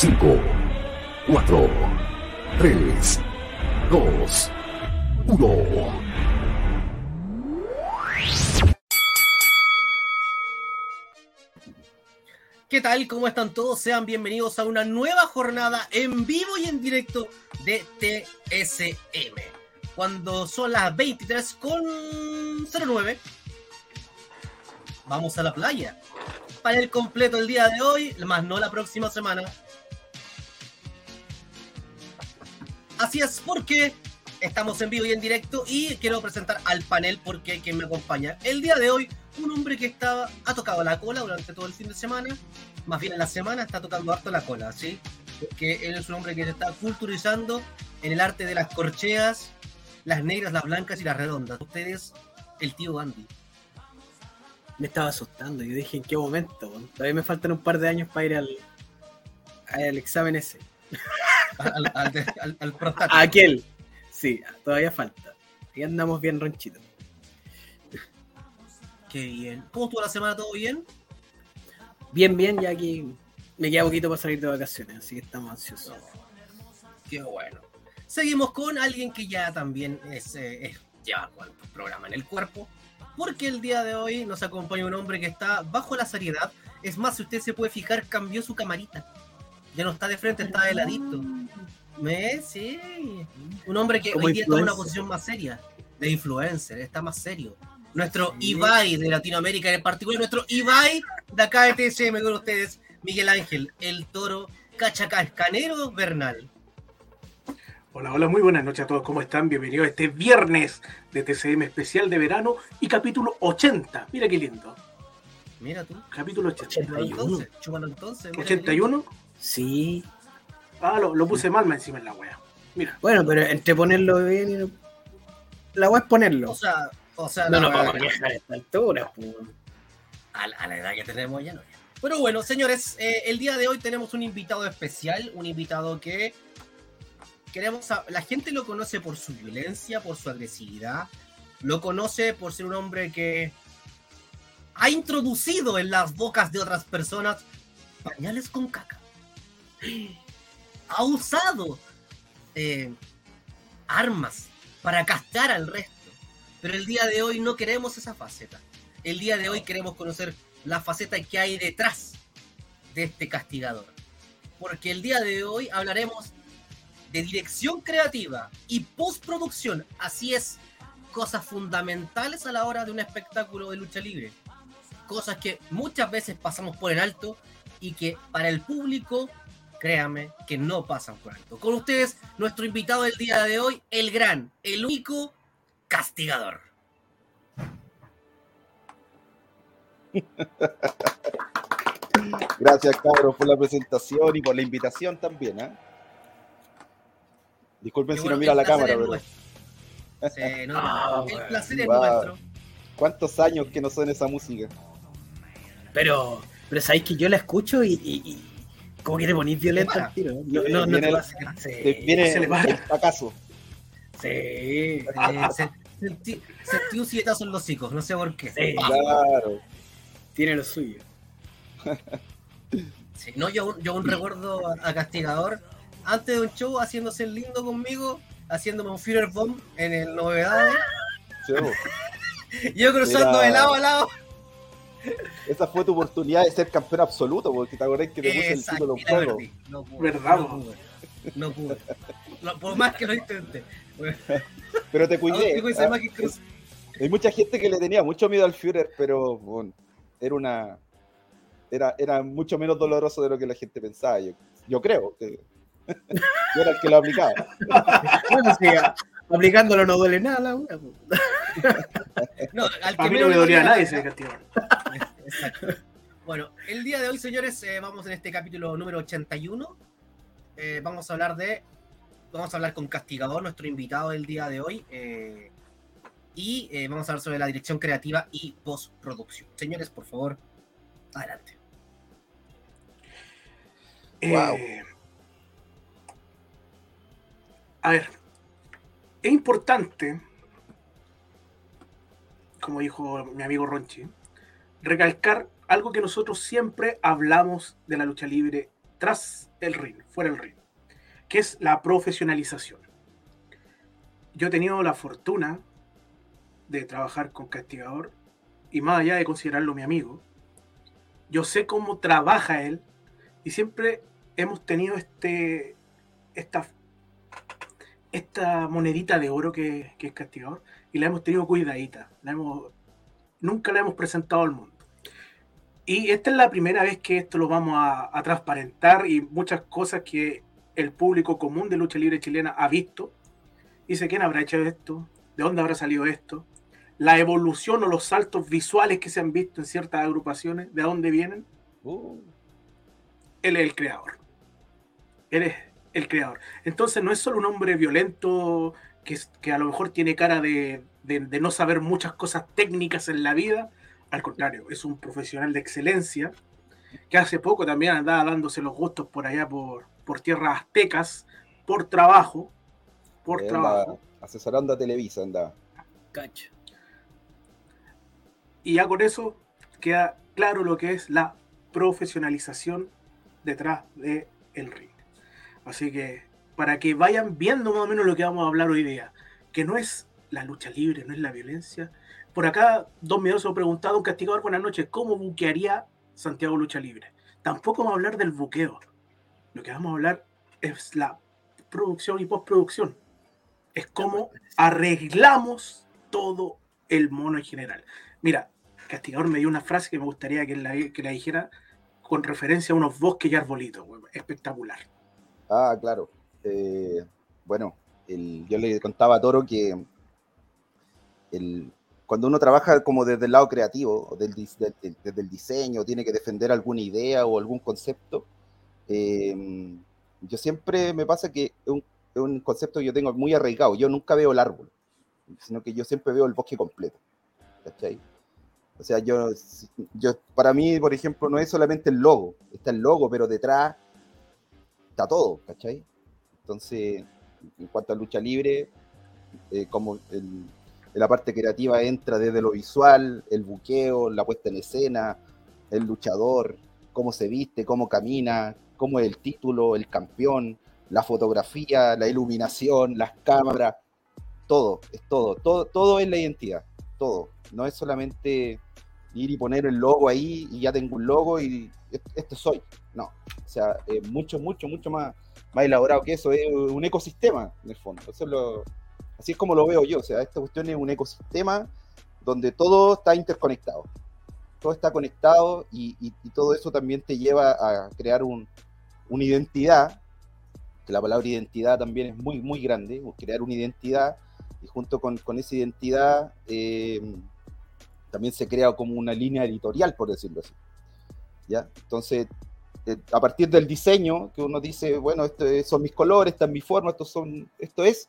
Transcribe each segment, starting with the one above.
5, 4, 3, 2, 1. ¿Qué tal? ¿Cómo están todos? Sean bienvenidos a una nueva jornada en vivo y en directo de TSM. Cuando son las 23 con 09, vamos a la playa. Para el completo el día de hoy, más no la próxima semana. Así es, porque estamos en vivo y en directo y quiero presentar al panel porque quien me acompaña. El día de hoy un hombre que estaba, ha tocado la cola durante todo el fin de semana, más bien en la semana está tocando harto la cola, ¿sí? Porque él es un hombre que se está culturizando en el arte de las corcheas, las negras, las blancas y las redondas. Ustedes, el tío Andy. Me estaba asustando, yo dije en qué momento, todavía me faltan un par de años para ir al, al examen ese. al, al, al, Aquel, sí, todavía falta. Y andamos bien ronchitos. Qué bien. ¿Cómo estuvo la semana? ¿Todo bien? Bien, bien, ya aquí me queda poquito para salir de vacaciones, así que estamos ansiosos. Qué bueno. Seguimos con alguien que ya también es, eh, lleva el programa en el cuerpo, porque el día de hoy nos acompaña un hombre que está bajo la seriedad. Es más, si usted se puede fijar, cambió su camarita. Ya no está de frente, está de ladito. ¿Me? Sí. Un hombre que hoy día está en una posición más seria, de influencer, está más serio nuestro Ibai de Latinoamérica, en particular nuestro Ibai de acá de TSM con ustedes, Miguel Ángel, el toro cachacascanero Bernal. Hola, hola, muy buenas noches a todos, ¿cómo están? Bienvenidos a este viernes de TCM especial de verano y capítulo 80. Mira qué lindo. Mira tú. Capítulo 80. 81. entonces. ¿81? Sí. Ah, lo, puse mal encima en la wea. Mira. Bueno, pero entre ponerlo bien y... La wea es ponerlo. O sea, o sea, no nos vamos a viajar a esta altura. A, la edad que tenemos ya no. Pero bueno, señores, eh, el día de hoy tenemos un invitado especial, un invitado que queremos la gente lo conoce por su violencia, por su agresividad, lo conoce por ser un hombre que ha introducido en las bocas de otras personas pañales con caca. Ha usado eh, armas para cascar al resto pero el día de hoy no queremos esa faceta. El día de hoy queremos conocer la faceta que hay detrás de este castigador. Porque el día de hoy hablaremos de dirección creativa y postproducción. Así es, cosas fundamentales a la hora de un espectáculo de lucha libre. Cosas que muchas veces pasamos por el alto y que para el público, créame, que no pasan por alto. Con ustedes, nuestro invitado del día de hoy, el gran, el único castigador. Gracias, cabros, por la presentación y por la invitación también. ¿eh? Disculpen si no mira la cámara, pero. Sí, no, ah, el placer es nuestro. ¿Cuántos años que no suena esa música? Pero, pero sabéis que yo la escucho y, y, como que te ponís tiro. No, no, no te, te, viene el fracaso. Sí, sentí, un sietazo en los hijos, no sé por qué. claro. Tiene lo suyo. Sí, no, yo, yo un recuerdo a, Castigador antes de un show haciéndose el lindo conmigo, haciéndome un Führer Bomb en el Novedades. yo cruzando de lado a lado. Esa fue tu oportunidad de ser campeón absoluto, porque te acordás que te puse el título en juego. No pude, ¿Verdad? No pude. No pude. por más que lo intenté. Pero te cuidé. Ah, hay mucha gente que le tenía mucho miedo al Führer, pero bueno, era una. Era, era mucho menos doloroso de lo que la gente pensaba. Yo, yo creo que. yo era el que lo aplicaba. bueno, sí, aplicándolo no duele nada. No, al que A mí no me dolía nada ese castigo. Exacto. Bueno, el día de hoy, señores, eh, vamos en este capítulo número 81. Eh, vamos a hablar de Vamos a hablar con Castigador, nuestro invitado del día de hoy. Eh, y eh, vamos a hablar sobre la dirección creativa y postproducción. Señores, por favor, adelante. wow. Eh, a ver, es importante, como dijo mi amigo Ronchi, recalcar algo que nosotros siempre hablamos de la lucha libre tras el ring, fuera del ring, que es la profesionalización. Yo he tenido la fortuna de trabajar con Castigador y más allá de considerarlo mi amigo, yo sé cómo trabaja él y siempre hemos tenido este esta esta monedita de oro que, es Castigador y la hemos tenido cuidadita, la hemos, nunca la hemos presentado al mundo. Y esta es la primera vez que esto lo vamos a, a transparentar y muchas cosas que el público común de lucha libre chilena ha visto. Dice, ¿quién habrá hecho esto? ¿De dónde habrá salido esto? la evolución o los saltos visuales que se han visto en ciertas agrupaciones, de dónde vienen. Uh. Él es el creador. Él es el creador. Entonces no es solo un hombre violento que, que a lo mejor tiene cara de, no saber muchas cosas técnicas en la vida. Al contrario, es un profesional de excelencia que hace poco también andaba dándose los gustos por allá por, por tierras aztecas, por trabajo. Por trabajo. Asesorando a Televisa andaba. Cacho. Y ya con eso queda claro lo que es la profesionalización detrás del el ring. Así que para que vayan viendo más o menos lo que vamos a hablar hoy día, que no es la lucha libre, no es la violencia. Por acá, dos medios han preguntado, un castigador, buenas noches, ¿cómo buquearía Santiago Lucha Libre? Tampoco vamos a hablar del buqueo. Lo que vamos a hablar es la producción y postproducción. Es cómo arreglamos todo el mono en general. Mira, Castigador me dio una frase que me gustaría que la, que la dijera con referencia a unos bosques y arbolitos. Espectacular. Ah, claro. Eh, bueno, yo le contaba a Toro que cuando uno trabaja como desde el lado creativo, del, desde, el diseño, tiene que defender alguna idea o algún concepto, em, yo siempre me pasa que es un, un, concepto que yo tengo muy arraigado. Yo nunca veo el árbol, sino que yo siempre veo el bosque completo. ¿Cachai? O sea, yo, yo, para mí, por ejemplo, no es solamente el logo, está el logo, pero detrás está todo, ¿cachai? Entonces, en cuanto a lucha libre, eh, como en la parte creativa entra desde lo visual, el buqueo, la puesta en escena, el luchador, cómo se viste, cómo camina, cómo es el título, el campeón, la fotografía, la iluminación, las cámaras, todo, es todo, todo, todo es la identidad, todo. No es solamente ir y poner el logo ahí y ya tengo un logo y esto soy. No, o sea, es mucho, mucho, mucho más, más elaborado que eso. Es un ecosistema, en el fondo. Eso es lo, así es como lo veo yo. O sea, esta cuestión es un ecosistema donde todo está interconectado. Todo está conectado y, todo eso también te lleva a crear un, una identidad, que la palabra identidad también es muy, muy grande, crear una identidad y junto con, con esa identidad eh, también se crea como una línea editorial, por decirlo así. ¿Ya? Entonces, a partir del diseño, que uno dice, bueno, estos son mis colores, esta es mi forma, esto, son, esto es,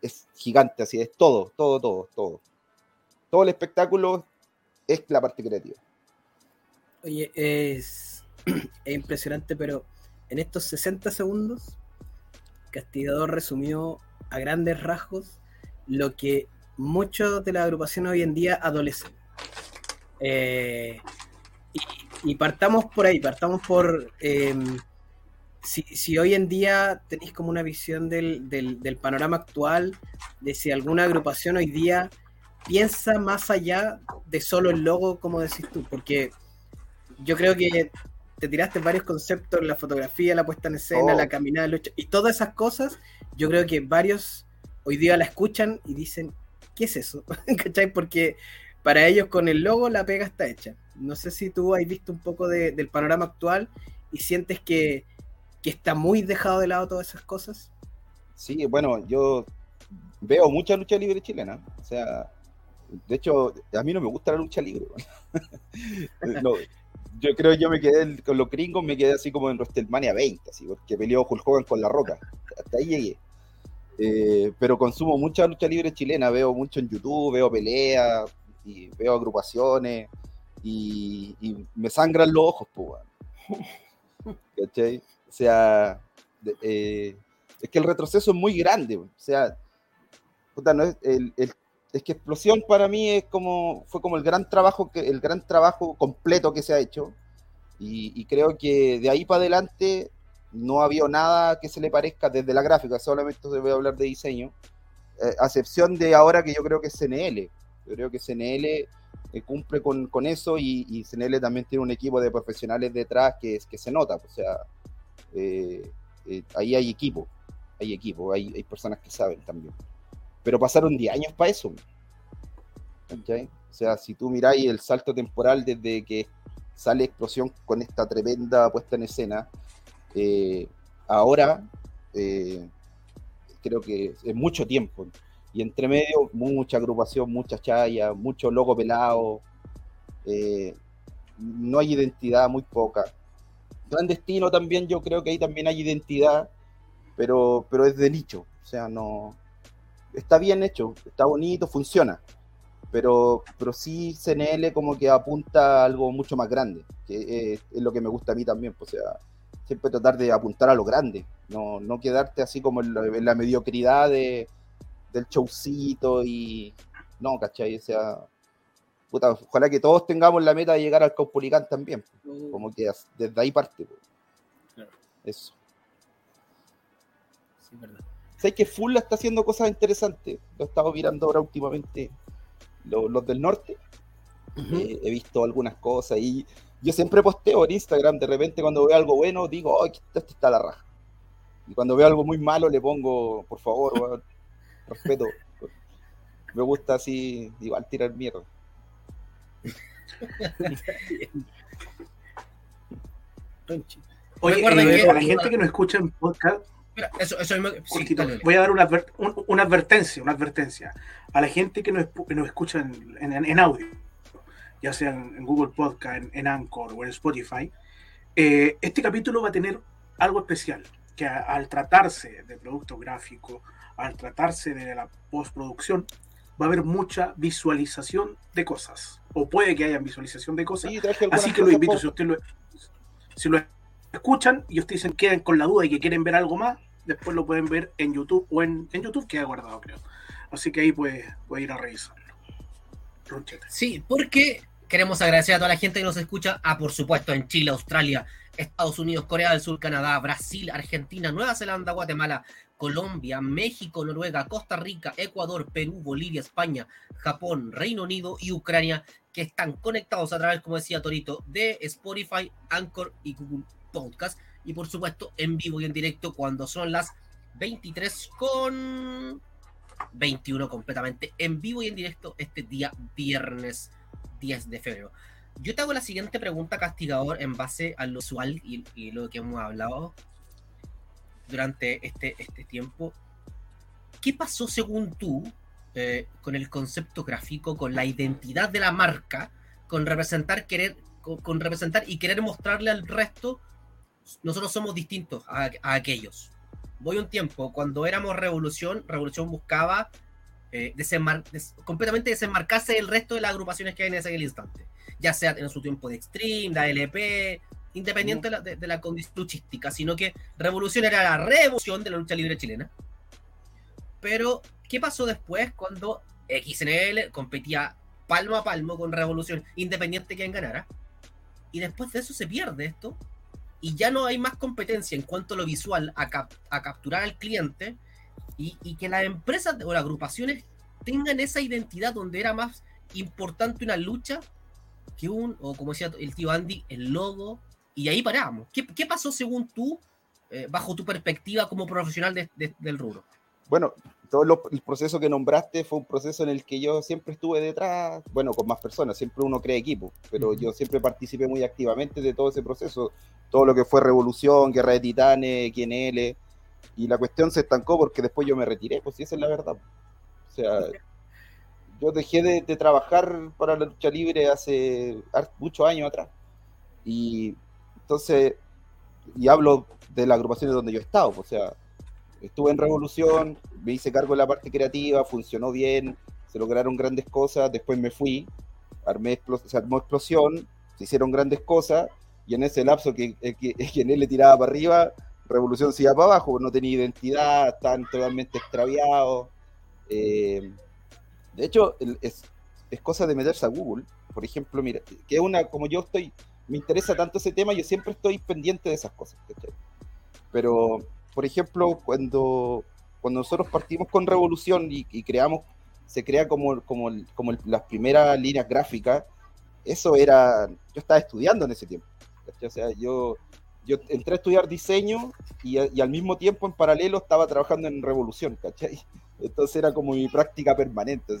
es gigante, así es todo, todo, todo, todo. Todo el espectáculo es la parte creativa. Oye, es, es impresionante, pero en estos 60 segundos, Castigador resumió a grandes rasgos lo que muchos de las agrupaciones hoy en día adolecen. Eh, y, partamos por ahí, partamos por em, si, hoy en día tenéis como una visión del, panorama actual, de si alguna agrupación hoy día piensa más allá de solo el logo, como decís tú, porque yo creo que te tiraste varios conceptos, la fotografía, la puesta en escena, la oh. caminada, lucha, y todas esas cosas, yo creo que varios hoy día la escuchan y dicen, ¿qué es eso? ¿Cachai? Porque para ellos con el logo la pega está hecha. No sé si tú has visto un poco del panorama actual y sientes que, está muy dejado de lado todas esas cosas. Sí, bueno, yo veo mucha lucha libre chilena. O sea, de hecho, a mí no me gusta la lucha libre. yo creo que yo me quedé con los gringos, me quedé así como en WrestleMania 20, así, porque peleó Hulk Hogan con la roca. Hasta ahí llegué. Eh, pero consumo mucha lucha libre chilena, veo mucho en YouTube, veo peleas, y veo agrupaciones, y, me sangran los ojos, pues, ¿cachai? O sea, eh, es que el retroceso es muy grande, o sea, no es, el, es que Explosión para mí es como, fue como el gran trabajo, que, el gran trabajo completo que se ha hecho, y, y creo que de ahí para adelante no había nada que se le parezca desde la gráfica, solamente voy a hablar de diseño, eh, a excepción de ahora que yo creo que es CNL. Yo creo que CNL eh, cumple con, con eso y, y, CNL también tiene un equipo de profesionales detrás que, que se nota. O sea, eh, ahí hay equipo, hay equipo, hay, hay, personas que saben también. Pero pasaron 10 años para eso. ¿okay? O sea, si tú miráis el salto temporal desde que sale Explosión con esta tremenda puesta en escena, eh, ahora eh, creo que es mucho tiempo. Y entre medio, mucha agrupación, mucha chaya, mucho logo pelado. Eh, no hay identidad, muy poca. Clandestino también, yo creo que ahí también hay identidad, pero, pero es de nicho. O sea, no. Está bien hecho, está bonito, funciona. Pero, pero sí CNL como que apunta a algo mucho más grande, que es, lo que me gusta a mí también. Pues, o sea, siempre tratar de apuntar a lo grande, no, no quedarte así como en la mediocridad de, del showcito y no, ¿cachai? O sea, puta, ojalá que todos tengamos la meta de llegar al Caupolicán también, uh. como que desde ahí parte. Claro. Eso. Sí, verdad. Sé que Full está haciendo cosas interesantes, lo he estado mirando ahora últimamente, los, los del norte. Uh -huh. eh, he visto algunas cosas y yo siempre posteo en Instagram, de repente cuando veo algo bueno, digo, ay, esto está la raja. Y cuando veo algo muy malo, le pongo, por favor, respeto. Me gusta así, igual tirar mierda. Oye, eh, que, a la gente que nos escucha en podcast, Mira, eso, eso mismo, sí, voy a dar una, un, una, advertencia, una advertencia a la gente que nos, que nos escucha en, en, en audio ya sea en, Google Podcast, en, en, Anchor o en Spotify, eh, este capítulo va a tener algo especial, que a, al tratarse de producto gráfico, al tratarse de la postproducción, va a haber mucha visualización de cosas, o puede que haya visualización de cosas, sí, así que lo invito, por... si usted lo, si lo escuchan y ustedes dicen quedan con la duda y que quieren ver algo más, después lo pueden ver en YouTube o en, en YouTube queda guardado, creo. Así que ahí puede, puede ir a revisarlo. Sí, porque queremos agradecer a toda la gente que nos escucha, a por supuesto en Chile, Australia, Estados Unidos, Corea del Sur, Canadá, Brasil, Argentina, Nueva Zelanda, Guatemala, Colombia, México, Noruega, Costa Rica, Ecuador, Perú, Bolivia, España, Japón, Reino Unido y Ucrania, que están conectados a través, como decía Torito, de Spotify, Anchor y Google Podcast. Y por supuesto, en vivo y en directo cuando son las 23 con 21 completamente en vivo y en directo este día viernes 10 de febrero. Yo te hago la siguiente pregunta, castigador, en base a lo usual y, y lo que hemos hablado durante este, este tiempo. ¿Qué pasó según tú eh, con el concepto gráfico, con la identidad de la marca, con representar, querer, con, con representar y querer mostrarle al resto, nosotros somos distintos a, a aquellos? Voy un tiempo, cuando éramos Revolución, Revolución buscaba eh, desenmar des completamente desenmarcarse del resto de las agrupaciones que hay en ese instante, ya sea en su tiempo de Extreme, la LP, independiente de, la, de, la, condición luchística, sino que Revolución era la revolución de la lucha libre chilena. Pero, ¿qué pasó después cuando XNL competía palmo a palmo con Revolución, independiente de quien ganara? Y después de eso se pierde esto, y ya no hay más competencia en cuanto a lo visual, a, cap a capturar al cliente, y, y, que las empresas o las agrupaciones tengan esa identidad donde era más importante una lucha que un, o como decía el tío Andy, el logo, y ahí paramos. ¿Qué, qué pasó según tú, eh, bajo tu perspectiva como profesional de, de, del rubro? Bueno, todo lo, el proceso que nombraste fue un proceso en el que yo siempre estuve detrás, bueno, con más personas, siempre uno crea equipo, pero uh -huh. yo siempre participé muy activamente de todo ese proceso, todo lo que fue Revolución, Guerra de Titanes, QNL, y la cuestión se estancó porque después yo me retiré, pues sí, esa es la verdad. O sea, yo dejé de, de trabajar para la lucha libre hace muchos años atrás. Y entonces, y hablo de las agrupaciones donde yo he estado, o sea, estuve en Revolución, me hice cargo de la parte creativa, funcionó bien, se lograron grandes cosas, después me fui, armé, se armó explosión, se hicieron grandes cosas, y en ese lapso que, que, que él le tiraba para arriba, Revolución se iba para abajo, no tenía identidad, estaban totalmente extraviados. Eh, de hecho, es, es, cosa de meterse a Google, por ejemplo, mira, que una, como yo estoy, me interesa tanto ese tema, yo siempre estoy pendiente de esas cosas. pero, por ejemplo, cuando, cuando nosotros partimos con Revolución y, creamos, se crea como, como, como las primeras líneas gráficas, eso era, yo estaba estudiando en ese tiempo. O sea, yo, yo entré a estudiar diseño y, al mismo tiempo en paralelo estaba trabajando en Revolución, ¿cachai? Entonces era como mi práctica permanente. O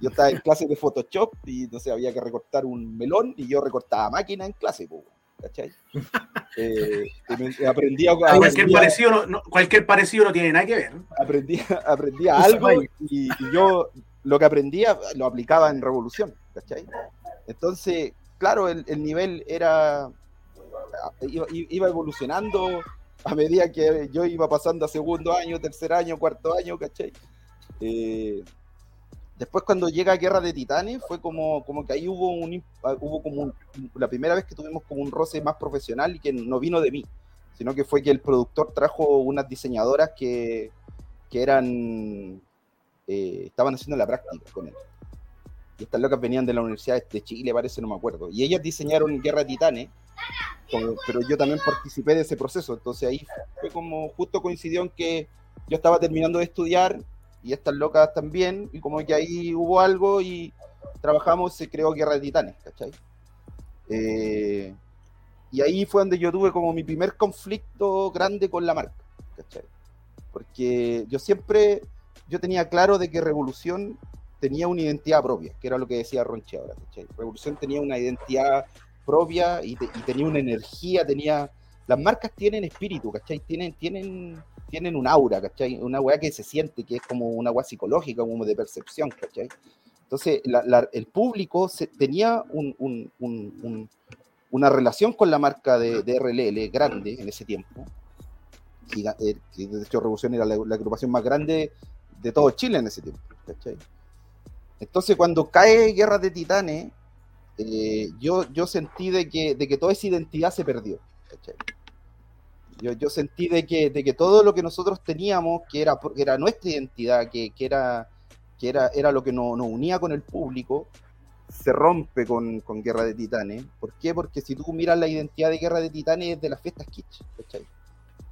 yo estaba en clase de Photoshop y no sé, había que recortar un melón y yo recortaba máquina en clase, ¿cachai? Eh, aprendí a, cualquier, parecido no, cualquier parecido no tiene nada que ver. Aprendí, aprendía algo y, yo lo que aprendía lo aplicaba en Revolución, ¿cachai? Entonces, claro, el, el nivel era. Iba, iba evolucionando a medida que yo iba pasando a segundo año, tercer año, cuarto año, ¿cachai? Eh, después cuando llega Guerra de Titanes fue como, como que ahí hubo un hubo como la primera vez que tuvimos como un roce más profesional y que no vino de mí, sino que fue que el productor trajo unas diseñadoras que, que eran eh, estaban haciendo la práctica con él. Y estas locas venían de la Universidad de Chile, parece, no me acuerdo. Y ellas diseñaron Guerra de Titanes pero yo también participé de ese proceso, entonces ahí fue como justo coincidió en que yo estaba terminando de estudiar y estas locas también, y como que ahí hubo algo y trabajamos, se creó Guerra de Titanes, ¿cachai? Eh, y ahí fue donde yo tuve como mi primer conflicto grande con la marca, ¿cachai? Porque yo siempre, yo tenía claro de que Revolución tenía una identidad propia, que era lo que decía Ronche ahora, ¿cachai? Revolución tenía una identidad propia y, tenía una energía, tenía... Las marcas tienen espíritu, ¿cachai? Tienen, tienen, tienen un aura, ¿cachai? Una weá que se siente, que es como una weá psicológica, como de percepción, ¿cachai? Entonces, el público se, tenía una relación con la marca de, RLL grande en ese tiempo. Eh, que de hecho Revolución era la, agrupación más grande de todo Chile en ese tiempo. ¿cachai? Entonces, cuando cae Guerra de Titanes, eh, yo, yo sentí de que, de que toda esa identidad se perdió. Yo, sentí de que, de que todo lo que nosotros teníamos, que era, que era nuestra identidad, que, que, era, que era, era lo que nos, nos unía con el público, se rompe con, con, Guerra de Titanes. ¿Por qué? Porque si tú miras la identidad de Guerra de Titanes es de las fiestas kitsch.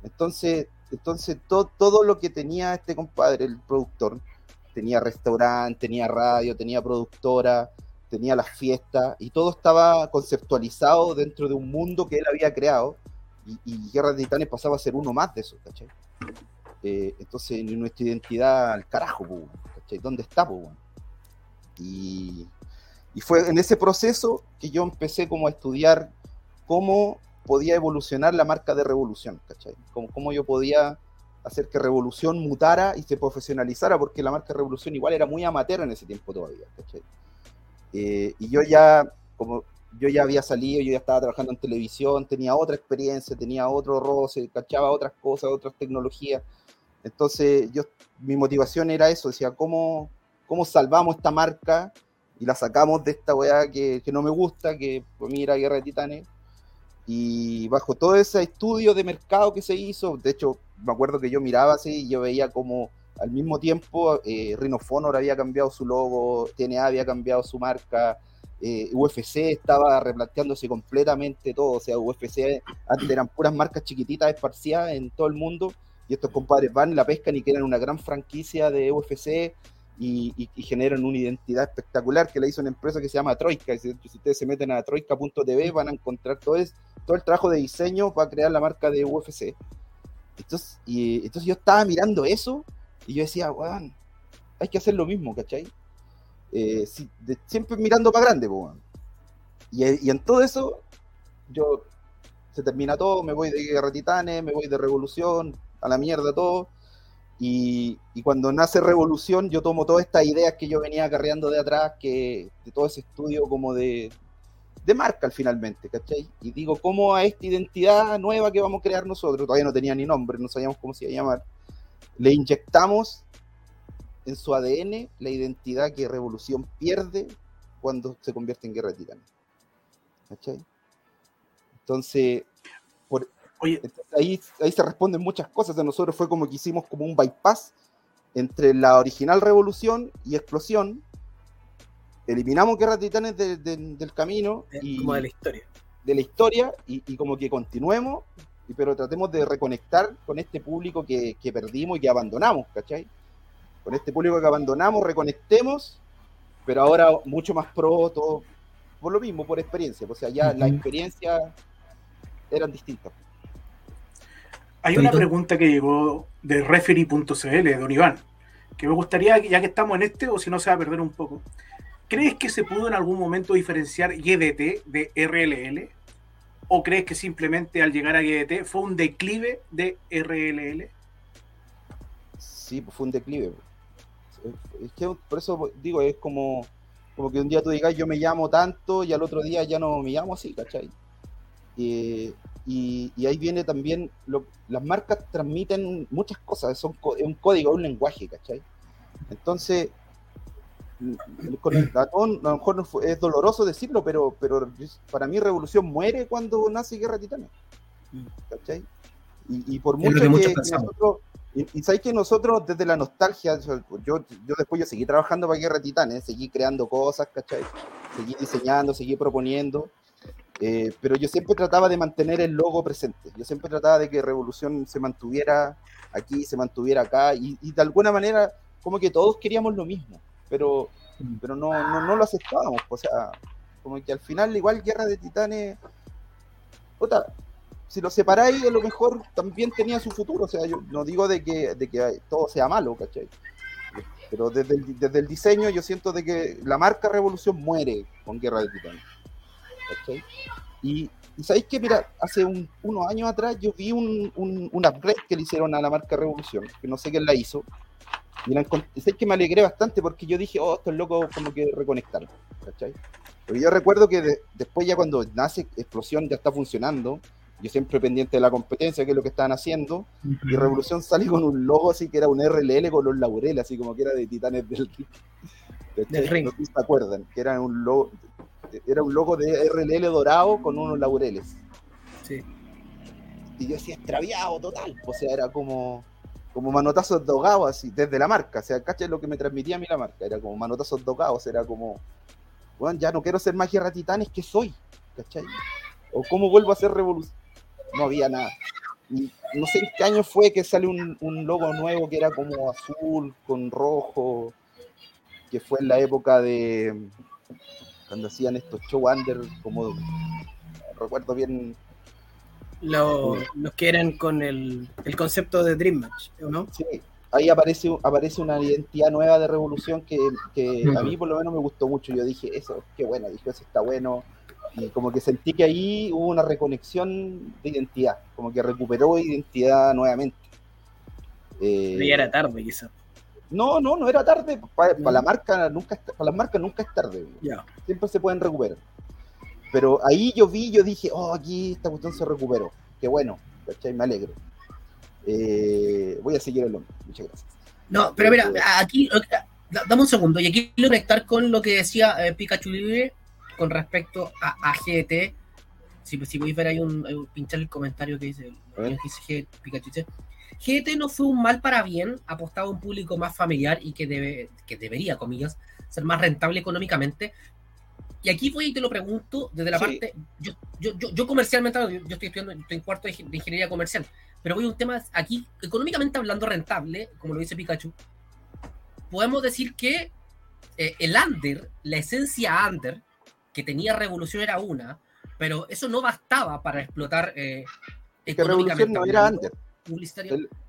Entonces, entonces todo, todo lo que tenía este compadre, el productor, tenía restaurante, tenía radio, tenía productora, tenía las fiestas y todo estaba conceptualizado dentro de un mundo que él había creado y, Guerra de Titanes pasaba a ser uno más de eso, ¿cachai? Eh, entonces nuestra identidad al carajo, ¿cachai? ¿Dónde está, Y, y fue en ese proceso que yo empecé como a estudiar cómo podía evolucionar la marca de Revolución, ¿cachai? Cómo, cómo yo podía hacer que Revolución mutara y se profesionalizara, porque la marca Revolución igual era muy amateur en ese tiempo todavía, ¿cachai? Eh, y yo ya, como yo ya había salido, yo ya estaba trabajando en televisión, tenía otra experiencia, tenía otro roce, cachaba otras cosas, otras tecnologías. Entonces, yo, mi motivación era eso, decía, ¿cómo, cómo salvamos esta marca y la sacamos de esta weá que, que no me gusta, que por mí era Guerra de Titanes? Y bajo todo ese estudio de mercado que se hizo, de hecho, me acuerdo que yo miraba así y yo veía como al mismo tiempo, eh, Rhinophonor había cambiado su logo, TNA había cambiado su marca, eh, UFC estaba replanteándose completamente todo. O sea, UFC antes eran puras marcas chiquititas esparcidas en todo el mundo. Y estos compadres van, la pescan y crean una gran franquicia de UFC y, generan una identidad espectacular que la hizo una empresa que se llama Troika. Si, ustedes se meten a troika.tv van a encontrar todo, todo el trabajo de diseño para crear la marca de UFC. Entonces, y, entonces yo estaba mirando eso y yo decía, weón, hay que hacer lo mismo, ¿cachai? Eh, siempre mirando para grande, weón. Y, en todo eso, yo se termina todo, me voy de Guerra Titanes, me voy de Revolución, a la mierda todo. Y, cuando nace Revolución, yo tomo todas estas ideas que yo venía acarreando de atrás, que de todo ese estudio como de, de marca finalmente, ¿cachai? Y digo, ¿cómo a esta identidad nueva que vamos a crear nosotros? Todavía no tenía ni nombre, no sabíamos cómo se iba a llamar le inyectamos en su ADN la identidad que Revolución pierde cuando se convierte en guerra de titanes. ¿Cachai? Entonces, ahí, ahí se responden muchas cosas. De nosotros fue como que hicimos como un bypass entre la original Revolución y Explosión. Eliminamos Guerra de Titanes del camino. y, como de la historia. De la historia y, y como que continuemos pero tratemos de reconectar con este público que, que perdimos y que abandonamos, ¿cachai? Con este público que abandonamos, reconectemos, pero ahora mucho más pro, todo, por lo mismo, por experiencia, o sea, ya las experiencias eran distintas. Hay una pregunta que llegó de referee.cl, de Don Iván, que me gustaría, ya que estamos en este, o si no se va a perder un poco, ¿crees que se pudo en algún momento diferenciar YDT de RLL? ¿O crees que simplemente al llegar a YDT fue un declive de RLL? Sí, pues fue un declive. Es que por eso digo, es como, como que un día tú digas yo me llamo tanto y al otro día ya no me llamo así, ¿cachai? y, ahí viene también, las marcas transmiten muchas cosas, son, es un código, un lenguaje, ¿cachai? Entonces, con el ratón, a lo mejor es doloroso decirlo, pero, pero para mí Revolución muere cuando nace Guerra Titanes. ¿Cachai? Y, por mucho que, nosotros, y, sabéis que nosotros desde la nostalgia, yo, yo después yo seguí trabajando para Guerra Titanes, seguí creando cosas, ¿cachai? Seguí diseñando, seguí proponiendo, eh, pero yo siempre trataba de mantener el logo presente, yo siempre trataba de que Revolución se mantuviera aquí, se mantuviera acá, y, de alguna manera como que todos queríamos lo mismo pero, pero no, no, no lo aceptábamos. O sea, como que al final, igual Guerra de Titanes, puta, si lo separáis, a lo mejor también tenía su futuro. O sea, yo no digo de que, de que todo sea malo, ¿cachai? Pero desde el, desde el diseño yo siento de que la marca Revolución muere con Guerra de Titanes. ¿cachai? Y, y sabéis que, mira, hace unos años atrás yo vi un, un, un upgrade que le hicieron a la marca Revolución, que no sé quién la hizo, y sé que me alegré bastante porque yo dije, oh, estos locos como que reconectaron, ¿cachai? Porque yo recuerdo que después ya cuando nace Explosión ya está funcionando, yo siempre pendiente de la competencia, que es lo que estaban haciendo, y Revolución salió con un logo así que era un RLL con los laureles, así como que era de Titanes del Ring. Del ring. No sé si se acuerdan, que era un logo, era un logo de RLL dorado con unos laureles. Sí. Y yo decía, extraviado total, o sea, era como como manotazos dogados así, desde la marca. O sea, ¿cachai? Lo que me transmitía a mí la marca. Era como manotazos dogados, era como, bueno, ya no quiero ser más guerra titanes, que soy? ¿Cachai? O cómo vuelvo a ser revolución. No había nada. Y no sé en qué año fue que sale un, un, logo nuevo que era como azul con rojo, que fue en la época de cuando hacían estos show under, como recuerdo bien los, que eran con el, concepto de Dream Match, ¿no? Sí, ahí aparece, aparece una identidad nueva de Revolución que, a mí por lo menos me gustó mucho. Yo dije, eso, qué bueno, dije, eso está bueno. Y como que sentí que ahí hubo una reconexión de identidad, como que recuperó identidad nuevamente. Eh, ya era tarde, quizás. No, no, no era tarde. Para, la marca nunca para las marcas nunca es tarde. Siempre se pueden recuperar. Pero ahí yo vi, yo dije, oh, aquí esta cuestión se recuperó. Qué bueno, ¿cachai? Me alegro. Eh, voy a seguir el hombre. Muchas gracias. No, pero mira, aquí, dame un segundo. Y aquí quiero conectar con lo que decía eh, Pikachu Libre con respecto a, GT. Si, si podéis ver ahí un, pinchar el comentario que dice, dice Pikachu. GT no fue un mal para bien, apostaba a un público más familiar y que, debe, que debería, comillas, ser más rentable económicamente, y aquí voy y te lo pregunto desde la parte. Yo, yo, yo, comercialmente, yo, estoy estudiando, estoy en cuarto de, ingeniería comercial, pero voy a un tema aquí, económicamente hablando rentable, como lo dice Pikachu. Podemos decir que eh, el under, la esencia under que tenía Revolución era una, pero eso no bastaba para explotar eh, económicamente. no era under.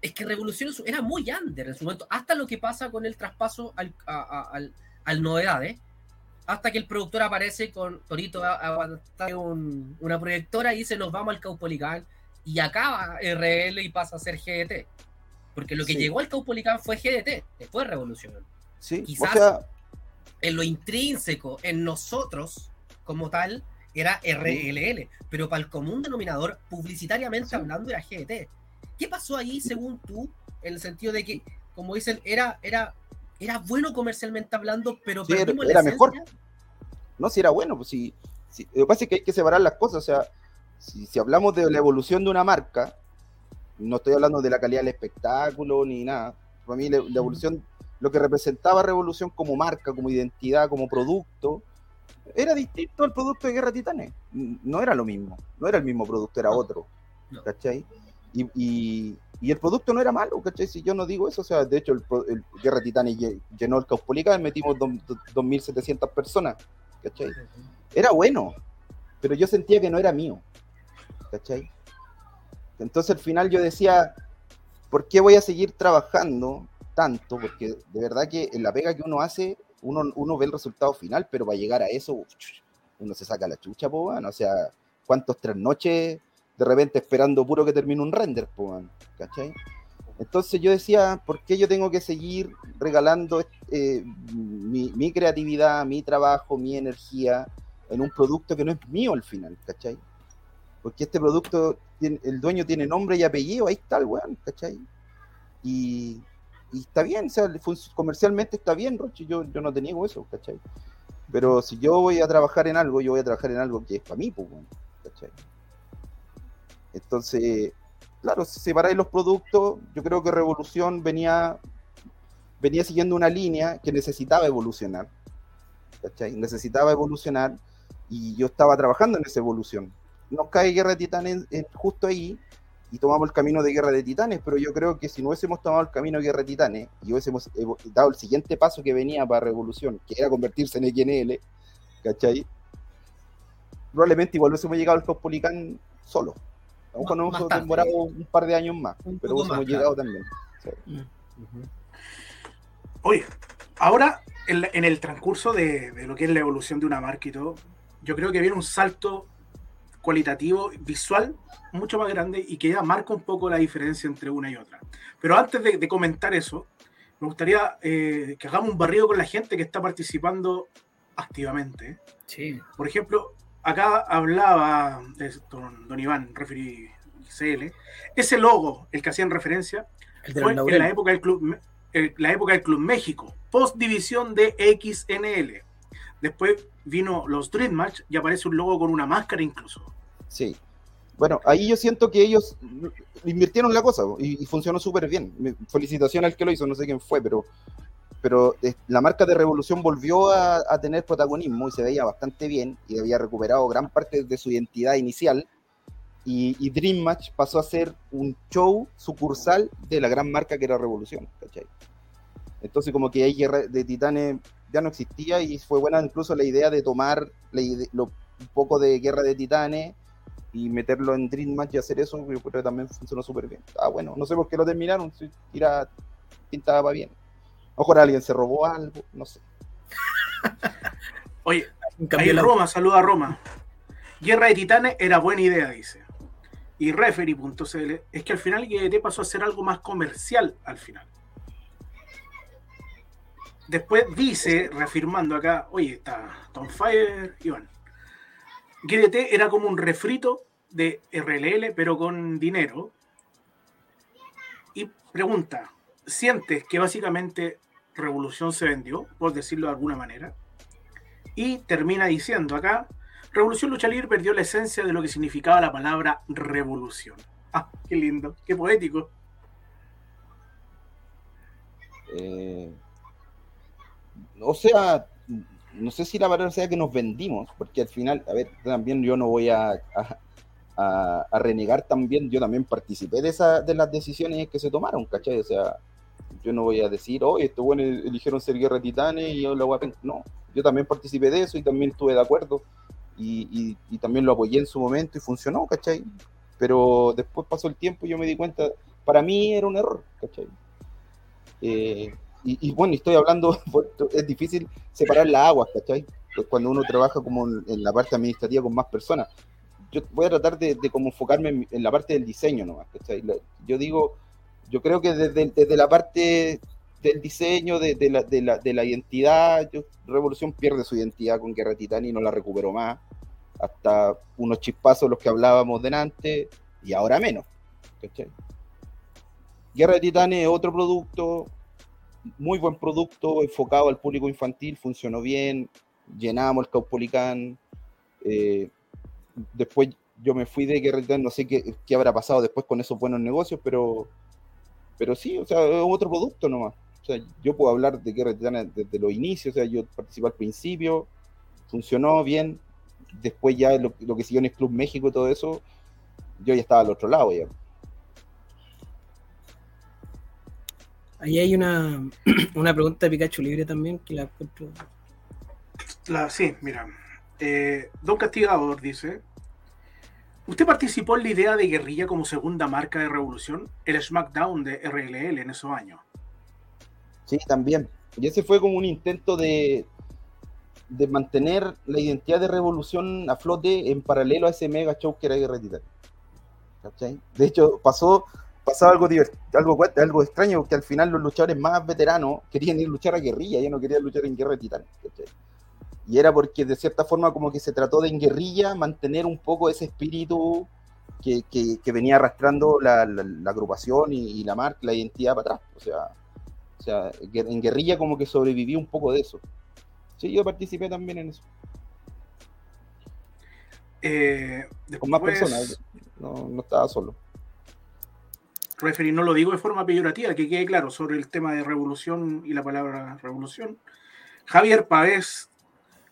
Es que Revolución era muy under en su momento, hasta lo que pasa con el traspaso al, al, al novedades hasta que el productor aparece con Torito un, una proyectora y dice nos vamos al Caupolicán y acaba RL y pasa a ser GDT. Porque lo que llegó al Caupolicán fue GDT, después de Revolución. Sí, Quizás en lo intrínseco, en nosotros como tal, era RLL, pero para el común denominador, publicitariamente hablando, era GDT. ¿Qué pasó ahí según tú? En el sentido de que, como dicen, era, era era bueno comercialmente hablando, pero sí, era, mejor. No, si era bueno, pues si, lo que pasa es que hay que separar las cosas, o sea, si, hablamos de la evolución de una marca, no estoy hablando de la calidad del espectáculo ni nada. Para mí la, evolución, lo que representaba Revolución como marca, como identidad, como producto, era distinto al producto de Guerra Titanes. No era lo mismo, no era el mismo producto, era otro. ¿cachai? Y, y, el producto no era malo, ¿cachai? Si yo no digo eso, o sea, de hecho, el, el Guerra Titanes llenó el Caupolicán, metimos 2.700 personas, ¿cachai? Era bueno, pero yo sentía que no era mío, ¿cachai? Entonces al final yo decía, ¿por qué voy a seguir trabajando tanto? Porque de verdad que en la pega que uno hace, uno, uno ve el resultado final, pero para llegar a eso, uno se saca la chucha, po, o sea, cuántos tres noches de repente esperando puro que termine un render, po, ¿cachai? Entonces yo decía, ¿por qué yo tengo que seguir regalando eh, mi, mi, creatividad, mi trabajo, mi energía en un producto que no es mío al final, ¿cachai? Porque este producto, el dueño tiene nombre y apellido, ahí está el weón, ¿cachai? Y, está bien, o sea, comercialmente está bien, Roche, yo, yo no te niego eso, ¿cachai? Pero si yo voy a trabajar en algo, yo voy a trabajar en algo que es para mí, pues, ¿cachai? Entonces, claro, si separáis los productos, yo creo que Revolución venía, venía siguiendo una línea que necesitaba evolucionar, ¿cachai? Necesitaba evolucionar y yo estaba trabajando en esa evolución nos cae Guerra de Titanes justo ahí y tomamos el camino de Guerra de Titanes, pero yo creo que si no hubiésemos tomado el camino de Guerra de Titanes y hubiésemos dado el siguiente paso que venía para Revolución, que era convertirse en XNL, ¿cachai? Probablemente igual hubiésemos llegado al Cospolicán solo. Aunque no hemos demorado un par de años más, pero hubiésemos llegado también. Oye, ahora en, el transcurso de, de, lo que es la evolución de una marca y todo, yo creo que viene un salto cualitativo, visual, mucho más grande y que ya marca un poco la diferencia entre una y otra. Pero antes de, comentar eso, me gustaría eh, que hagamos un barrido con la gente que está participando activamente. Sí. Por ejemplo, acá hablaba de don, Iván, referí CL, ese logo, el que hacían referencia, fue en la época del Club, la época del Club México, post división de XNL. Después vino los Dream Match y aparece un logo con una máscara incluso. Sí. Bueno, ahí yo siento que ellos invirtieron la cosa y, funcionó súper bien. Felicitaciones al que lo hizo, no sé quién fue, pero, pero eh, la marca de Revolución volvió a, tener protagonismo y se veía bastante bien y había recuperado gran parte de su identidad inicial. Y, Dream Match pasó a ser un show sucursal de la gran marca que era Revolución. Entonces como que ahí de Titanes ya no existía y fue buena incluso la idea de tomar lo, un poco de Guerra de Titanes y meterlo en Dream Match y hacer eso, que también funcionó súper bien. Ah, bueno, no sé por qué lo terminaron, si tira, pintaba bien. A lo mejor alguien se robó algo, no sé. Oye, ahí Roma, saluda a Roma. Guerra de Titanes era buena idea, dice. Y Referee.cl es que al final GDT pasó a ser algo más comercial al final. Después dice, reafirmando acá, oye, está Tom Fire, Iván. GDT era como un refrito de RLL, pero con dinero. Y pregunta, ¿sientes que básicamente Revolución se vendió, por decirlo de alguna manera? Y termina diciendo acá, Revolución Lucha Libre perdió la esencia de lo que significaba la palabra revolución. Ah, qué lindo, qué poético. Eh, o sea, no sé si la palabra sea que nos vendimos, porque al final, a ver, también yo no voy a, renegar también, yo también participé de, esa, de las decisiones que se tomaron, ¿cachai? O sea, yo no voy a decir, oh, estos bueno eligieron ser guerra titanes y yo la voy a... No, yo también participé de eso y también estuve de acuerdo y, y, también lo apoyé en su momento y funcionó, ¿cachai? Pero después pasó el tiempo y yo me di cuenta, para mí era un error, ¿cachai? Eh, y, bueno, estoy hablando, es difícil separar las aguas, ¿cachai? Pues cuando uno trabaja como en la parte administrativa con más personas. Yo voy a tratar de, como enfocarme en, la parte del diseño nomás, ¿cachai? Yo digo, yo creo que desde, desde la parte del diseño, de, de, la, de, la, de la identidad, Revolución pierde su identidad con Guerra Titani y no la recuperó más. Hasta unos chispazos los que hablábamos delante y ahora menos. ¿cachai? Guerra de Titanes es otro producto, muy buen producto, enfocado al público infantil, funcionó bien, llenamos el Caupolicán. Eh, después yo me fui de Guerrero, no sé qué, qué, habrá pasado después con esos buenos negocios, pero, pero sí, o sea, otro producto nomás. O sea, yo puedo hablar de Guerra desde los inicios, o sea, yo participé al principio, funcionó bien, después ya lo, que siguió en el Club México y todo eso, yo ya estaba al otro lado ya. Ahí hay una, una pregunta de Pikachu Libre también que la encuentro. La, sí, mira. Eh, Don Castigador dice: ¿Usted participó en la idea de guerrilla como segunda marca de revolución? El SmackDown de RLL en esos años. Sí, también. Y ese fue como un intento de, de mantener la identidad de revolución a flote en paralelo a ese mega show que era Guerra Titán. De hecho, pasó, pasaba algo, algo, algo extraño, que al final los luchadores más veteranos querían ir a luchar a guerrilla, ya no querían luchar en Guerra Titán. Y era porque de cierta forma como que se trató de en guerrilla mantener un poco ese espíritu que, que, venía arrastrando la, la, agrupación y, la marca, la identidad para atrás. O sea, o sea, en guerrilla como que sobrevivió un poco de eso. Sí, yo participé también en eso. Eh, Con más personas, no, estaba solo. Referir, no lo digo de forma peyorativa, que quede claro sobre el tema de revolución y la palabra revolución. Javier Pavés,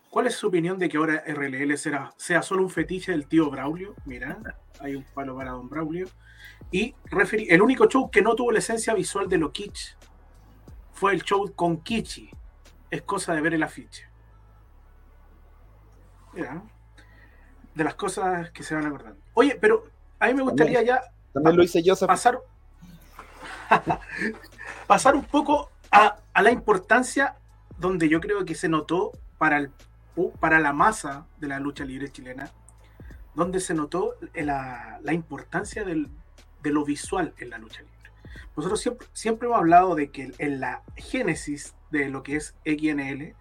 ¿cuál es su opinión de que ahora RLL será, sea solo un fetiche del tío Braulio? Mira, hay un palo para don Braulio. Y referir, el único show que no tuvo la esencia visual de lo kitsch fue el show con Kichi. Es cosa de ver el afiche. de las cosas que se van acordando. Oye, pero a mí me gustaría ya. También lo hice yo, pasar, pasar un poco a, la importancia donde yo creo que se notó para, el, para la masa de la lucha libre chilena, donde se notó la, importancia de lo visual en la lucha libre. Nosotros siempre, siempre hemos hablado de que en la génesis de lo que es XNL,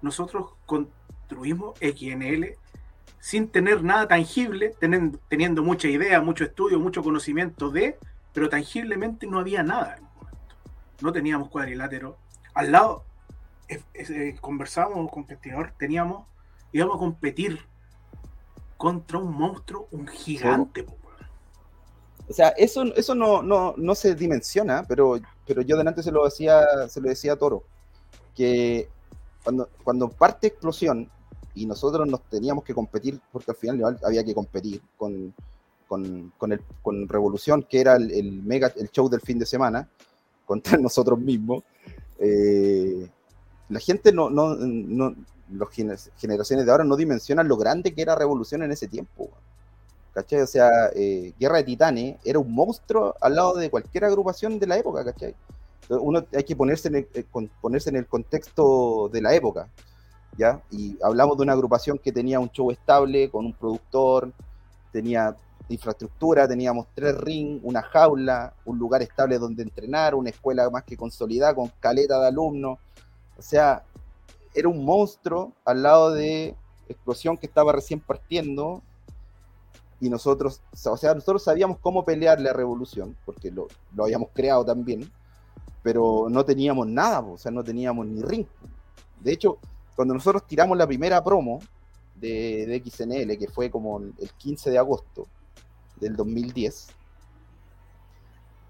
nosotros construimos XNL sin tener nada tangible, teniendo, teniendo mucha idea, mucho estudio, mucho conocimiento de, pero tangiblemente no había nada en momento. No teníamos cuadrilátero. Al lado, eh, conversábamos con competidor, teníamos, íbamos a competir contra un monstruo, un gigante. O sea, eso, eso no, no, no, se dimensiona, pero, pero yo delante se lo decía, se lo decía a Toro, que cuando, cuando parte explosión y nosotros nos teníamos que competir, porque al final había que competir con, con, con, el, con Revolución, que era el, mega, el show del fin de semana, contra nosotros mismos, eh, la gente no, no, no, las generaciones de ahora no dimensionan lo grande que era Revolución en ese tiempo. ¿cachai? O sea, eh, Guerra de Titanes era un monstruo al lado de cualquier agrupación de la época, ¿cachai? uno hay que ponerse en, el, eh, ponerse en el contexto de la época, ¿ya? Y hablamos de una agrupación que tenía un show estable, con un productor, tenía infraestructura, teníamos tres rings, una jaula, un lugar estable donde entrenar, una escuela más que consolidada, con caleta de alumnos, o sea, era un monstruo al lado de Explosión que estaba recién partiendo y nosotros, o sea, nosotros sabíamos cómo pelear la revolución, porque lo, lo habíamos creado también, pero no teníamos nada, o sea, no teníamos ni ring. De hecho, cuando nosotros tiramos la primera promo de, de XNL, que fue como el 15 de agosto del 2010,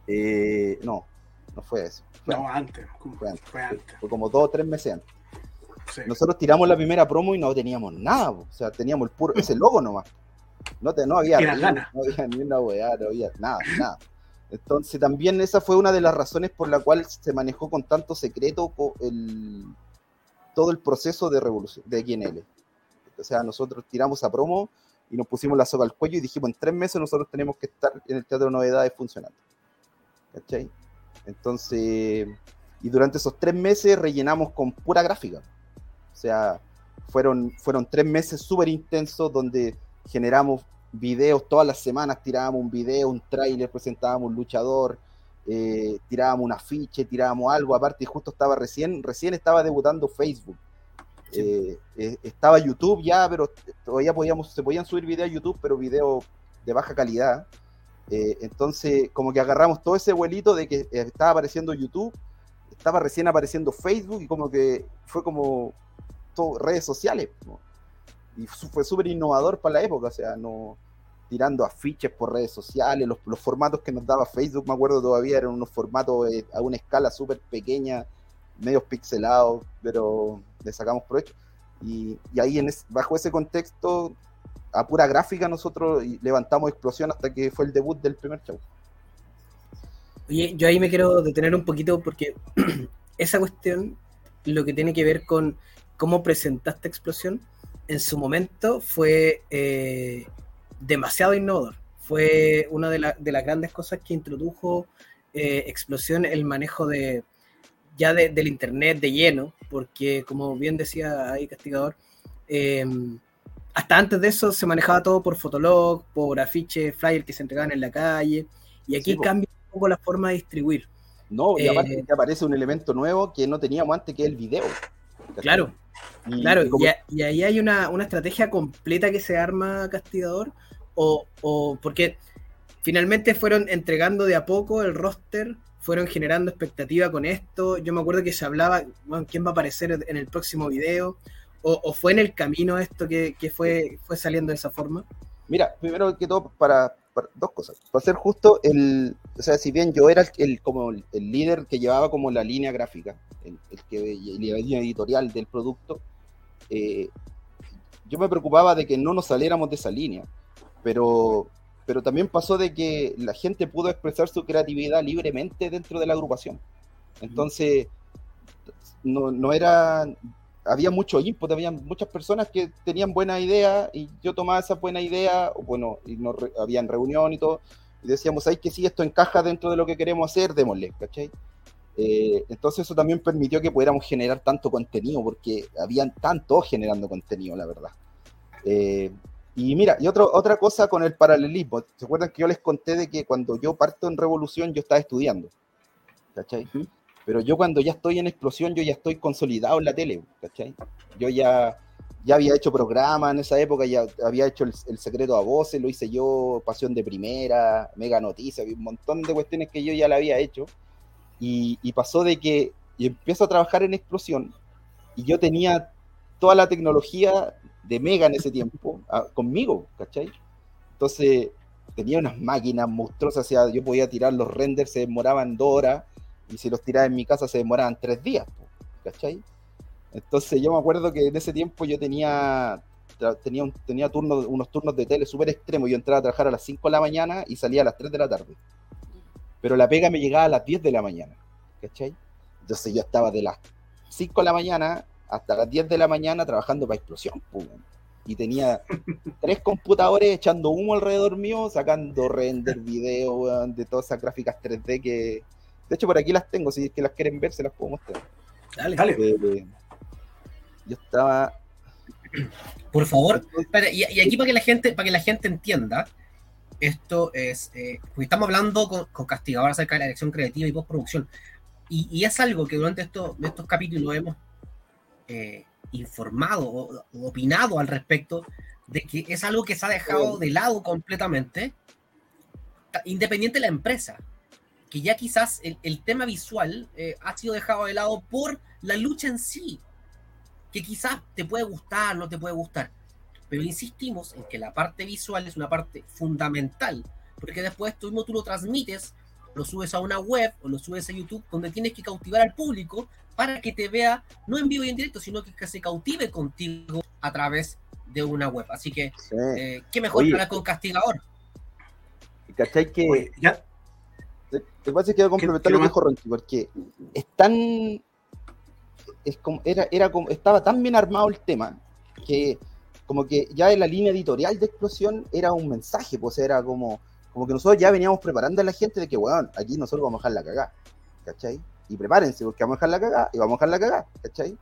eh, no, no fue eso. no, antes. Fue antes. Fue, como dos o tres meses antes. Nosotros tiramos la primera promo y no teníamos nada, o sea, teníamos el puro, ese logo nomás. No, te, no había ni, no había ni una weá, no había nada, nada. Entonces también esa fue una de las razones por la cual se manejó con tanto secreto el, todo el proceso de revolución de XNL. O sea, nosotros tiramos a promo y nos pusimos la soga al cuello y dijimos en tres meses nosotros tenemos que estar en el Teatro de Novedades funcionando. ¿Cachai? Entonces, y durante esos tres meses rellenamos con pura gráfica. O sea, fueron, fueron tres meses súper intensos donde generamos videos todas las semanas, tirábamos un video, un tráiler, presentábamos un luchador, eh, tirábamos un afiche, tirábamos algo, aparte justo estaba recién, recién estaba debutando Facebook. Eh, eh, estaba YouTube ya, pero todavía podíamos, se podían subir videos a YouTube, pero videos de baja calidad. entonces, como que agarramos todo ese vuelito de que estaba apareciendo YouTube, estaba recién apareciendo Facebook y como que fue como todo, redes sociales y fue súper innovador para la época, o sea, no tirando afiches por redes sociales, los, los, formatos que nos daba Facebook, me acuerdo todavía, eran unos formatos eh, a una escala súper pequeña, medios pixelados, pero le sacamos provecho. Y, y ahí en bajo ese contexto a pura gráfica nosotros levantamos explosión hasta que fue el debut del primer show. Oye, yo ahí me quiero detener un poquito porque esa cuestión, lo que tiene que ver con cómo presentaste explosión, en su momento fue eh, demasiado innovador. Fue una de, las grandes cosas que introdujo eh, explosión el manejo de ya del internet de lleno, porque como bien decía ahí Castigador, em, hasta antes de eso se manejaba todo por Fotolog, por afiches, flyers que se entregaban en la calle, y aquí cambia un poco la forma de distribuir. No, y aparte eh, aparece un elemento nuevo que no teníamos antes, que es el video. Claro, claro, y, ahí hay una, estrategia completa que se arma Castigador, o, o porque finalmente fueron entregando de a poco el roster, fueron generando expectativa con esto. Yo me acuerdo que se hablaba, bueno, ¿quién va a aparecer en el próximo video? ¿O, fue en el camino esto que, fue, fue saliendo de esa forma? Mira, primero que todo, para, dos cosas. Para ser justo, el, o sea, si bien yo era el, como el, líder que llevaba como la línea gráfica, el, que la línea editorial del producto, eh, yo me preocupaba de que no nos saliéramos de esa línea, pero, pero también pasó de que la gente pudo expresar su creatividad libremente dentro de la agrupación. Entonces, no, no era había mucho input, había muchas personas que tenían buena idea y yo tomaba esa buena idea, bueno, y no habían reunión y todo, y decíamos, ay, que sí, esto encaja dentro de lo que queremos hacer, démosle, ¿cachai? Eh, entonces eso también permitió que pudiéramos generar tanto contenido, porque habían tantos generando contenido, la verdad. Eh, y mira, y otro, otra cosa con el paralelismo, ¿se acuerdan que yo les conté de que cuando yo parto en Revolución yo estaba estudiando? ¿Cachai? Pero yo cuando ya estoy en explosión, yo ya estoy consolidado en la tele, ¿cachai? Yo ya, ya había hecho programas en esa época, ya había hecho el, secreto a voces, lo hice yo, Pasión de Primera, Mega Noticias, un montón de cuestiones que yo ya la había hecho. Y, pasó de que y empiezo a trabajar en explosión y yo tenía toda la tecnología de Mega en ese tiempo conmigo, ¿cachai? Entonces tenía unas máquinas monstruosas, o sea, yo podía tirar los renders, se demoraban dos horas y si los tiraba en mi casa se demoraban tres días, ¿cachai? Entonces yo me acuerdo que en ese tiempo yo tenía tenía, tenía unos turnos de tele súper extremos. Yo entraba a trabajar a las 5 de la mañana y salía a las 3 de la tarde. Pero la pega me llegaba a las 10 de la mañana. ¿Cachai? Entonces yo estaba de las 5 de la mañana hasta las 10 de la mañana trabajando para explosión. Y tenía tres computadores echando humo alrededor mío, sacando render, video, de todas esas gráficas 3D que, de hecho, por aquí las tengo, si es que las quieren ver, se las puedo mostrar. Dale, dale. Eh, yo estaba. Por favor, y, aquí para que la gente, para que la gente entienda, esto es, eh, estamos hablando con, Castigador acerca de la dirección creativa y postproducción. Y, y es algo que durante estos capítulos hemos eh, informado o, opinado al respecto de que es algo que se ha dejado de lado completamente, independiente de la empresa que ya quizás el, tema visual eh, ha sido dejado de lado por la lucha en sí, que quizás te puede gustar, no te puede gustar, pero insistimos en que la parte visual es una parte fundamental, porque después tú mismo tú lo transmites, lo subes a una web o lo subes a YouTube, donde tienes que cautivar al público para que te vea, no en vivo y en directo, sino que, se cautive contigo a través de una web. Así que, eh, ¿qué mejor para con Castigador? ¿Cachai que ya, lo que pasa es que quiero complementar lo que dijo Ronchi, porque es tan. Es como, era, era como, estaba tan bien armado el tema que como que ya en la línea editorial de explosión era un mensaje, pues era como, como que nosotros ya veníamos preparando a la gente de que, weón, aquí nosotros vamos a dejar la cagada, ¿cachai? Y prepárense, porque vamos a dejar la cagada y vamos a dejar la cagada, ¿cachai?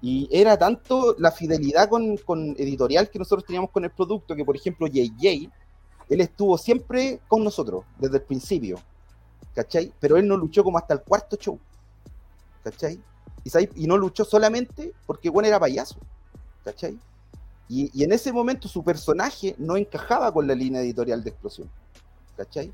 Y era tanto la fidelidad con, con, editorial que nosotros teníamos con el producto que, por ejemplo, JJ, él estuvo siempre con nosotros desde el principio. ¿cachai? Pero él no luchó como hasta el cuarto show, ¿cachai? Y, no luchó solamente porque bueno era payaso, ¿cachai? Y, en ese momento su personaje no encajaba con la línea editorial de Explosión, ¿cachai?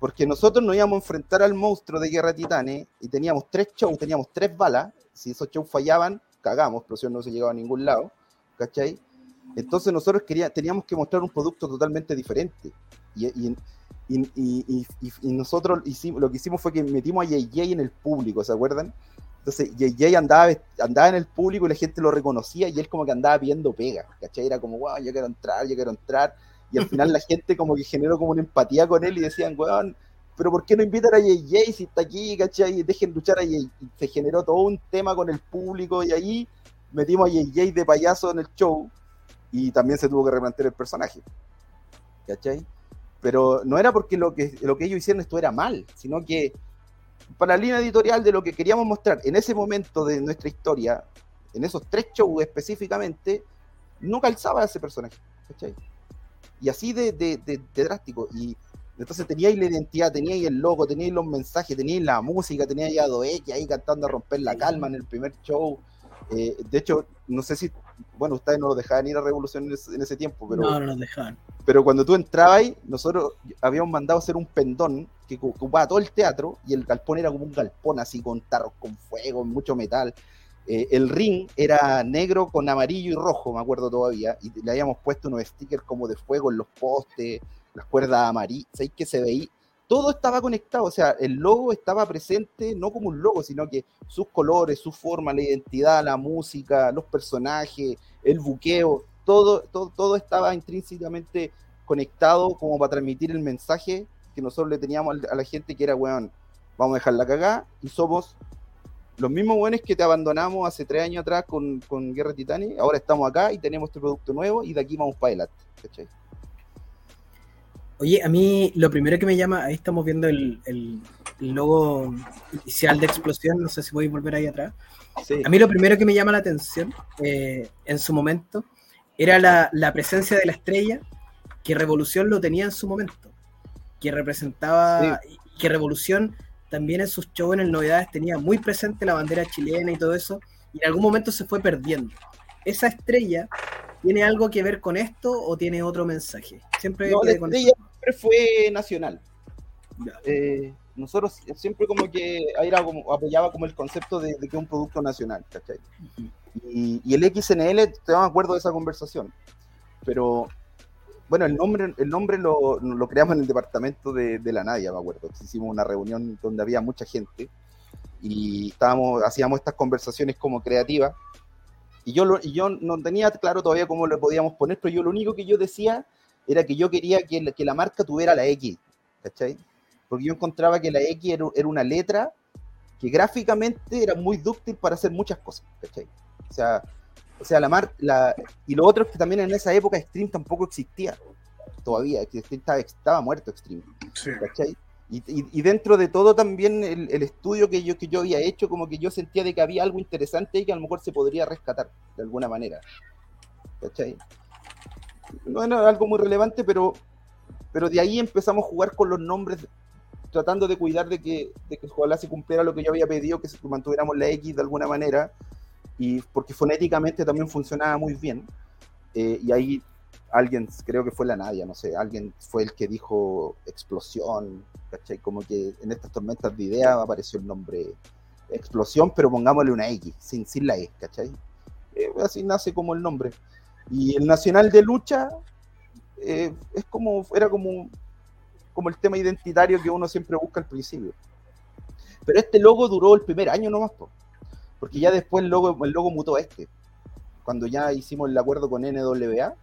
Porque nosotros nos íbamos a enfrentar al monstruo de Guerra Titanes y teníamos tres shows, teníamos tres balas, si esos shows fallaban, cagamos, Explosión no se llegaba a ningún lado, ¿cachai? Entonces nosotros queríamos, teníamos que mostrar un producto totalmente diferente. Y, y, y, nosotros hicimos, lo que hicimos fue que metimos a JJ en el público, ¿se acuerdan? Entonces, JJ andaba, andaba en el público y la gente lo reconocía y él como que andaba viendo pega, ¿cachai? Era como, wow, yo quiero entrar, yo quiero entrar. Y al final la gente como que generó como una empatía con él y decían, weón, pero ¿por qué no invitan a JJ si está aquí, ¿cachai? Dejen luchar a JJ. Y se generó todo un tema con el público y ahí metimos a JJ de payaso en el show y también se tuvo que replantear el personaje, ¿cachai? Pero no era porque lo que, lo que ellos hicieron esto era mal, sino que para la línea editorial de lo que queríamos mostrar en ese momento de nuestra historia, en esos tres shows específicamente, no calzaba ese personaje. ¿cachai? Y así de, de, drástico. Y entonces teníais la identidad, teníais el logo, teníais los mensajes, teníais la música, teníais a Doeke ahí cantando a romper la calma en el primer show. Eh, de hecho, no sé si, bueno, ustedes no lo dejaban ir a Revolución en ese, tiempo, pero... No, no nos dejaban. Pero cuando tú entrabas ahí, nosotros habíamos mandado hacer un pendón que ocupaba todo el teatro y el galpón era como un galpón así con tarros con fuego, mucho metal. Eh, el ring era negro con amarillo y rojo, me acuerdo todavía, y le habíamos puesto unos stickers como de fuego en los postes, las cuerdas amarillas, ¿sabéis que se veía? todo estaba conectado, o sea, el logo estaba presente no como un logo, sino que sus colores, su forma, la identidad, la música, los personajes, el buqueo, todo, todo, todo estaba intrínsecamente conectado como para transmitir el mensaje que nosotros le teníamos a la gente que era, weón, vamos a dejar la cagada y somos los mismos buenos que te abandonamos hace tres años atrás con, con Guerra Titanic, ahora estamos acá y tenemos este producto nuevo y de aquí vamos para adelante, ¿cachai? Oye, a mí lo primero que me llama, ahí estamos viendo el, el, logo inicial de explosión, no sé si voy a volver ahí atrás. A mí lo primero que me llama la atención eh, en su momento era la, la, presencia de la estrella que Revolución lo tenía en su momento, que representaba, que Revolución también en sus shows en el Novedades tenía muy presente la bandera chilena y todo eso, y en algún momento se fue perdiendo. Esa estrella ¿Tiene algo que ver con esto o tiene otro mensaje? Siempre no, la estrella siempre fue nacional. Eh, nosotros siempre como que era como, apoyaba como el concepto de, que es un producto nacional, ¿cachai? y, el XNL, te me acuerdo de esa conversación, pero bueno, el nombre, el nombre lo, lo creamos en el departamento de, de, la Nadia, me acuerdo. Hicimos una reunión donde había mucha gente y estábamos, hacíamos estas conversaciones como creativas y yo, lo, yo no tenía claro todavía cómo le podíamos poner, pero yo lo único que yo decía era que yo quería que, que la marca tuviera la X, ¿cachai? Porque yo encontraba que la X era, una letra que gráficamente era muy dúctil para hacer muchas cosas, ¿cachai? O sea, o sea la mar, la, y lo otro es que también en esa época Stream tampoco existía todavía, que estaba, estaba muerto Stream, ¿cachai? Y, dentro de todo también el, estudio que yo, que yo había hecho, como que yo sentía de que había algo interesante y que a lo mejor se podría rescatar de alguna manera. ¿Cachai? No era algo muy relevante, pero, pero de ahí empezamos a jugar con los nombres, tratando de cuidar de que, de que ojalá se cumpliera lo que yo había pedido, que mantuviéramos la X de alguna manera, y porque fonéticamente también funcionaba muy bien. Eh, y ahí alguien, creo que fue la Nadia, no sé, alguien fue el que dijo explosión, ¿cachai? Como que en estas tormentas de ideas apareció el nombre explosión, pero pongámosle una X, sin, sin la E, ¿cachai? Eh, así nace como el nombre. Y el Nacional de Lucha eh, es como, era como, como el tema identitario que uno siempre busca al principio. Pero este logo duró el primer año nomás, porque ya después el logo, el logo mutó a este. Cuando ya hicimos el acuerdo con NWA,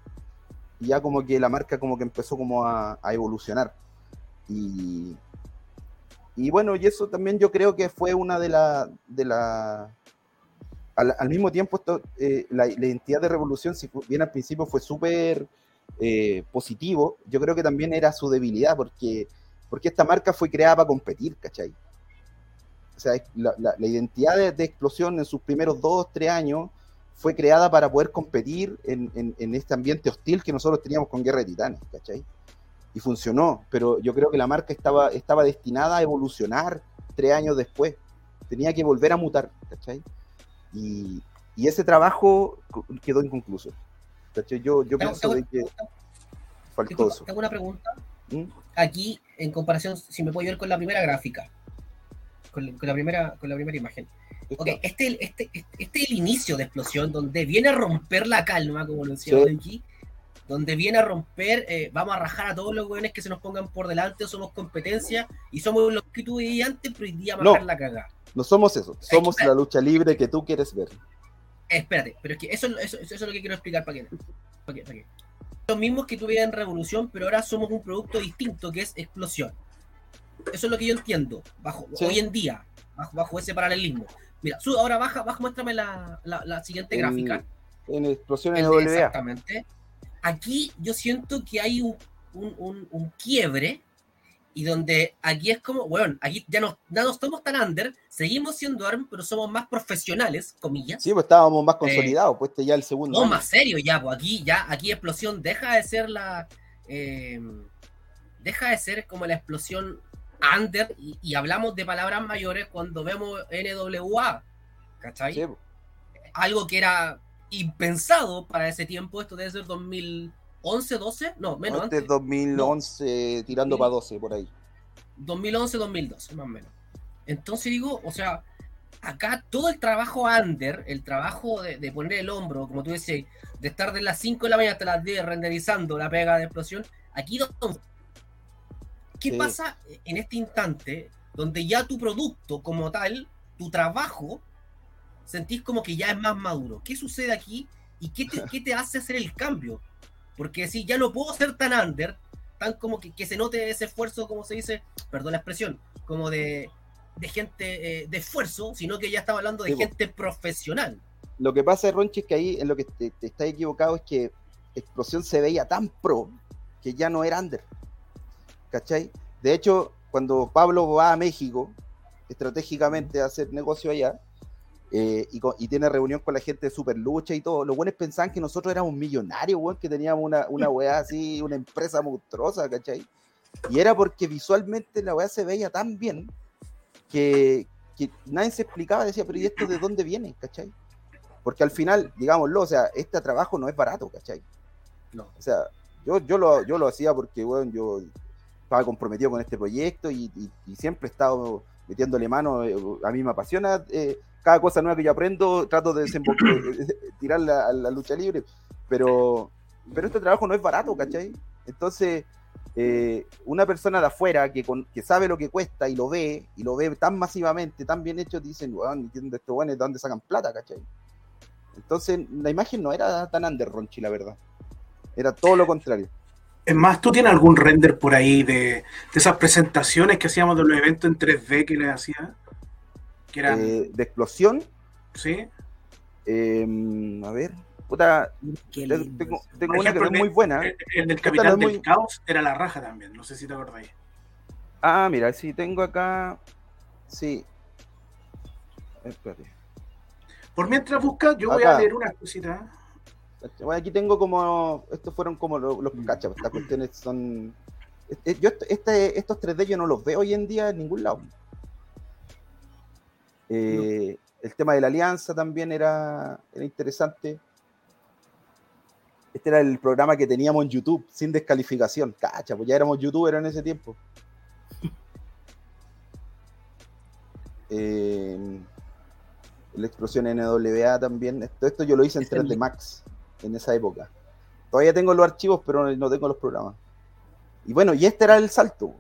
y ya como que la marca como que empezó como a, a evolucionar. Y, y bueno, y eso también yo creo que fue una de las... De la, al, mismo tiempo, esto, eh, la, identidad de revolución, si bien al principio fue súper eh, positivo, yo creo que también era su debilidad, porque, porque esta marca fue creada para competir, ¿cachai? O sea, la, la, identidad de, de, explosión en sus primeros dos, tres años fue creada para poder competir en, en, este ambiente hostil que nosotros teníamos con Guerra de Titanes, ¿cachai? Y funcionó, pero yo creo que la marca estaba, estaba destinada a evolucionar tres años después. Tenía que volver a mutar, ¿cachai? Y, y ese trabajo quedó inconcluso. ¿cachai? Yo, yo pienso de que faltó eso. Tengo una pregunta. ¿Mm? Aquí, en comparación, si me puedo ir con la primera gráfica, con, con la, primera, con la primera imagen Ok, este, este, este, es el inicio de explosión donde viene a romper la calma, como lo decía aquí. donde viene a romper, eh, vamos a rajar a todos los jóvenes que se nos pongan por delante, somos competencia y somos los que tú veías antes, pero hoy día va a la cagada. No somos eso, somos la lucha libre que tú quieres ver. Espérate, pero es que eso, eso, eso es lo que quiero explicar para que, para para Los mismos que en Revolución, pero ahora somos un producto distinto que es explosión. Eso es lo que yo entiendo, bajo, hoy en día, bajo, ese paralelismo. Mira, ahora baja, baja, muéstrame la, la, siguiente gráfica. En explosión en WA. Exactamente. Aquí yo siento que hay un, un, un, quiebre y donde aquí es como, bueno, aquí ya no, no estamos tan under, seguimos siendo ARM, pero somos más profesionales, comillas. Sí, pues estábamos más eh, consolidados, pues este ya el segundo. No, más serio ya, pues aquí ya, aquí explosión deja de ser la, eh, deja de ser como la explosión under y, hablamos de palabras mayores cuando vemos NWA, ¿cachai? Sí. Algo que era impensado para ese tiempo, esto debe ser 2011, 12, no, menos antes. 2011, tirando para 12, por ahí. 2011, 2012, más o menos. Entonces digo, o sea, acá todo el trabajo under, el trabajo de, poner el hombro, como tú decías, de estar de las 5 de la mañana hasta las 10 renderizando la pega de explosión, aquí ¿Qué pasa en este instante donde ya tu producto como tal, tu trabajo, sentís como que ya es más maduro? ¿Qué sucede aquí y qué te, qué te hace hacer el cambio? Porque si ya no puedo ser tan under, tan como que, se note ese esfuerzo, como se dice, perdón la expresión, como de, gente eh, de esfuerzo, sino que ya estaba hablando de gente profesional. Lo que pasa, Ronchi, es que ahí en lo que te, te estás equivocado es que Explosión se veía tan pro que ya no era under. ¿Cachai? De hecho, cuando Pablo va a México, estratégicamente a hacer negocio allá, eh, y, tiene reunión con la gente de Superlucha y todo, los buenos pensaban que nosotros éramos millonarios, que teníamos una, una weá así, una empresa monstruosa, ¿cachai? Y era porque visualmente la weá se veía tan bien que, que nadie se explicaba, decía, pero ¿y esto de dónde viene, cachai? Porque al final, digámoslo, o sea, este trabajo no es barato, ¿cachai? No. O sea, yo, yo, lo, yo lo hacía porque, bueno, yo estaba comprometido con este proyecto y, siempre he estado metiéndole mano. Eh, a mí me apasiona eh, cada cosa nueva que yo aprendo, trato de tirarla a la lucha libre, pero, pero este trabajo no es barato, ¿cachai? Entonces, eh, una persona de afuera que, que sabe lo que cuesta y lo ve, y lo ve tan masivamente, tan bien hecho, dicen, esto bueno, ¿de dónde sacan plata, cachai? Entonces, la imagen no era tan under, Ronchi, la verdad. Era todo lo contrario. Es más, ¿tú tienes algún render por ahí de, esas presentaciones que hacíamos de los eventos en 3D que le hacía? Que eran... Eh, ¿De explosión? Sí. Em, a ver, puta, tengo, una que es muy buena. El, del Capitán del Caos era la raja también, no sé si te acordáis. Ah, mira, sí, tengo acá. Sí. Espérate. Por mientras busca, yo voy a leer una cosita. Bueno, aquí tengo como. Estos fueron como los, los cachas, estas cuestiones son. Yo este, estos 3D yo no los veo hoy en día en ningún lado. Eh, el tema de la alianza también era, era interesante. Este era el programa que teníamos en YouTube, sin descalificación. Cacha, pues ya éramos youtubers en ese tiempo. Eh, la explosión NWA también. Esto, esto yo lo hice en 3D Max en esa época. Todavía tengo los archivos, pero no tengo los programas. Y bueno, y este era el salto.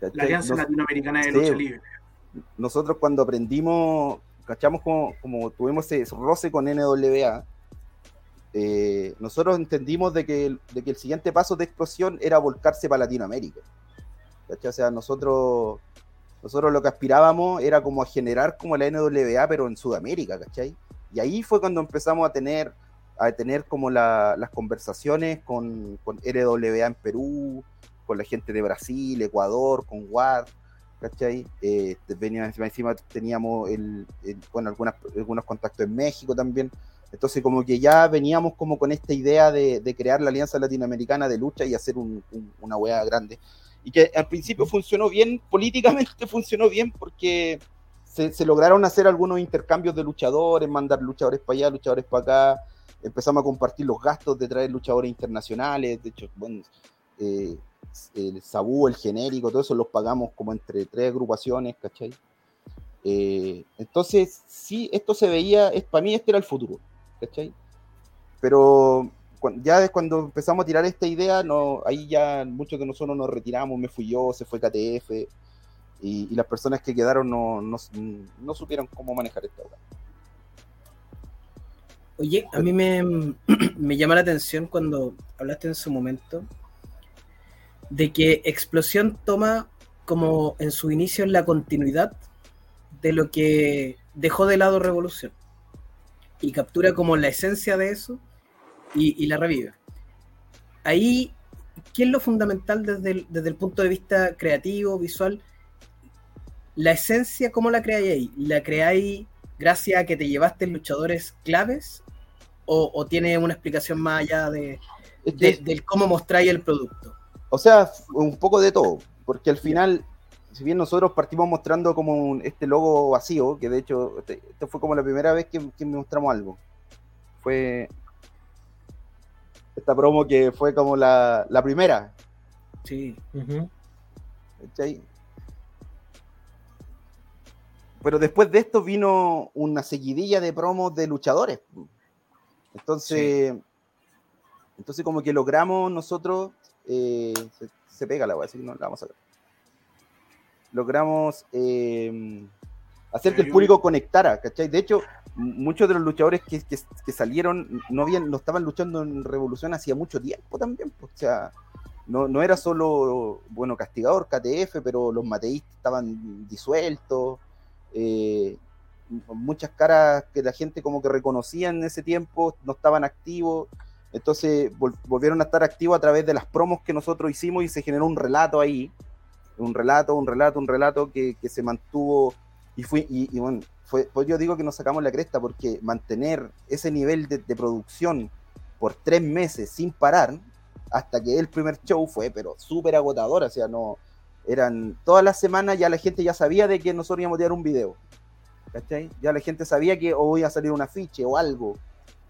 La Alianza Latinoamericana de Lucha Libre. Nosotros cuando aprendimos, cachamos como, como tuvimos ese roce con NWA, eh, nosotros entendimos de que, de que el siguiente paso de explosión era volcarse para Latinoamérica. O sea, nosotros, nosotros lo que aspirábamos era como a generar como la NWA, pero en Sudamérica, ¿cachai? Y ahí fue cuando empezamos a tener, a tener como las conversaciones con, con, RWA en Perú, con la gente de Brasil, Ecuador, con WAD, ¿cachai? Eh, encima teníamos el, bueno, algunos contactos en México también. Entonces como que ya veníamos como con esta idea de, crear la Alianza Latinoamericana de Lucha y hacer una hueá grande. Y que al principio funcionó bien, políticamente funcionó bien porque se, lograron hacer algunos intercambios de luchadores, mandar luchadores para allá, luchadores para acá. Empezamos a compartir los gastos de traer luchadores internacionales. De hecho, bueno, eh, el Sabu, el genérico, todo eso los pagamos como entre tres agrupaciones, ¿cachai? Eh, entonces, sí, esto se veía, es, para mí este era el futuro, ¿cachai? Pero, ya es cuando empezamos a tirar esta idea, no, ahí ya muchos de nosotros nos retiramos, me fui yo, se fue KTF, y, las personas que quedaron no, no, supieron cómo manejar esta obra. Oye, a mí me, me llama la atención cuando hablaste en su momento de que Explosión toma como en su inicio la continuidad de lo que dejó de lado Revolución y captura como la esencia de eso y, la revive. Ahí, ¿qué es lo fundamental desde desde el punto de vista creativo, visual? La esencia, ¿cómo la creáis ahí? ¿La creáis gracias a que te llevaste luchadores claves? ¿O, tiene una explicación más allá de, del cómo mostráis el producto? O sea, un poco de todo, porque al final si bien nosotros partimos mostrando como este logo vacío, que de hecho, este, esto fue como la primera vez que, que, mostramos algo. Fue esta promo que fue como la, primera. Sí. Pero después de esto vino una seguidilla de promos de luchadores. Entonces, entonces como que logramos nosotros, eh, se, pega la wea, así que no la vamos a ver logramos eh, hacer que el público conectara, ¿cachai? De hecho, muchos de los luchadores que, salieron no, habían, no estaban luchando en Revolución hacía mucho tiempo también, pues, o sea, no, era solo, bueno, Castigador, KTF, pero los mateístas estaban disueltos, eh, muchas caras que la gente como que reconocía en ese tiempo no estaban activos, entonces volvieron a estar activos a través de las promos que nosotros hicimos y se generó un relato ahí, un relato, un relato, un relato que, se mantuvo y fue, y, bueno, fue, pues yo digo que nos sacamos la cresta porque mantener ese nivel de, producción por tres meses sin parar, hasta que el primer show fue, pero súper agotador, o sea, no, eran todas las semanas ya la gente ya sabía de que nosotros íbamos a tirar un video, ¿cachai? Ya la gente sabía que o iba a salir un afiche o algo.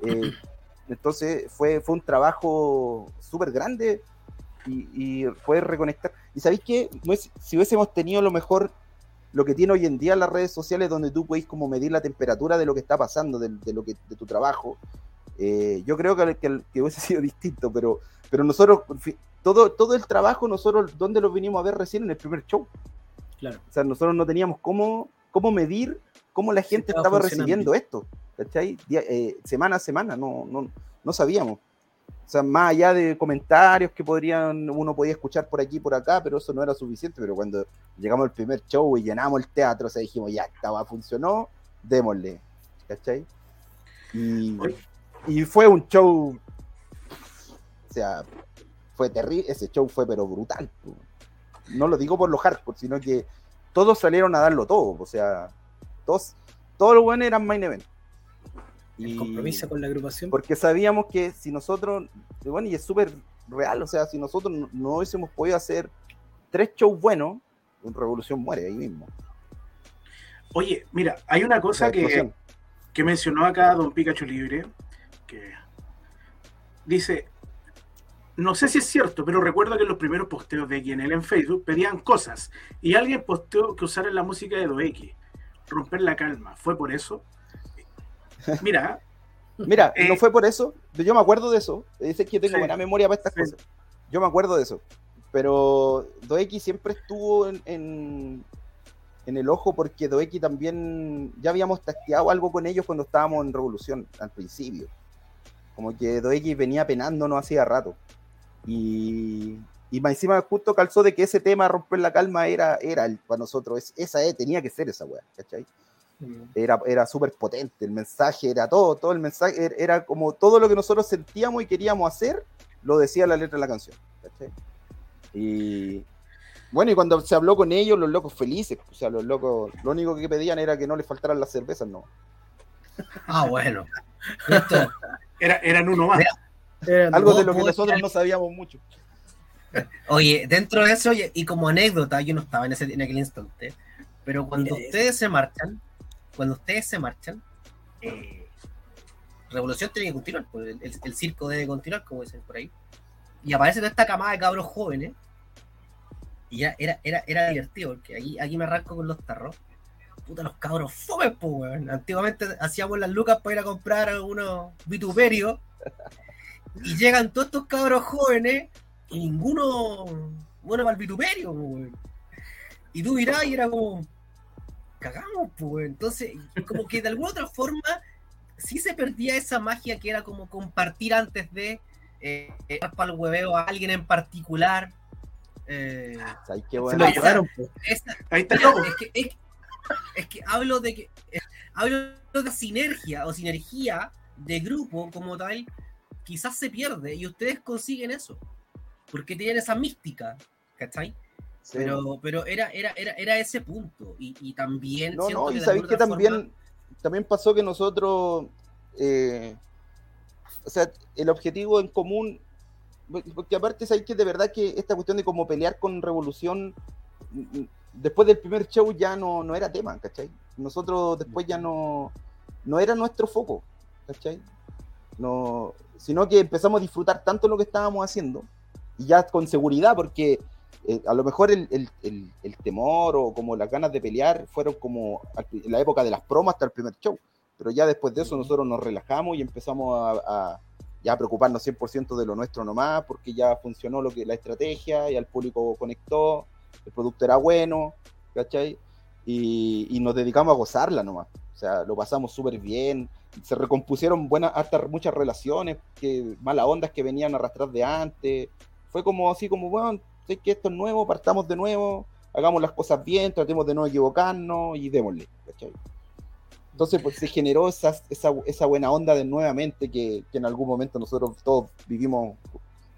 Eh, entonces fue, fue un trabajo súper grande y, fue reconectar. Y sabéis que si hubiésemos tenido lo mejor, lo que tiene hoy en día las redes sociales, donde tú podéis como medir la temperatura de lo que está pasando, de, lo que, de tu trabajo, eh, yo creo que, que, hubiese sido distinto, pero, pero nosotros, todo, todo el trabajo, nosotros, ¿dónde lo vinimos a ver recién? En el primer show. Claro. O sea, nosotros no teníamos cómo, cómo medir cómo la gente estaba, recibiendo esto, ¿cachai? Eh, semana a semana, no, no, no sabíamos. O sea, más allá de comentarios que podrían, uno podía escuchar por aquí y por acá, pero eso no era suficiente. Pero cuando llegamos al primer show y llenamos el teatro, o sea, dijimos, ya estaba, funcionó, démosle. ¿Cachai? Y, y fue un show, o sea, fue terrible, ese show fue pero brutal. No lo digo por los hardcore, sino que todos salieron a darlo todo, o sea, todos, todos los buenos eran main event el compromiso con la agrupación. Porque sabíamos que si nosotros, bueno, y es súper real, o sea, si nosotros no, hubiésemos podido hacer tres shows buenos, Revolución muere ahí mismo. Oye, mira, hay una cosa que, que mencionó acá Don Pikachu Libre, que dice, no sé si es cierto, pero recuerdo que en los primeros posteos de XNL en Facebook pedían cosas y alguien posteó que usaran la música de Doeki, romper la calma. ¿Fue por eso? Mira. Mira, no eh, fue por eso. Yo me acuerdo de eso. Dice que yo tengo buena memoria para estas cosas. Yo me acuerdo de eso. Pero Doeki siempre estuvo en, en, el ojo porque Doeki también ya habíamos tasteado algo con ellos cuando estábamos en Revolución al principio. Como que Doeki venía penando no hacía rato. Y, y más encima justo calzó de que ese tema romper la calma era, era el, para nosotros. esa eh, tenía que ser esa weá, ¿cachai? Era, era súper potente, el mensaje era todo, todo el mensaje er, era como todo lo que nosotros sentíamos y queríamos hacer, lo decía la letra de la canción. Y bueno, y cuando se habló con ellos, los locos felices, o sea, los locos, lo único que pedían era que no les faltaran las cervezas, no. Ah, bueno. Era, eran uno más. Algo de lo que nosotros no sabíamos mucho. Oye, dentro de eso, y como anécdota, yo no estaba en, ese, en aquel instante, pero cuando ustedes se marchan, cuando ustedes se marchan, eh, Revolución tiene que continuar, pues, el, circo debe continuar, como dicen por ahí. Y aparece toda esta camada de cabros jóvenes. Y ya era, era, era divertido, porque aquí, aquí me arranco con los tarros. Puta, los cabros fomes, pues, Antiguamente hacíamos las lucas para ir a comprar unos vituperios. Y llegan todos estos cabros jóvenes y ninguno bueno para el vituperio, pues, Y tú mirás y era como, cagamos, pues. Entonces, como que de alguna otra forma sí se perdía esa magia que era como compartir antes de eh, para el hueveo a alguien en particular. Eh, Ay, qué bueno. Se lo pues. Ahí está es que, es, que hablo de que hablo de sinergia o sinergia de grupo como tal, quizás se pierde y ustedes consiguen eso. Porque tienen esa mística, ¿cachai? Pero, pero era, era, era, era ese punto. Y, y también. No, no, y sabéis que también, también pasó que nosotros. Eh, o sea, el objetivo en común. Porque aparte, sabéis que de verdad que esta cuestión de cómo pelear con revolución. Después del primer show ya no, no era tema, ¿cachai? Nosotros después ya no. No era nuestro foco, ¿cachai? No, sino que empezamos a disfrutar tanto lo que estábamos haciendo y ya con seguridad, porque eh, a lo mejor el, temor o como las ganas de pelear fueron como en la época de las promas hasta el primer show, pero ya después de eso nosotros nos relajamos y empezamos a, ya preocuparnos 100% de lo nuestro nomás, porque ya funcionó lo que la estrategia, y el público conectó, el producto era bueno, ¿cachai? Y, y nos dedicamos a gozarla nomás, sea, lo pasamos súper bien, se recompusieron buenas, hasta muchas relaciones, que malas ondas que venían a arrastrar de antes, fue como así como, bueno, sé que esto es nuevo, partamos de nuevo, hagamos las cosas bien, tratemos de no equivocarnos y démosle, Entonces, pues se generó esa, esa, buena onda de nuevamente que, en algún momento nosotros todos vivimos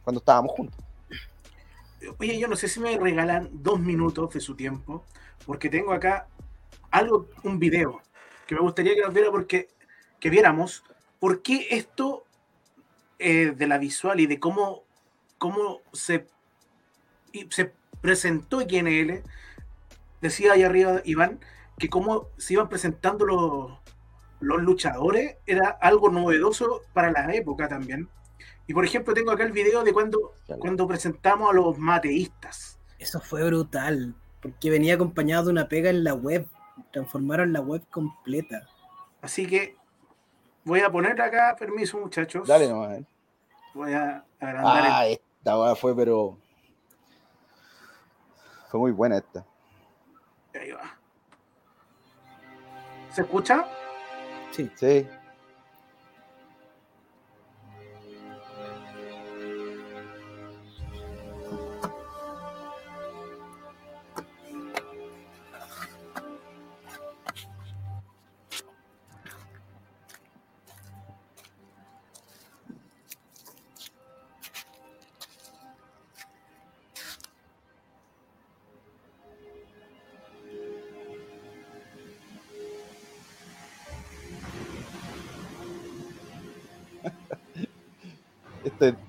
cuando estábamos juntos. Oye, yo no sé si me regalan dos minutos de su tiempo, porque tengo acá algo, un video que me gustaría que nos viera porque que viéramos por qué esto eh, de la visual y de cómo cómo se, se presentó Decía ahí arriba Iván que cómo se iban presentando los, los luchadores era algo novedoso para la época también. Y por ejemplo, tengo acá el video de cuando, cuando presentamos a los mateístas. Eso fue brutal, porque venía acompañado de una pega en la web. Transformaron la web completa. Así que voy a poner acá, permiso muchachos. Dale nomás. Eh. Voy a agrandar. Ah, esta fue, pero. Fue muy buena esta. Ahí va. ¿Se escucha? Sí. Sí.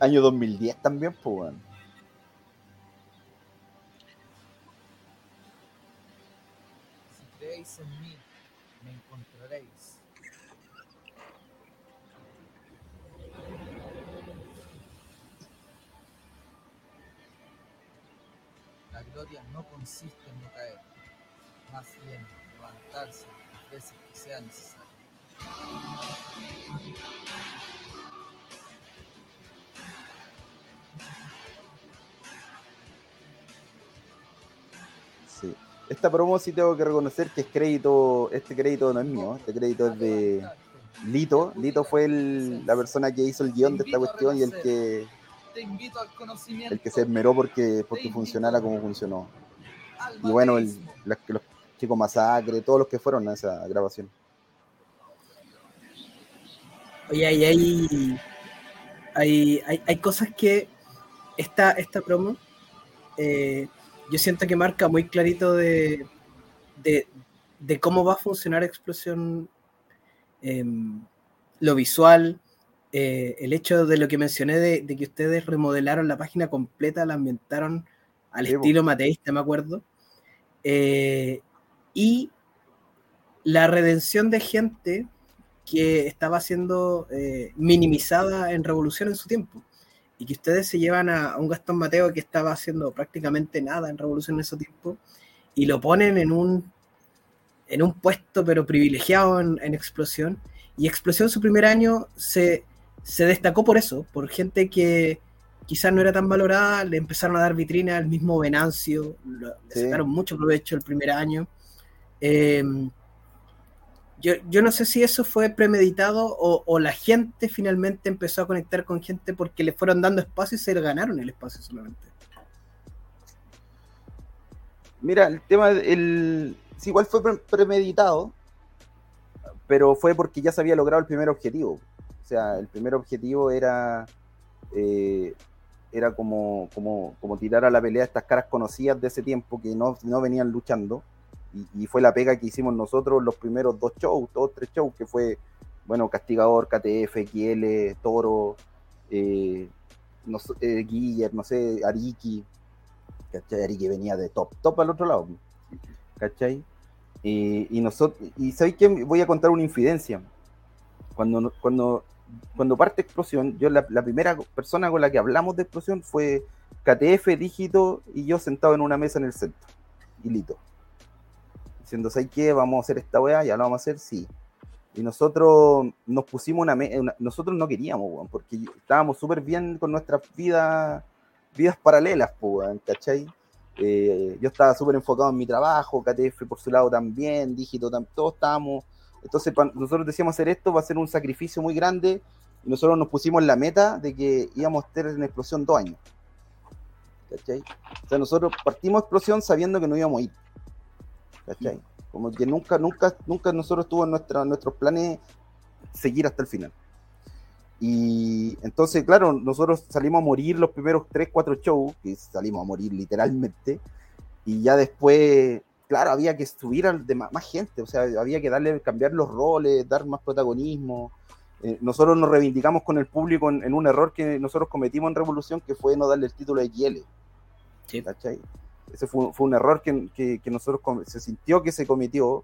Año 2010 también, pues, bueno. Promo sí tengo que reconocer que es crédito, este crédito no es mío, este crédito es de Lito. Lito fue la persona que hizo el guion de esta cuestión y el que el que se esmeró porque, porque funcionara como funcionó. Y bueno, el, los, chicos masacre, todos los que fueron a esa grabación. Oye, hay, hay, hay, hay cosas que esta, esta promo eh, yo siento que marca muy clarito de, de, cómo va a funcionar Explosión, em, lo visual, eh, el hecho de lo que mencioné de, que ustedes remodelaron la página completa, la ambientaron al estilo mateísta, me acuerdo, eh, y la redención de gente que estaba siendo eh, minimizada en Revolución en su tiempo y que ustedes se llevan a, un Gastón Mateo que estaba haciendo prácticamente nada en Revolución en ese tiempo y lo ponen en un, en un puesto pero privilegiado en, Explosión. Y Explosión su primer año se se destacó por eso, por gente que quizás no era tan valorada, le empezaron a dar vitrina al mismo Venancio, le sacaron mucho provecho el primer año. Em, yo, no sé si eso fue premeditado o, la gente finalmente empezó a conectar con gente porque le fueron dando espacio y se ganaron el espacio solamente. Mira, el tema, el, igual fue premeditado, pero fue porque ya se había logrado el primer objetivo. O sea, el primer objetivo era, eh, era como, como, como, tirar a la pelea estas caras conocidas de ese tiempo que no, no venían luchando y, fue la pega que hicimos nosotros los primeros dos shows, dos, tres shows, que fue, bueno, Castigador, KTF, XL, Toro, eh, no, eh, Guiller, no sé, Ariki, ¿cachai? Ariki venía de top, top al otro lado, ¿cachai? y nosotros, y ¿sabéis que Voy a contar una infidencia. Cuando, cuando, cuando parte Explosión, yo la, la primera persona con la que hablamos de Explosión fue KTF, Dígito y yo sentado en una mesa en el centro. Y Lito diciendo, ¿sabes qué? Vamos a hacer esta weá, ya lo vamos a hacer, sí. Y nosotros nos pusimos una, nosotros no queríamos, porque estábamos súper bien con nuestras vidas, vidas paralelas, weón, ¿cachai? Eh, yo estaba súper enfocado en mi trabajo, KTF por su lado también, Dígito, todos estábamos. Entonces, nosotros decíamos hacer esto, va a ser un sacrificio muy grande, y nosotros nos pusimos la meta de que íbamos a estar en explosión dos años. ¿Cachai? O sea, nosotros partimos explosión sabiendo que no íbamos a ir. ¿Cachai? Como que nunca, nunca, nunca nosotros tuvo en nuestra, nuestros planes seguir hasta el final. Y entonces, claro, nosotros salimos a morir los primeros 3, 4 shows, que salimos a morir literalmente, y ya después, claro, había que subir a de más, gente, o sea, había que darle, cambiar los roles, dar más protagonismo. Eh, nosotros nos reivindicamos con el público en, un error que nosotros cometimos en Revolución, que fue no darle el título de XL. Sí. Ese fue, un error que, nosotros se sintió que se cometió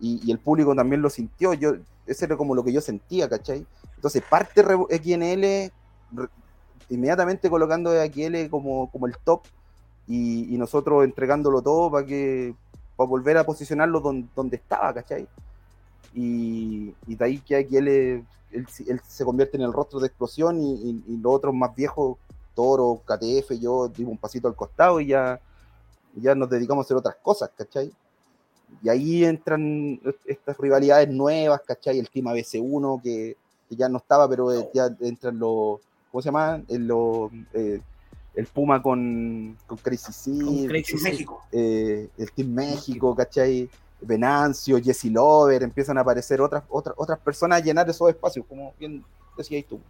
y, el público también lo sintió. Yo, ese era como lo que yo sentía, ¿cachai? Entonces parte XNL inmediatamente colocando XL como, como el top y, nosotros entregándolo todo para que para volver a posicionarlo donde, estaba, ¿cachai? Y, de ahí que XL él, se convierte en el rostro de explosión y, los otros más viejos, Toro, KTF, yo dimos un pasito al costado y ya ya nos dedicamos a hacer otras cosas, ¿cachai? Y ahí entran estas rivalidades nuevas, ¿cachai? El Team ABC1 que, ya no estaba, pero eh, ya entran los, ¿cómo se llama? En eh, el Puma con, con Crazy Seed, México. Eh, el Team México, ¿cachai? Venancio, Jesse Lover, empiezan a aparecer otras, otras, otras personas a llenar esos espacios, como bien decías tú.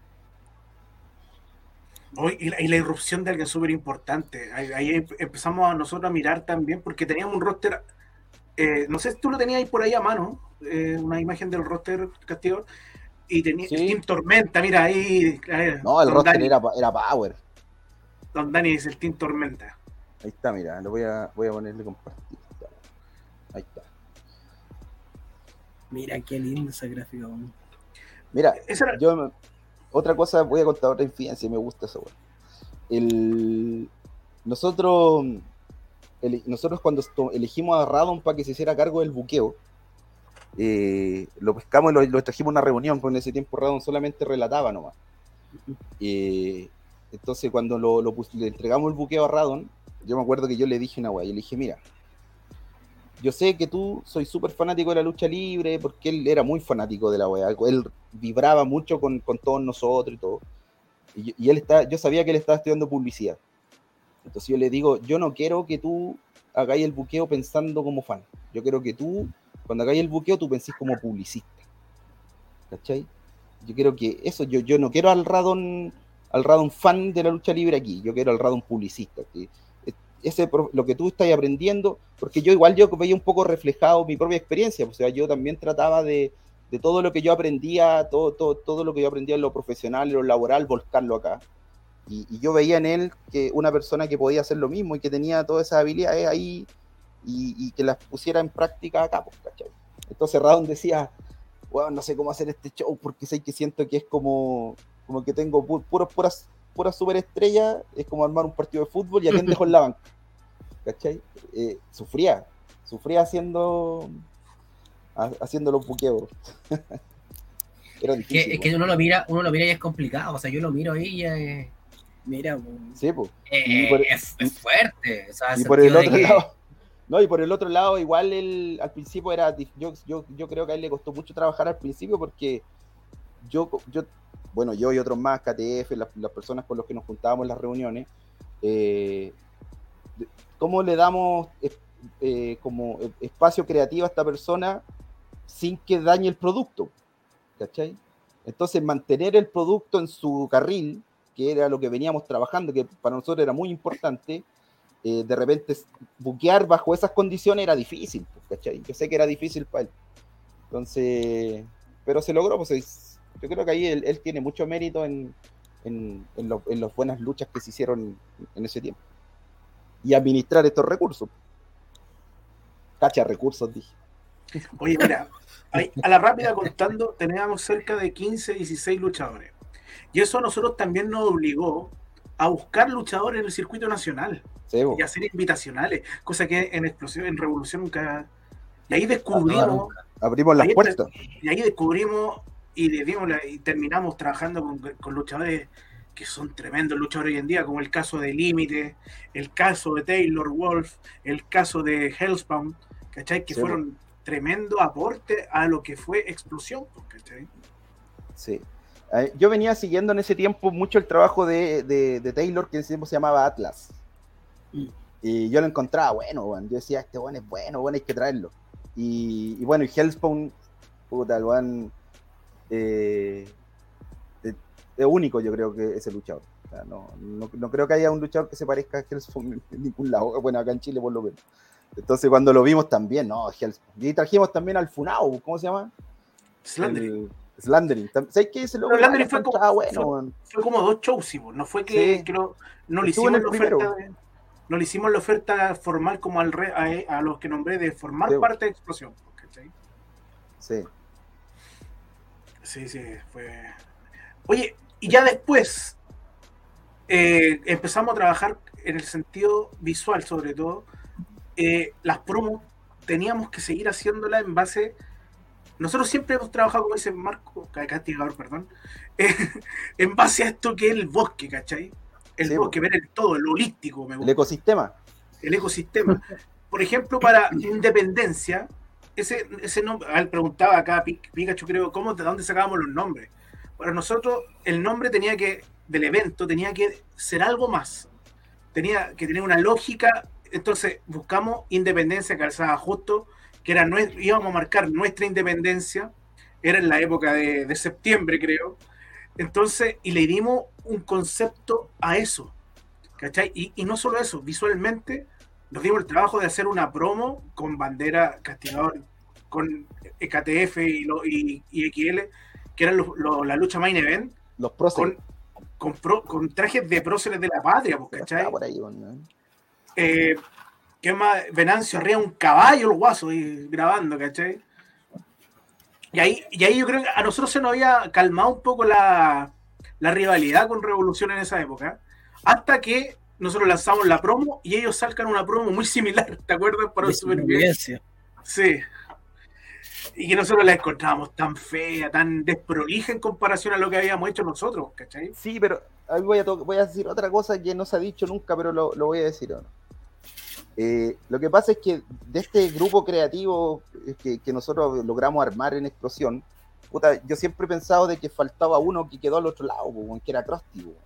Y la, irrupción de alguien súper importante. Ahí, em, empezamos a nosotros a mirar también, porque teníamos un roster. Eh, no sé si tú lo tenías ahí por ahí a mano, eh, una imagen del roster Castillo. Y tenía Team Tormenta, mira ahí. no, el roster era, era, Power. Don Dani es el Team Tormenta. Ahí está, mira, lo voy a, voy a ponerle compartir. Ahí está. Mira qué lindo ese gráfico. Mira, yo otra cosa, voy a contar otra infidencia, me gusta eso. El, nosotros, nosotros cuando elegimos a Radon para que se hiciera cargo del buqueo, eh, lo pescamos y lo, trajimos a una reunión, porque en ese tiempo Radon solamente relataba nomás. Eh, entonces cuando lo, le entregamos el buqueo a Radon, yo me acuerdo que yo le dije una weá, yo le dije, mira, yo sé que tú soy súper fanático de la lucha libre, porque él era muy fanático de la weá. Él vibraba mucho con, todos nosotros y todo. Y, él está, yo sabía que él estaba estudiando publicidad. Entonces yo le digo, yo no quiero que tú hagáis el buqueo pensando como fan. Yo quiero que tú, cuando hagáis el buqueo, tú pensís como publicista. ¿Cachai? Yo quiero que eso, yo, yo no quiero al Radon, al Radon fan de la lucha libre aquí, yo quiero al Radon publicista. Ese, lo que tú estás aprendiendo, porque yo igual yo veía un poco reflejado mi propia experiencia, o sea, yo también trataba de, de todo lo que yo aprendía, todo, todo, todo, lo que yo aprendía en lo profesional, en lo laboral, volcarlo acá. Y, yo veía en él que una persona que podía hacer lo mismo y que tenía todas esas habilidades ahí y, que las pusiera en práctica acá, pues, ¿cachai? Entonces Radon decía, bueno, no sé cómo hacer este show porque sé que siento que es como, como que tengo puros, puras pura superestrella, es como armar un partido de fútbol y a quién dejó en la banca. ¿Cachai? Eh, sufría, sufría haciendo haciendo los buqueos. Era difícil. Que, es que uno lo mira, uno lo mira y es complicado. O sea, yo lo miro ahí y es, Mira, sí, pues. eh, por- es, es fuerte. O sea, y por el otro que- lado no y por el otro lado igual él al principio era yo, yo, yo creo que a él le costó mucho trabajar al principio porque yo yo bueno yo y otros más KTF las, las personas con los que nos juntábamos en las reuniones eh, cómo le damos eh, como eh, espacio creativo a esta persona sin que dañe el producto ¿cachai? entonces mantener el producto en su carril que era lo que veníamos trabajando que para nosotros era muy importante eh, de repente buquear bajo esas condiciones era difícil, ¿cachai? Yo sé que era difícil para él. Entonces, pero se logró, pues es- yo creo que ahí él, él tiene mucho mérito en, en, en, lo- en las buenas luchas que se hicieron en ese tiempo. Y administrar estos recursos. Cacha recursos, dije. Oye, mira, ahí, a la rápida contando, teníamos cerca de 15, 16 luchadores. Y eso a nosotros también nos obligó a buscar luchadores en el circuito nacional Sí, y hacer invitacionales, cosa que en Explosión, en Revolución nunca. Y ahí Ah, descubrimos, Abrimos las ahí puertas. y ahí descubrimos y la- y terminamos trabajando con, con luchadores que son tremendos luchadores hoy en día, como el caso de Límite, el caso de Taylor Wolf, el caso de Hellspawn, ¿cachai? Que Sí, fueron tremendo aporte a lo que fue Explosión, ¿cachai? Sí. Eh, Yo venía siguiendo en ese tiempo mucho el trabajo de, de- de Taylor, que en ese tiempo se llamaba Atlas. Mm. Y yo lo encontraba bueno, weón. Yo decía, este weón es bueno, bueno, hay que traerlo. Y, y bueno, y Hellspawn, puta, el weón, eh, es, es único, yo creo que ese luchador. O sea, no, no, no creo que haya un luchador que se parezca a Hellspawn en, ningún lado. Bueno, acá en Chile por lo menos. Entonces cuando lo vimos también, no, Hellspawn. Y trajimos también al Funao, ¿cómo se llama? Slandering. El Slandering. ¿Sabes qué? Ese loco Slandering lo fue como- bueno, fue- como dos shows, sí, no fue que, Sí. que no, no le hicimos la oferta de- no le hicimos la oferta formal como al re- a, a los que nombré de formar Sí. parte de Explosión, ¿cachai? Sí. Sí, sí, fue. Oye, y ya después eh, empezamos a trabajar en el sentido visual, sobre todo. Eh, las promos teníamos que seguir haciéndolas en base. Nosotros siempre hemos trabajado, como dice Marco, castigador, perdón, eh, en base a esto que es el bosque, ¿cachai? El Sí, bosque, ver el todo, el holístico, me El gusta ecosistema. el ecosistema. Por ejemplo, para Independencia, ese, ese nombre, él preguntaba acá Pi- Pikachu, creo, ¿cómo, de dónde sacábamos los nombres? Para nosotros, el nombre tenía que, del evento, tenía que ser algo más. Tenía que tener una lógica. Entonces, buscamos Independencia calzada justo, que era nue- íbamos a marcar nuestra independencia. Era en la época de, de septiembre, creo. Entonces, y le dimos un concepto a eso. ¿Cachai? Y, y no solo eso, visualmente nos dimos el trabajo de hacer una promo con bandera castigador, con KTF y, lo- y, y XL, que eran la lucha main event, Los próceres. con, con, pro- con trajes de próceres de la patria, pues, ¿cachai? por ahí. Eh, ¿Qué más? Venancio arriba un caballo, el guaso, y grabando, ¿cachai? Y ahí, y ahí yo creo que a nosotros se nos había calmado un poco la, la rivalidad con Revolución en esa época, hasta que nosotros lanzamos la promo y ellos sacan una promo muy similar, ¿te acuerdas? Para supervivencia. Sí. Y que nosotros la encontrábamos tan fea, tan desprolija en comparación a lo que habíamos hecho nosotros, ¿cachai? Sí, pero ahí voy a, to- voy a decir otra cosa que no se ha dicho nunca, pero lo, lo voy a decir ahora. Eh, lo que pasa es que de este grupo creativo eh, que, que nosotros logramos armar en Explosión, puta, yo siempre he pensado de que faltaba uno que quedó al otro lado, que era Krusty, weón.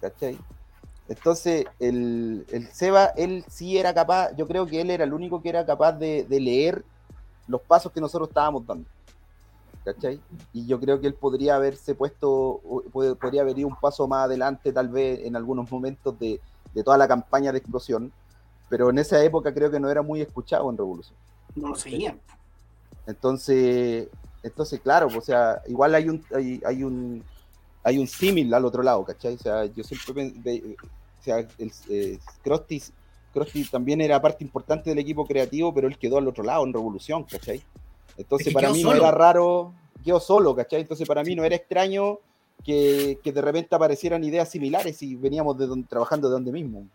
¿cachai? Entonces, el, el Seba, él sí era capaz, yo creo que él era el único que era capaz de, de leer los pasos que nosotros estábamos dando. ¿Cachai? Y yo creo que él podría haberse puesto, podría haber ido un paso más adelante, tal vez en algunos momentos de, de toda la campaña de explosión, pero en esa época creo que no era muy escuchado en Revolución. No lo seguían. Entonces, entonces claro, o sea, igual hay un, hay, hay un, hay un símil al otro lado, ¿cachai? O sea, yo siempre, pen- ve- o sea, el, eh, Krusty, Krusty también era parte importante del equipo creativo, pero él quedó al otro lado en Revolución, ¿cachai? Entonces Es que para mí solo. no era raro, quedó solo, ¿cachai? Entonces para mí no era extraño que, que de repente aparecieran ideas similares y veníamos de donde, trabajando de donde mismo.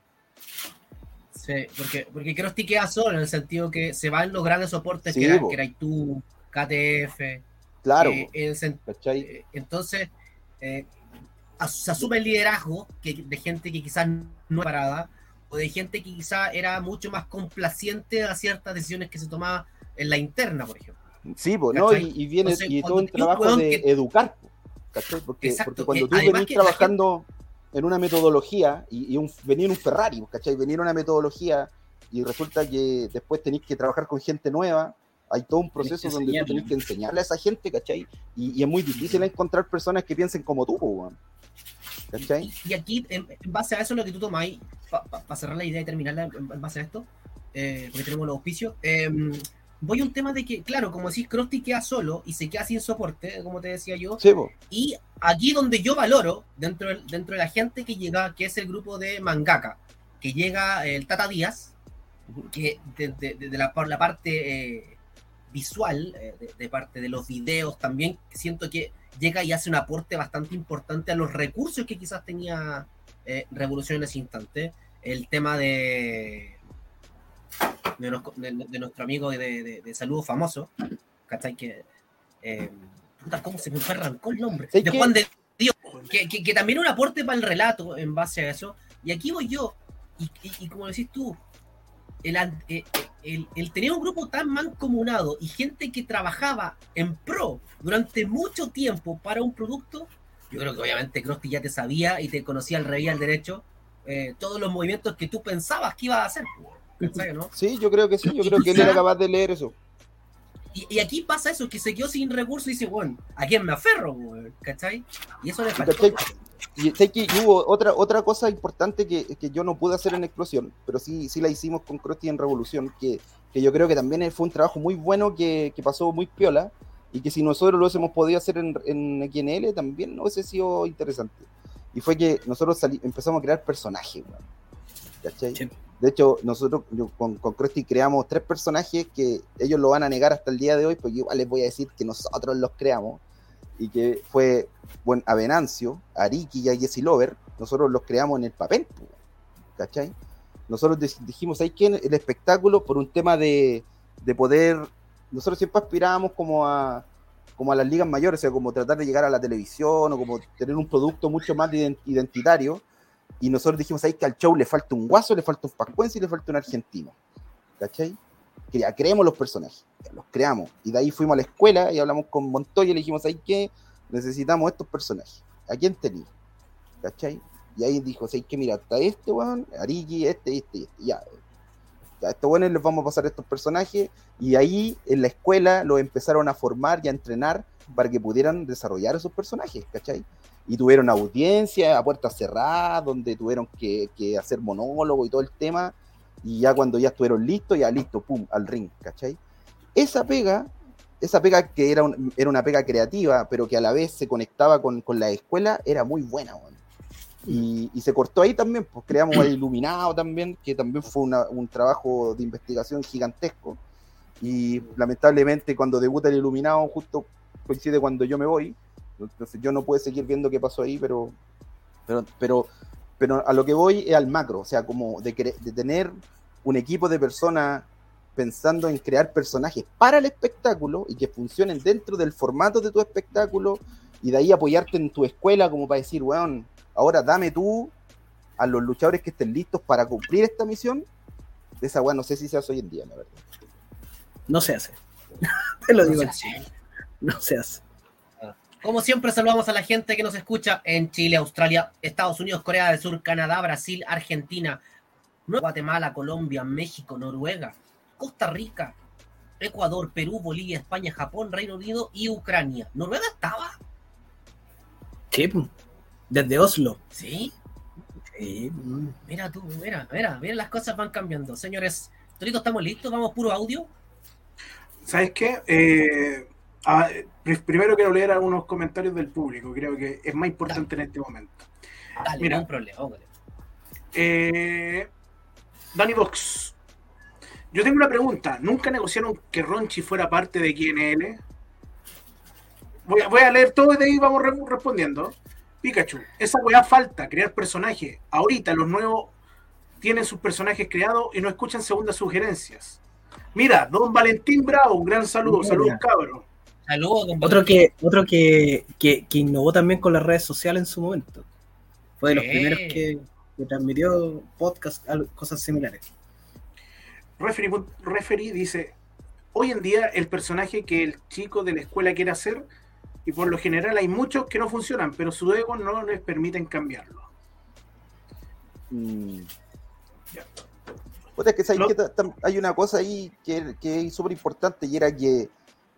Sí, porque, porque Krusty queda solo en el sentido que se van los grandes soportes Sí, que, eran, que eras tú, KTF, Claro. Eh, eh, entonces, eh, se asume el liderazgo que, de gente que quizás no parada o de gente que quizás era mucho más complaciente a ciertas decisiones que se tomaban en la interna, por ejemplo. Sí, pues, ¿no? Y, viene y todo el trabajo de educar, Porque, porque cuando tú venís trabajando en una metodología y, un, venir en un Ferrari, ¿cachai? Venir una metodología y resulta que después tenéis que trabajar con gente nueva, hay todo un proceso donde tú tenés que enseñarle a esa gente, ¿cachai? Y, es muy difícil encontrar personas que piensen como tú, ¿cachai? Y, aquí, en, base a eso, lo que tú tomáis, para cerrar la idea y terminarla en, base a esto, eh, porque tenemos los auspicios, em, voy a un tema de que, claro, como decís, Krusty queda solo y se queda sin soporte, como te decía yo. y aquí donde yo valoro, dentro, dentro de la gente que llega, que es el grupo de Mangaka, que llega el Tata Díaz, que de, la, por la parte eh, visual, eh, de, parte de los videos también, siento que llega y hace un aporte bastante importante a los recursos que quizás tenía eh, Revolución en ese instante. El tema de de, nuestro amigo de, de, saludo famoso, ¿cachai? Que, eh, ¿cómo se me arrancó el nombre? De Juan de Dios, que, que, también un aporte para el relato en base a eso. Y aquí voy yo, y, y, como decís tú, el, eh, el, el, tener un grupo tan mancomunado y gente que trabajaba en pro durante mucho tiempo para un producto, yo creo que obviamente Krusty ya te sabía y te conocía al revés al derecho eh, todos los movimientos que tú pensabas que iba a hacer. Sí, yo creo que sí, yo creo que él era capaz de leer eso. Y, aquí pasa eso, que se quedó sin recursos y dice, bueno, ¿a quién me aferro? ¿Cachai? Y eso le faltó. Y sé que hubo otra, otra cosa importante que, que, yo no pude hacer en Explosión, pero sí, sí la hicimos con Krusty en Revolución, que, que yo creo que también fue un trabajo muy bueno que, que, pasó muy piola y que si nosotros lo hubiésemos podido hacer en, en XNL también no hubiese sido interesante. Y fue que nosotros empezamos a crear personajes, ¿cachai? De hecho, nosotros con, con Krusty creamos tres personajes que ellos lo van a negar hasta el día de hoy, yo igual les voy a decir que nosotros los creamos y que fue, bueno, a Venancio, a Ariki y a Jesse Lover, nosotros los creamos en el papel, ¿cachai? Nosotros dijimos, ¿hay quién? El espectáculo por un tema de, de poder, nosotros siempre aspirábamos como a, como a las ligas mayores, o sea, como tratar de llegar a la televisión o como tener un producto mucho más identitario y nosotros dijimos ahí que al show le falta un guaso, le falta un pascuense y le falta un argentino. ¿Cachai? Que ya creemos los personajes, los creamos. Y de ahí fuimos a la escuela y hablamos con Montoya y le dijimos ahí que necesitamos estos personajes. ¿A quién tenía? ¿Cachai? Y ahí dijo, ¿sabes que Mira, hasta este, weón, Arigi, este, este, este, ya. A estos buenos les vamos a pasar estos personajes. Y ahí en la escuela los empezaron a formar y a entrenar para que pudieran desarrollar esos personajes, ¿cachai? y tuvieron audiencia a puertas cerradas, donde tuvieron que, hacer monólogo y todo el tema, y ya cuando ya estuvieron listos, ya listo, pum, al ring, ¿cachai? Esa pega, esa pega que era, era una pega creativa, pero que a la vez se conectaba con, la escuela, era muy buena, y, y, se cortó ahí también, pues creamos el Iluminado también, que también fue un trabajo de investigación gigantesco, y lamentablemente cuando debuta el Iluminado, justo coincide cuando yo me voy, entonces yo no puedo seguir viendo qué pasó ahí, pero, pero, pero, pero a lo que voy es al macro, o sea, como de, de tener un equipo de personas pensando en crear personajes para el espectáculo y que funcionen dentro del formato de tu espectáculo y de ahí apoyarte en tu escuela como para decir, weón, ahora dame tú a los luchadores que estén listos para cumplir esta misión. Esa weón no sé si se hace hoy en día, la verdad. No se hace. Te lo digo así. No se hace. Como siempre, saludamos a la gente que nos escucha en Chile, Australia, Estados Unidos, Corea del Sur, Canadá, Brasil, Argentina, Guatemala, Colombia, México, Noruega, Costa Rica, Ecuador, Perú, Bolivia, España, Japón, Reino Unido y Ucrania. ¿Noruega estaba? Sí, desde Oslo. ¿Sí? Sí. Mira tú, mira, mira, mira, las cosas van cambiando. Señores, Torito, ¿estamos listos? ¿Vamos puro audio? ¿Sabes qué? Eh, primero quiero leer algunos comentarios del público, creo que es más importante en este momento. Dale, Mira, no problema. Eh, Danny Box. Yo tengo una pregunta. ¿Nunca negociaron que Ronchi fuera parte de QNL? Voy a, voy a leer todo y de ahí vamos respondiendo. Pikachu, esa weá falta, crear personajes. Ahorita los nuevos tienen sus personajes creados y no escuchan segundas sugerencias. Mira, don Valentín Bravo, un gran saludo. Saludos, cabros. Otro que, otro que, que, innovó también con las redes sociales en su momento. Fue de los primeros que, transmitió podcast, cosas similares. Referee, referee dice, hoy en día el personaje que el chico de la escuela quiere hacer, y por lo general hay muchos que no funcionan, pero su ego no les permiten cambiarlo. Mm. es que, hay una cosa ahí que, que es súper importante y era que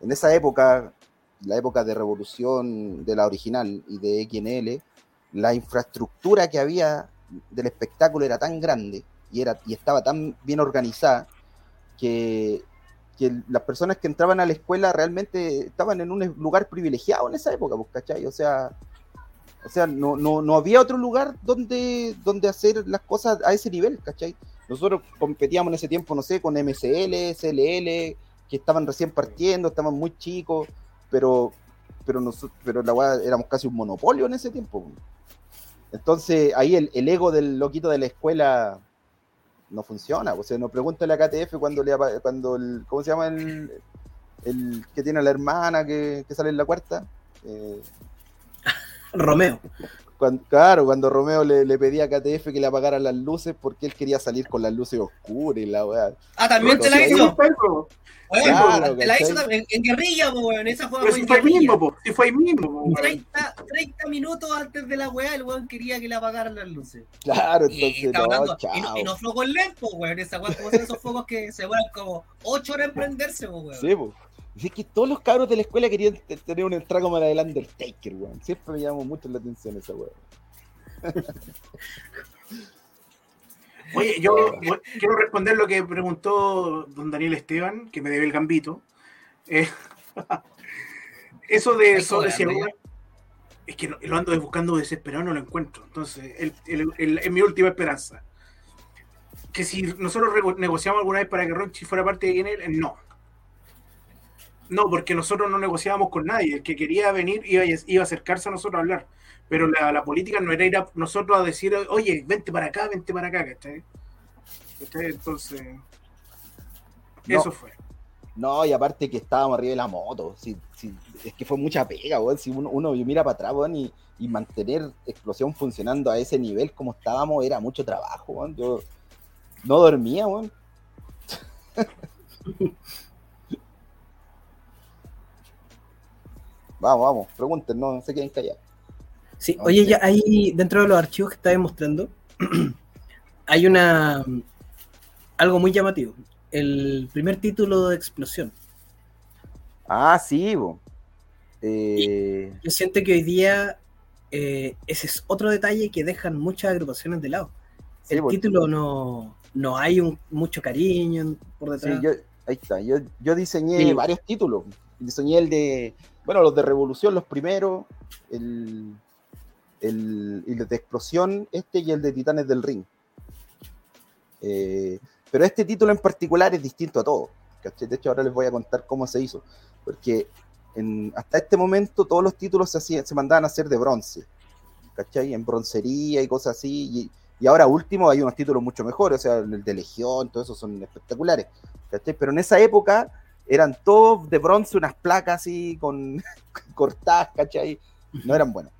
en esa época, la época de revolución de la original y de XNL, la infraestructura que había del espectáculo era tan grande y, era, y estaba tan bien organizada que, las personas que entraban a la escuela realmente estaban en un lugar privilegiado en esa época, pues, ¿cachai? O sea, o sea no, no, no había otro lugar donde, donde hacer las cosas a ese nivel, ¿cachai? Nosotros competíamos en ese tiempo, no sé, con MCL, SLL, que estaban recién partiendo, estaban muy chicos, pero, pero, nosotros, pero la weá éramos casi un monopolio en ese tiempo. Entonces ahí el, ego del loquito de la escuela no funciona. O sea, nos pregunta la KTF cuando le cuando el, ¿cómo se llama el, el que tiene a la hermana que, sale en la cuarta? Eh, Romeo claro, cuando Romeo le, pedía a KTF que le apagara las luces porque él quería salir con las luces oscuras y la weá. Ah, también te la hizo. claro, te la hizo también en, guerrilla, weón. Esa fue en fue mismo, po. fue ahí mismo, 30, 30, minutos antes de la weá, el weón quería que le apagaran las luces. Claro, entonces y, no, chao. Y, no focos lentos, weón. Esa weá, como esos focos que se vuelven como 8 horas en prenderse, weón. Sí, pues. Es que todos los cabros de la escuela querían tener un entrada como la del Undertaker, weón. Siempre me llamó mucho la atención esa weón. Oye, yo quiero responder lo que preguntó don Daniel Esteban, que me debe el gambito. Eh, eso de eso es que lo ando buscando desesperado, no lo encuentro. Entonces, es mi última esperanza. Que si nosotros negociamos alguna vez para que Ronchi fuera parte de él, no no, porque nosotros no negociábamos con nadie. El que quería venir iba, iba a acercarse a nosotros a hablar. Pero la, política no era ir a nosotros a decir, oye, vente para acá, vente para acá, ¿cachai? Entonces, eso fue. No, y aparte que estábamos arriba de la moto. es que fue mucha pega, weón. Si uno, mira para atrás, weón, y, y, mantener explosión funcionando a ese nivel como estábamos era mucho trabajo, weón. Yo no dormía, weón. Vamos, vamos, pregunten, no se queden callados. Sí, oye, ya hay dentro de los archivos que está demostrando, hay una algo muy llamativo. El primer título de explosión. Ah, sí, bo. Eh... Yo siento que hoy día eh, ese es otro detalle que dejan muchas agrupaciones de lado. el título no, no hay un, mucho cariño por detrás. Sí, yo, ahí está. Yo, yo diseñé varios títulos. Diseñé el de bueno, los de Revolución, los primeros, el, el, de Explosión, este y el de Titanes del Ring. Eh, pero este título en particular es distinto a todos. De hecho, ahora les voy a contar cómo se hizo. Porque hasta este momento todos los títulos se, hacían, se mandaban a hacer de bronce. ¿Cachai? En broncería y cosas así. Y, ahora último hay unos títulos mucho mejores. O sea, el de Legión, todo eso son espectaculares. ¿Cachai? Pero en esa época eran todos de bronce, unas placas así con cortadas, ¿cachai? No eran buenos.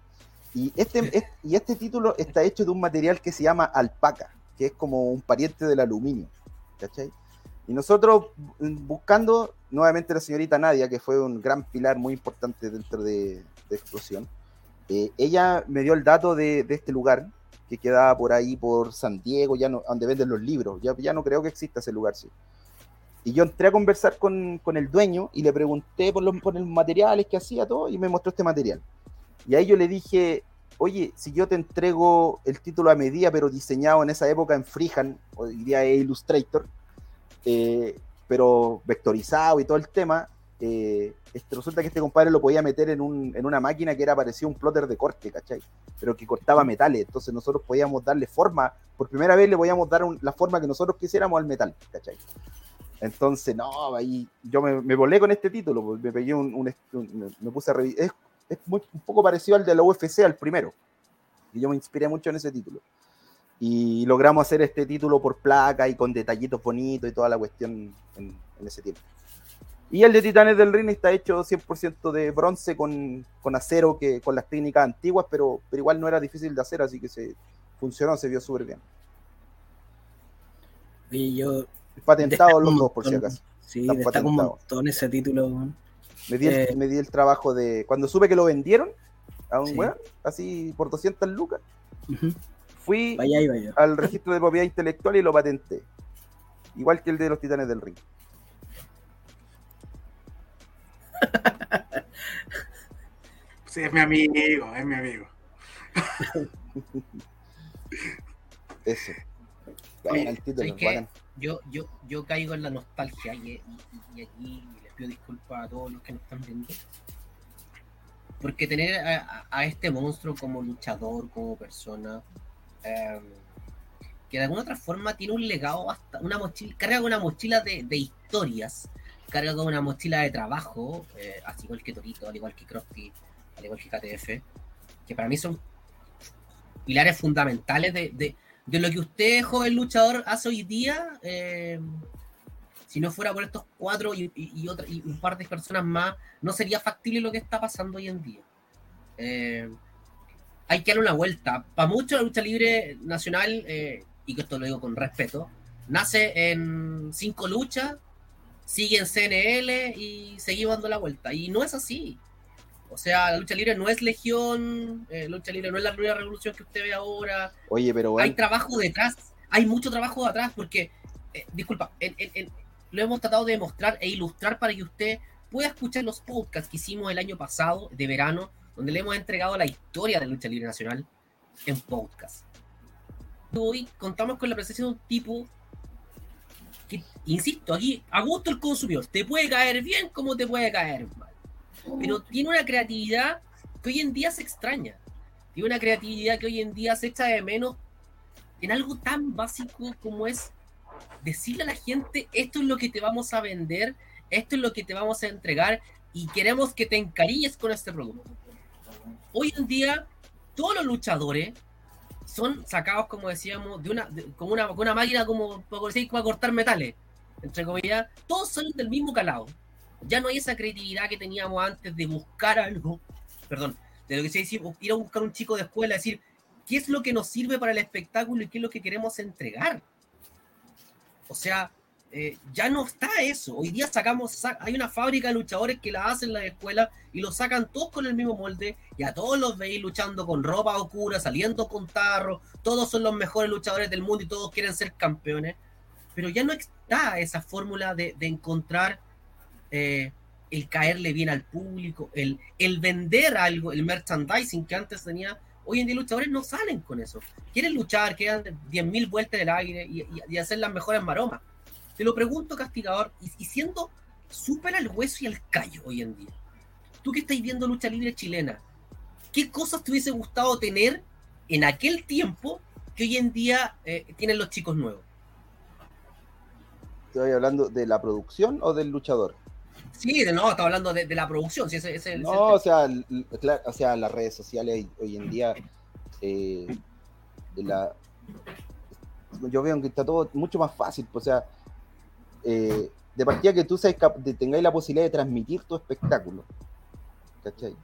Y este, y este título está hecho de un material que se llama alpaca, que es como un pariente del aluminio, ¿cachai? Y nosotros buscando nuevamente la señorita Nadia, que fue un gran pilar muy importante dentro de, Explosión, eh, ella me dio el dato de, este lugar que quedaba por ahí, por San Diego, ya no, donde venden los libros. Ya, ya no creo que exista ese lugar, sí. Y yo entré a conversar con, el dueño y le pregunté por los, por los materiales que hacía todo y me mostró este material. Y ahí yo le dije, oye, si yo te entrego el título a medida, pero diseñado en esa época en Freehand, o diría Illustrator, eh, pero vectorizado y todo el tema, eh, este, resulta que este compadre lo podía meter en, un, en una máquina que era parecido a un plotter de corte, ¿cachai? Pero que cortaba metales, entonces nosotros podíamos darle forma, por primera vez le podíamos dar la forma que nosotros quisiéramos al metal, ¿cachai? Entonces, no, ahí yo me, volé con este título, pues, me pegué un, me puse a revisar. Es, un poco parecido al de la UFC, al primero. Y yo me inspiré mucho en ese título. Y logramos hacer este título por placa y con detallitos bonitos y toda la cuestión en, ese tiempo. Y el de Titanes del Ring está hecho 100% de bronce con, acero, que, con las técnicas antiguas, pero, pero igual no era difícil de hacer, así que se funcionó, se vio súper bien. Y yo. Patentado los dos, por si acaso. Sí, destaca un montón ese título. Me di, el, eh, me di, el, trabajo de. Cuando supe que lo vendieron a un weón, así por 200 lucas, fui al registro de propiedad intelectual y lo patenté. Igual que el de los Titanes del Ring. Sí, es mi amigo, es mi amigo. Eso. Yo, yo, yo caigo en la nostalgia y, aquí les pido disculpas a todos los que nos están viendo. Porque tener a, este monstruo como luchador, como persona, em, que de alguna otra forma tiene un legado, hasta una mochila, carga con una mochila de, historias carga con una mochila de trabajo, eh, así igual que Torito, al igual que Crosby, al igual que KTF, que para mí son pilares fundamentales de, lo que usted, joven luchador, hace hoy día. Eh, si no fuera por estos cuatro y, y, un par de personas más, no sería factible lo que está pasando hoy en día. Eh, hay que darle una vuelta. Para muchos la lucha libre nacional, y que esto lo digo con respeto, nace en cinco luchas, sigue en CNL y seguimos dando la vuelta. Y no es así. O sea, la lucha libre no es legión, eh, la lucha libre no es la nueva revolución que usted ve ahora. Oye, pero Hay trabajo detrás, hay mucho trabajo detrás porque, eh, disculpa, lo hemos tratado de demostrar e ilustrar para que usted pueda escuchar los podcasts que hicimos el año pasado, de verano, donde le hemos entregado la historia de la lucha libre nacional en podcast. Hoy contamos con la presencia de un tipo insisto, aquí a gusto el consumidor, te puede caer bien como te puede caer mal, pero tiene una creatividad que hoy en día se extraña, tiene una creatividad que hoy en día se echa de menos en algo tan básico como es decirle a la gente, esto es lo que te vamos a vender, esto es lo que te vamos a entregar y queremos que te encariñes con este producto. Hoy en día, todos los luchadores son sacados, como decíamos, de una, como una, una máquina como para cortar metales, entre comillas, todos son del mismo calado. Ya no hay esa creatividad que teníamos antes de buscar algo, perdón, de lo que se dice, ir a buscar un chico de escuela, decir, ¿qué es lo que nos sirve para el espectáculo y qué es lo que queremos entregar? O sea, eh, ya no está eso. Hoy día sacamos, hay una fábrica de luchadores que la hacen en la escuela y lo sacan todos con el mismo molde y a todos los veis luchando con ropa oscura, saliendo con tarro, todos son los mejores luchadores del mundo y todos quieren ser campeones. Pero ya no está esa fórmula de, encontrar eh, el caerle bien al público, el, el vender algo, el merchandising que antes tenía. Hoy en día luchadores no salen con eso. Quieren luchar, quedan 10.000 vueltas en el aire y, y hacer las mejores maromas te lo pregunto, castigador, y, siendo súper al hueso y al callo hoy en día. Tú que estás viendo lucha libre chilena, ¿qué cosas te hubiese gustado tener en aquel tiempo que hoy en día eh, tienen los chicos nuevos? ¿Estoy hablando de la producción o del luchador? Sí, de, no, estaba hablando de, la producción. no, o, sea, o sea, las redes sociales hoy en día, eh, la, yo veo que está todo mucho más fácil. O sea, eh, de partida que tú tengáis la posibilidad de transmitir tu espectáculo. ¿Cachai?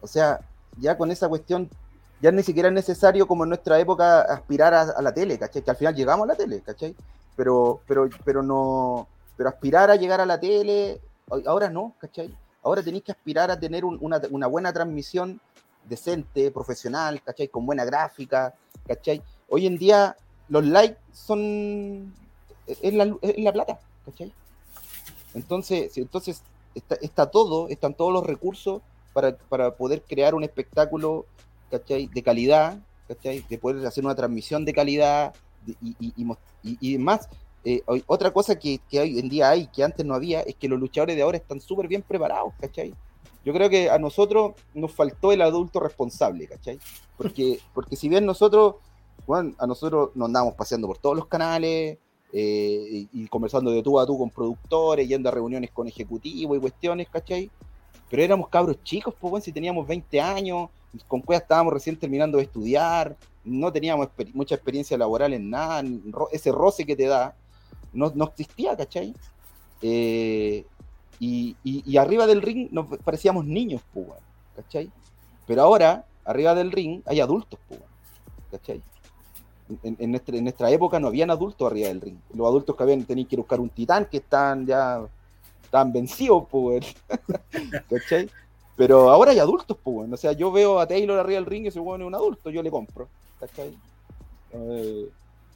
O sea, ya con esa cuestión, ya ni siquiera es necesario como en nuestra época aspirar a, la tele, ¿cachai? Que al final llegamos a la tele, ¿cachai? Pero, pero, pero no, pero aspirar a llegar a la tele, ahora no, ¿cachai? Ahora tenéis que aspirar a tener una, buena transmisión decente, profesional, ¿cachai? Con buena gráfica, ¿cachai? Hoy en día los likes son es la, la plata, ¿cachai? Entonces, entonces está, todo, están todos los recursos para, poder crear un espectáculo, ¿cachai? De calidad, ¿cachai? De poder hacer una transmisión de calidad y, más. Eh, otra cosa que, hoy en día hay, que antes no había, es que los luchadores de ahora están súper bien preparados, ¿cachai? Yo creo que a nosotros nos faltó el adulto responsable, ¿cachai? Porque, porque si bien nosotros, bueno, a nosotros nos andamos paseando por todos los canales, eh, y, conversando de tú a tú con productores, yendo a reuniones con ejecutivos y cuestiones, ¿cachai? Pero éramos cabros chicos, pues, bueno, si teníamos 20 años, con Cueva estábamos recién terminando de estudiar, no teníamos mucha experiencia laboral en nada, ese roce que te da, no, no existía, ¿cachai? Eh, Y, y, arriba del ring nos parecíamos niños, pues, ¿cachai? Pero ahora, arriba del ring, hay adultos, pues, ¿cachai? En, nuestra, época no habían adultos arriba del ring. Los adultos que habían tenían que buscar un titán que están ya están vencidos, pues, ¿cachai? Pero ahora hay adultos, pues, o sea, yo veo a Taylor arriba del ring y ese bueno es un adulto, yo le compro, ¿cachai? Eh,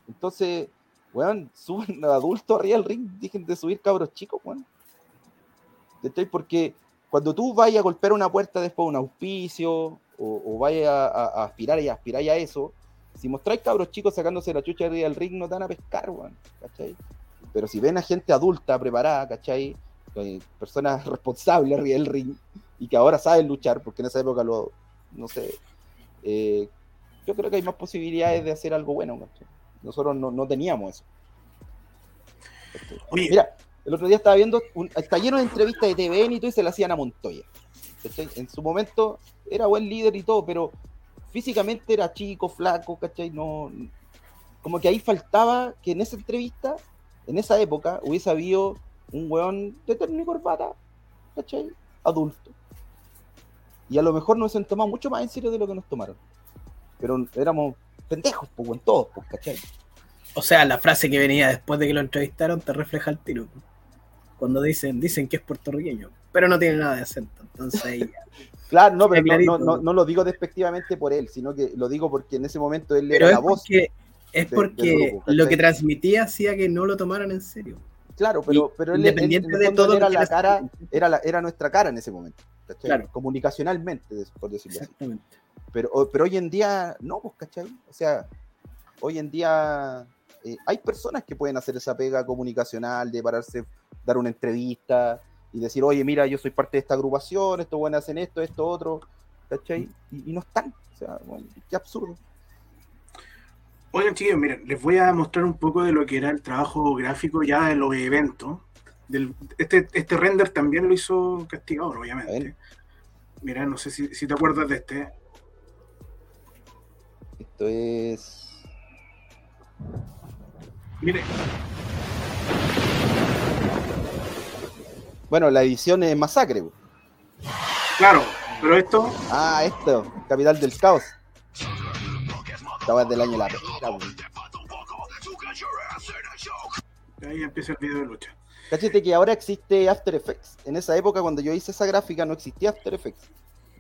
entonces, weón, suban adultos arriba del ring, dejen de subir cabros chicos, weón. Porque cuando tú vayas a golpear una puerta después de un auspicio o, o vayas a, aspirar y aspirar a eso, si mostráis cabros chicos sacándose la chucha arriba del ring, no te van a pescar, weón, ¿cachai? Pero si ven a gente adulta, preparada, ¿cachai? Personas responsables arriba del ring y que ahora saben luchar, porque en esa época lo, no sé, eh, yo creo que hay más posibilidades de hacer algo bueno, ¿cachai? Nosotros no, teníamos eso. Mira, el otro día estaba viendo, un, está lleno de entrevistas de TVN y todo y se le hacían a Montoya. En su momento era buen líder y todo, pero físicamente era chico, flaco, ¿cachai? No, como que ahí faltaba que en esa entrevista, en esa época, hubiese habido un weón de terno y corbata, ¿cachai? Adulto. Y a lo mejor nos han tomado mucho más en serio de lo que nos tomaron. Pero éramos pendejos, pues, en todos, pues, ¿cachai? O sea, la frase que venía después de que lo entrevistaron te refleja el tiro. Cuando dicen, dicen que es puertorriqueño, pero no tiene nada de acento. Entonces ahí Claro, no, pero no, lo digo despectivamente por él, sino que lo digo porque en ese momento él era la voz. es porque lo que transmitía hacía que no lo tomaran en serio. Claro, pero, pero él, independiente de todo era la cara, era, era nuestra cara en ese momento. Claro. Comunicacionalmente, por decirlo Exactamente. Pero, pero hoy en día, no, pues, ¿cachai? O sea, hoy en día eh, hay personas que pueden hacer esa pega comunicacional de pararse, dar una entrevista, y decir, oye, mira, yo soy parte de esta agrupación, estos buenos hacen esto, esto, otro, ¿cachai? Y, no están, o sea, bueno, qué absurdo. Oigan, chicos, miren, les voy a mostrar un poco de lo que era el trabajo gráfico ya de los eventos. Del, este, este render también lo hizo Castigador, obviamente. Mira, no sé si, si te acuerdas de este. Esto es. Mire, Bueno, la edición es Masacre. Claro, pero esto. Ah, esto, Capital del Caos. Estaba del año la Ahí empieza el video de lucha. Cáchate que ahora existe After Effects. En esa época, cuando yo hice esa gráfica, no existía After Effects.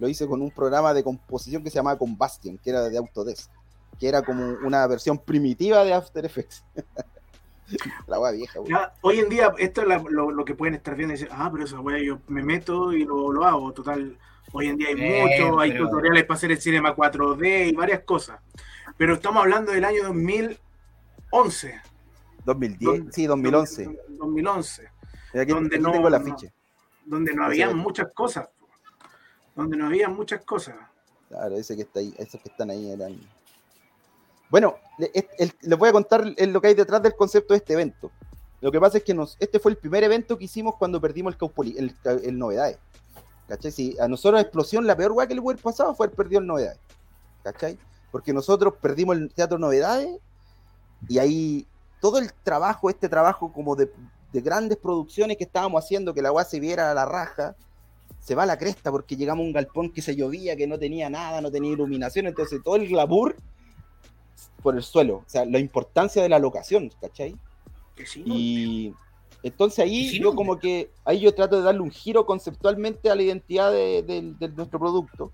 Lo hice con un programa de composición que se llamaba Combustion, que era de Autodesk, que era como una versión primitiva de After Effects. La wea vieja, hoy en día, esto es lo, que pueden estar viendo y decir, ah, pero esa wea yo me meto y lo, hago. Total, hoy en día hay mucho, hay tutoriales para hacer el cinema 4D y varias cosas. Pero estamos hablando del año 2011. 2010, sí, 2011. 2011. donde no, tengo la ficha. donde no había muchas cosas. Donde no había muchas cosas. Claro, ese que está ahí, esos que están ahí eran bueno, les voy a contar lo que hay detrás del concepto de este evento. Lo que pasa es que nos, este fue el primer evento que hicimos cuando perdimos el, el, Novedades. ¿Cachai? Si a nosotros la explosión, la peor weá que le hubiera pasado fue haber perdido el Novedades. ¿Cachai? Porque nosotros perdimos el Teatro Novedades y ahí todo el trabajo, este trabajo como de, grandes producciones que estábamos haciendo, que la weá se viera a la raja, se va a la cresta porque llegamos a un galpón que se llovía, que no tenía nada, no tenía iluminación, entonces todo el glamour por el suelo. O sea, la importancia de la locación, ¿cachai? y entonces ahí yo como que, ahí yo trato de darle un giro conceptualmente a la identidad de, nuestro producto.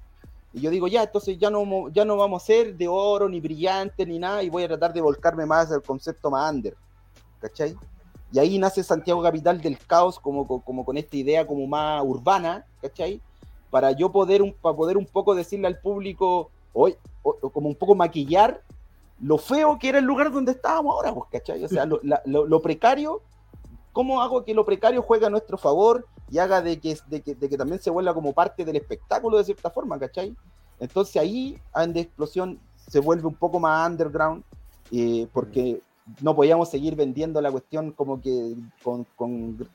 Y yo digo, ya, entonces ya no, ya no vamos a ser de oro, ni brillante, ni nada, y voy a tratar de volcarme más al concepto más under, ¿cachai? Y ahí nace Santiago Capital del Caos como, como con esta idea como más urbana, ¿cachai? Para yo poder un, para poder un poco decirle al público, hoy, como un poco maquillar lo feo que era el lugar donde estábamos ahora, pues, ¿cachai? O sea, lo, precario, ¿cómo hago que lo precario juegue a nuestro favor y haga de que, también se vuelva como parte del espectáculo de cierta forma, ¿cachai? Entonces ahí, de explosión, se vuelve un poco más underground, eh, porque no podíamos seguir vendiendo la cuestión como que con,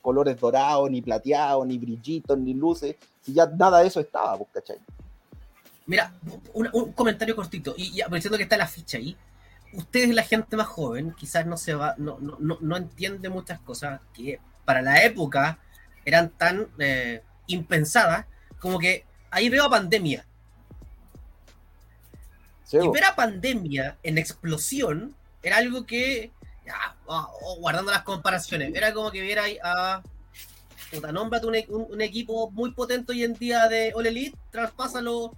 colores dorados, ni plateados, ni brillitos, ni luces, si ya nada de eso estaba, pues, ¿cachai? Mira, un, comentario cortito, y ya, aprovechando que está la ficha ahí, ustedes, la gente más joven, quizás no se va, no, no, no entiende muchas cosas que para la época eran tan eh, impensadas, como que ahí veo a pandemia. y ver a pandemia en explosión era algo que, ya, oh, oh, guardando las comparaciones, era como que viera a puta, nómbrate un, equipo muy potente hoy en día de All Elite, traspásalo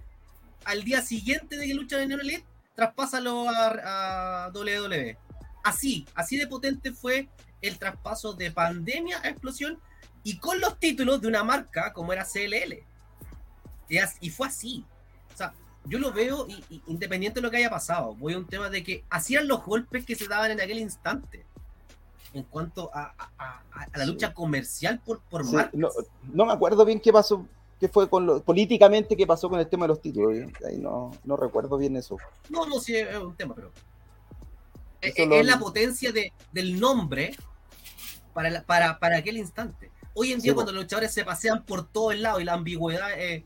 al día siguiente de que luchan en All Elite, traspásalo a, a WWE. Así, así de potente fue el traspaso de pandemia a explosión y con los títulos de una marca como era CLL. Y, fue así. O sea, yo lo veo independiente de lo que haya pasado. Voy a un tema de que hacían los golpes que se daban en aquel instante en cuanto a, la lucha comercial por, por no, me acuerdo bien qué pasó, qué fue con lo, políticamente qué pasó con el tema de los títulos. Ahí no, no recuerdo bien eso. No, no, sí, es un tema, pero. Es, la potencia de, del nombre para, para, para aquel instante. Hoy en día, cuando los luchadores se pasean por todo el lado y la ambigüedad es,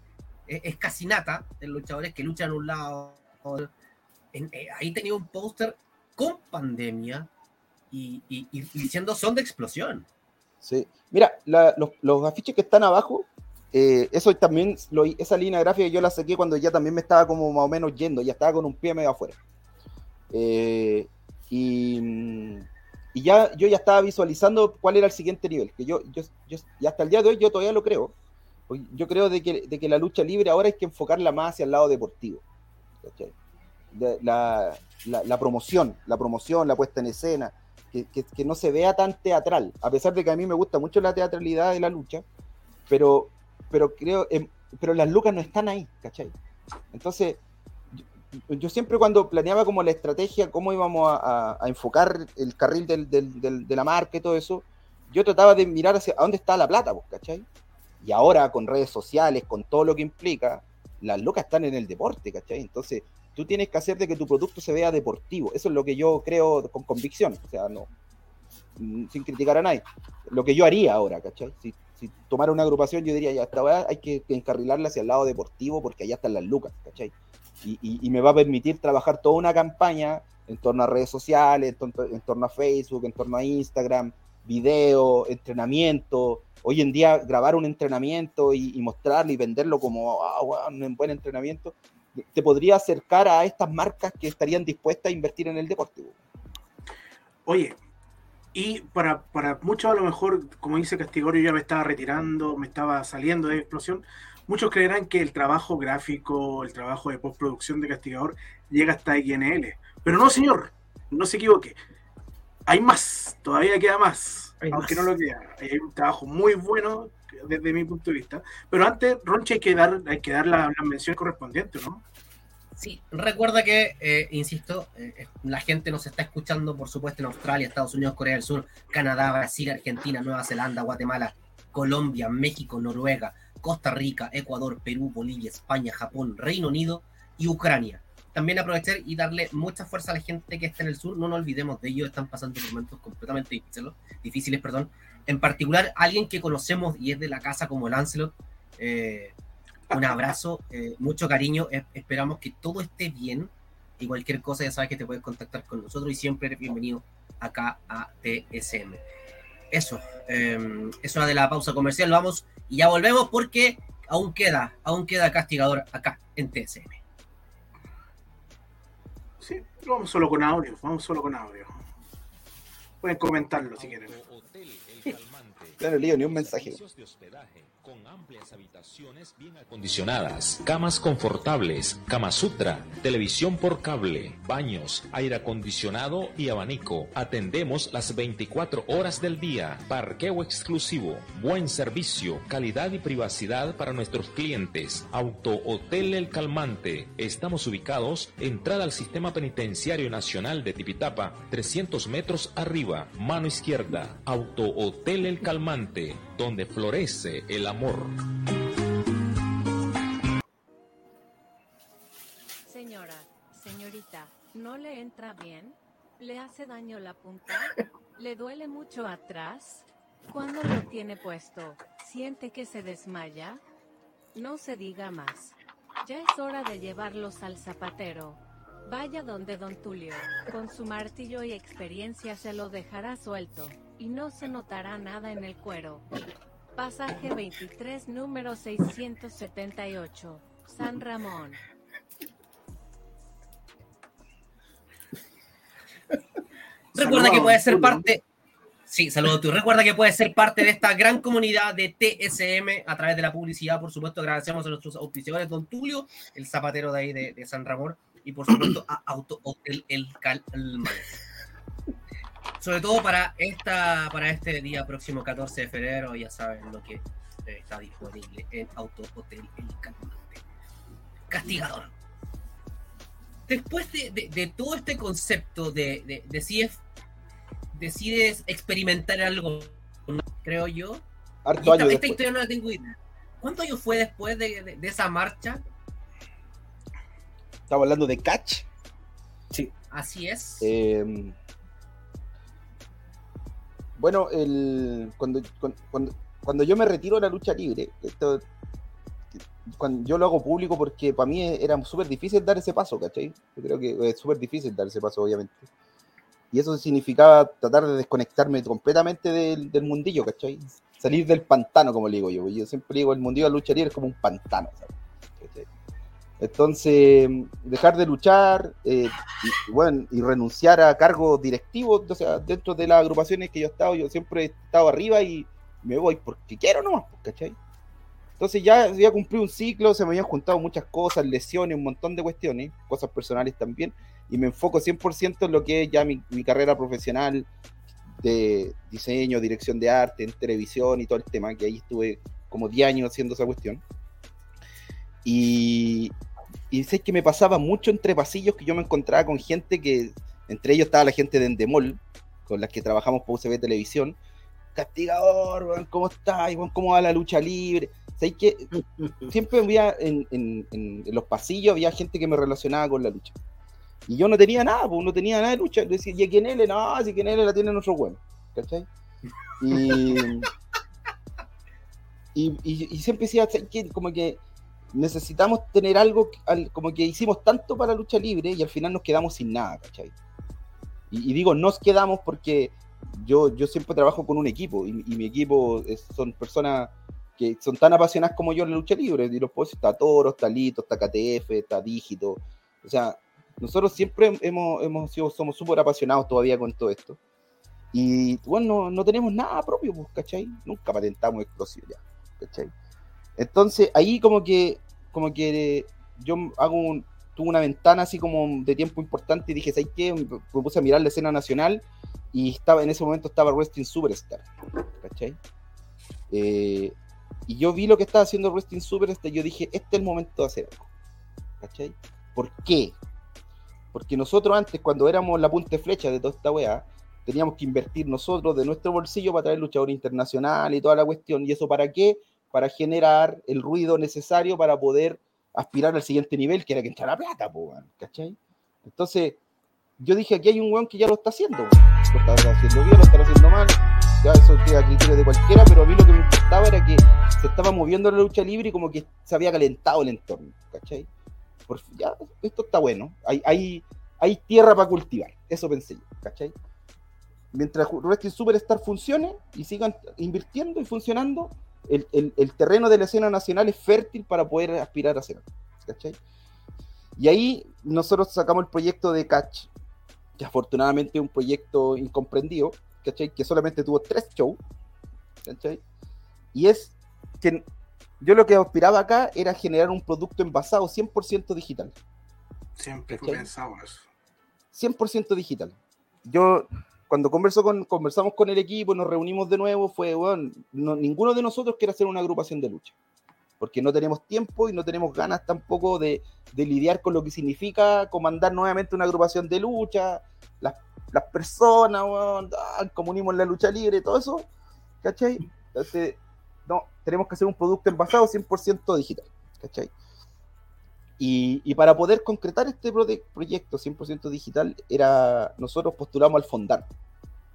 es, casi nata de los luchadores que luchan a un lado. Eh, ahí tenía un póster con pandemia, y, diciendo son de explosión. Sí, mira, los, afiches que están abajo, eh, eso también, lo, esa línea gráfica yo la saqué cuando ya también me estaba como más o menos yendo, ya estaba con un pie medio afuera. Eh, y, ya yo ya estaba visualizando cuál era el siguiente nivel, que yo, yo, y hasta el día de hoy yo todavía lo creo. Yo creo de que, de que la lucha libre ahora hay que enfocarla más hacia el lado deportivo. la, la, promoción, la promoción, la puesta en escena, que, no se vea tan teatral, a pesar de que a mí me gusta mucho la teatralidad de la lucha, pero, pero creo, em, pero las lucas no están ahí, ¿cachai? Entonces, yo, siempre cuando planeaba como la estrategia, cómo íbamos a, enfocar el carril de la marca y todo eso, yo trataba de mirar hacia dónde está la plata, pues, ¿cachai? Y ahora con redes sociales, con todo lo que implica, las lucas están en el deporte, ¿cachai? Entonces, tú tienes que hacer de que tu producto se vea deportivo. Eso es lo que yo creo con convicción. O sea, no, sin criticar a nadie. Lo que yo haría ahora, ¿cachai? Si, tomara una agrupación, yo diría, ya, esta hay que, encarrilarla hacia el lado deportivo porque allá están las lucas, ¿cachai? Y, me va a permitir trabajar toda una campaña en torno a redes sociales, en torno, a Facebook, en torno a Instagram, video, entrenamiento. Hoy en día grabar un entrenamiento y, mostrarlo y venderlo como ah, un buen entrenamiento, te podría acercar a estas marcas que estarían dispuestas a invertir en el deportivo. Oye, y para, para muchos a lo mejor, como dice Castigorio, ya me estaba retirando, me estaba saliendo de explosión, muchos creerán que el trabajo gráfico, el trabajo de postproducción de Castigador llega hasta XNL. Pero no, señor, no se equivoque. Hay más, todavía queda más. aunque no lo queda. Hay un trabajo muy bueno desde mi punto de vista. Pero antes, Ronche, hay que dar, hay que dar la, mención correspondiente, ¿no? Sí, recuerda que, eh, insisto, eh, la gente nos está escuchando, por supuesto, en Australia, Estados Unidos, Corea del Sur, Canadá, Brasil, Argentina, Nueva Zelanda, Guatemala, Colombia, México, Noruega, Costa Rica, Ecuador, Perú, Bolivia, España, Japón, Reino Unido y Ucrania. También aprovechar y darle mucha fuerza a la gente que está en el sur, no nos olvidemos de ellos, están pasando momentos completamente difíciles, difíciles perdón, en particular alguien que conocemos y es de la casa como Lancelot. Eh, un abrazo, eh, mucho cariño, esperamos que todo esté bien y cualquier cosa ya sabes que te puedes contactar con nosotros y siempre eres bienvenido acá a TSM. Eso, eh, es una de la pausa comercial, vamos y ya volvemos porque aún queda, aún queda castigador acá en TSM. Sí, vamos solo con audio, vamos solo con audio. Pueden comentarlo si quieren. Claro, Lío, ni un mensaje con amplias habitaciones bien acondicionadas, camas confortables, cama sutra, televisión por cable, baños, aire acondicionado y abanico. Atendemos las 24 horas del día. Parqueo exclusivo, buen servicio, calidad y privacidad para nuestros clientes. Auto Hotel El Calmante. Estamos ubicados entrada al Sistema Penitenciario Nacional de Tipitapa, 300 metros arriba, mano izquierda. Auto Hotel El Calmante, donde florece el amor Señora, señorita, ¿no le entra bien? ¿Le hace daño la punta? ¿Le duele mucho atrás? Cuando lo tiene puesto, siente que se desmaya? No se diga más. Ya es hora de llevarlos al zapatero. Vaya donde don Tulio, con su martillo y experiencia se lo dejará suelto, y no se notará nada en el cuero. Pasaje 23, número 678. San Ramón. Recuerda que puedes ser parte. Sí, saludos tú. Recuerda que puedes ser parte de esta gran comunidad de TSM a través de la publicidad. Por supuesto, agradecemos a nuestros auspiciadores, Don Tulio, el zapatero de ahí de, San Ramón, y por supuesto a Auto Hotel El Calma. Sobre todo para, esta, para este día próximo 14 de febrero, ya saben lo que eh, está disponible en Auto Hotel El Calmante. Castigador. Después de, todo este concepto de, de, de CF decides experimentar algo, creo yo. esta, historia no la tengo idea. ¿Cuántos años fue después de, esa marcha? Estaba hablando de Catch. Sí. Así es. Em, bueno, el, cuando, cuando, yo me retiro de la lucha libre, esto, cuando yo lo hago público porque para mí era súper difícil dar ese paso, ¿cachai? Yo creo que es súper difícil dar ese paso, obviamente. Y eso significaba tratar de desconectarme completamente del, mundillo, ¿cachai? Salir del pantano, como le digo yo. Yo siempre digo, el mundillo de la lucharía es como un pantano, ¿sabes? Entonces, dejar de luchar eh, y, bueno, y renunciar a cargos directivos, o sea, dentro de las agrupaciones que yo he estado, yo siempre he estado arriba y me voy porque quiero nomás, ¿cachai? Entonces ya había cumplido un ciclo, se me habían juntado muchas cosas, lesiones, un montón de cuestiones, cosas personales también, y me enfoco 100% en lo que es ya mi, carrera profesional de diseño, dirección de arte, en televisión y todo el tema, que ahí estuve como 10 años haciendo esa cuestión. Y, y sé que me pasaba mucho entre pasillos que yo me encontraba con gente que, entre ellos estaba la gente de Endemol, con las que trabajamos por UCB Televisión. Castigador, ¿cómo estás? ¿Cómo va la lucha libre? sé que siempre había en, en, en, los pasillos había gente que me relacionaba con la lucha. Y yo no tenía nada, pues no tenía nada de lucha. Yo decía, ¿y quién él? No, si quién él la tiene nuestro bueno. ¿Cachai? Y, y, y, siempre decía como que necesitamos tener algo, como que hicimos tanto para lucha libre y al final nos quedamos sin nada, ¿cachai? Y, digo, nos quedamos porque yo, yo siempre trabajo con un equipo y, mi equipo son personas que son tan apasionadas como yo en la lucha libre. Y los pues, está Toro, está Lito, está KTF, está Dígito. O sea, nosotros siempre hemos, hemos sido, somos súper apasionados todavía con todo esto. Y bueno, no, tenemos nada propio, pues, ¿cachai? Nunca patentamos explosivo ya, ¿cachai? Entonces ahí como que, como que yo tuve una ventana así como de tiempo importante y dije, ¿sabes qué? Me puse a mirar la escena nacional y estaba en ese momento estaba Wrestling Superstar, ¿cachai? Eh, y yo vi lo que estaba haciendo Wrestling Superstar y yo dije, este es el momento de hacer algo, ¿cachai? ¿Por qué? Porque nosotros antes, cuando éramos la punta flecha de toda esta weá, teníamos que invertir nosotros de nuestro bolsillo para traer luchador internacional y toda la cuestión. ¿Y eso para qué? Para generar el ruido necesario para poder aspirar al siguiente nivel, que era que entrara plata, ¿cachai? Entonces, yo dije, aquí hay un weón que ya lo está haciendo. Lo está haciendo bien, lo está haciendo mal. Ya eso queda a criterio de cualquiera, pero a mí lo que me importaba era que se estaba moviendo la lucha libre y como que se había calentado el entorno, ¿cachai? ya, esto está bueno, hay, hay, hay tierra para cultivar, eso pensé yo, ¿cachai? Mientras Wrestling Superstar funcione y sigan invirtiendo y funcionando, el, el, terreno de la escena nacional es fértil para poder aspirar a hacer ¿cachai? Y ahí nosotros sacamos el proyecto de Catch, que afortunadamente es un proyecto incomprendido, ¿cachai? Que solamente tuvo tres shows, ¿cachai? Y es que yo lo que aspiraba acá era generar un producto envasado 100% digital. Siempre pensamos eso. 100% digital. Yo, cuando converso con, conversamos con el equipo, nos reunimos de nuevo, fue, bueno, ninguno de nosotros quiere hacer una agrupación de lucha. Porque no tenemos tiempo y no tenemos ganas tampoco de, lidiar con lo que significa comandar nuevamente una agrupación de lucha, las, personas, el comunismo en la lucha libre, todo eso, ¿cachai? Entonces, no, tenemos que hacer un producto envasado 100% digital, ¿cachai? Y, para poder concretar este proyecto 100% digital, era, nosotros postulamos al Fondar.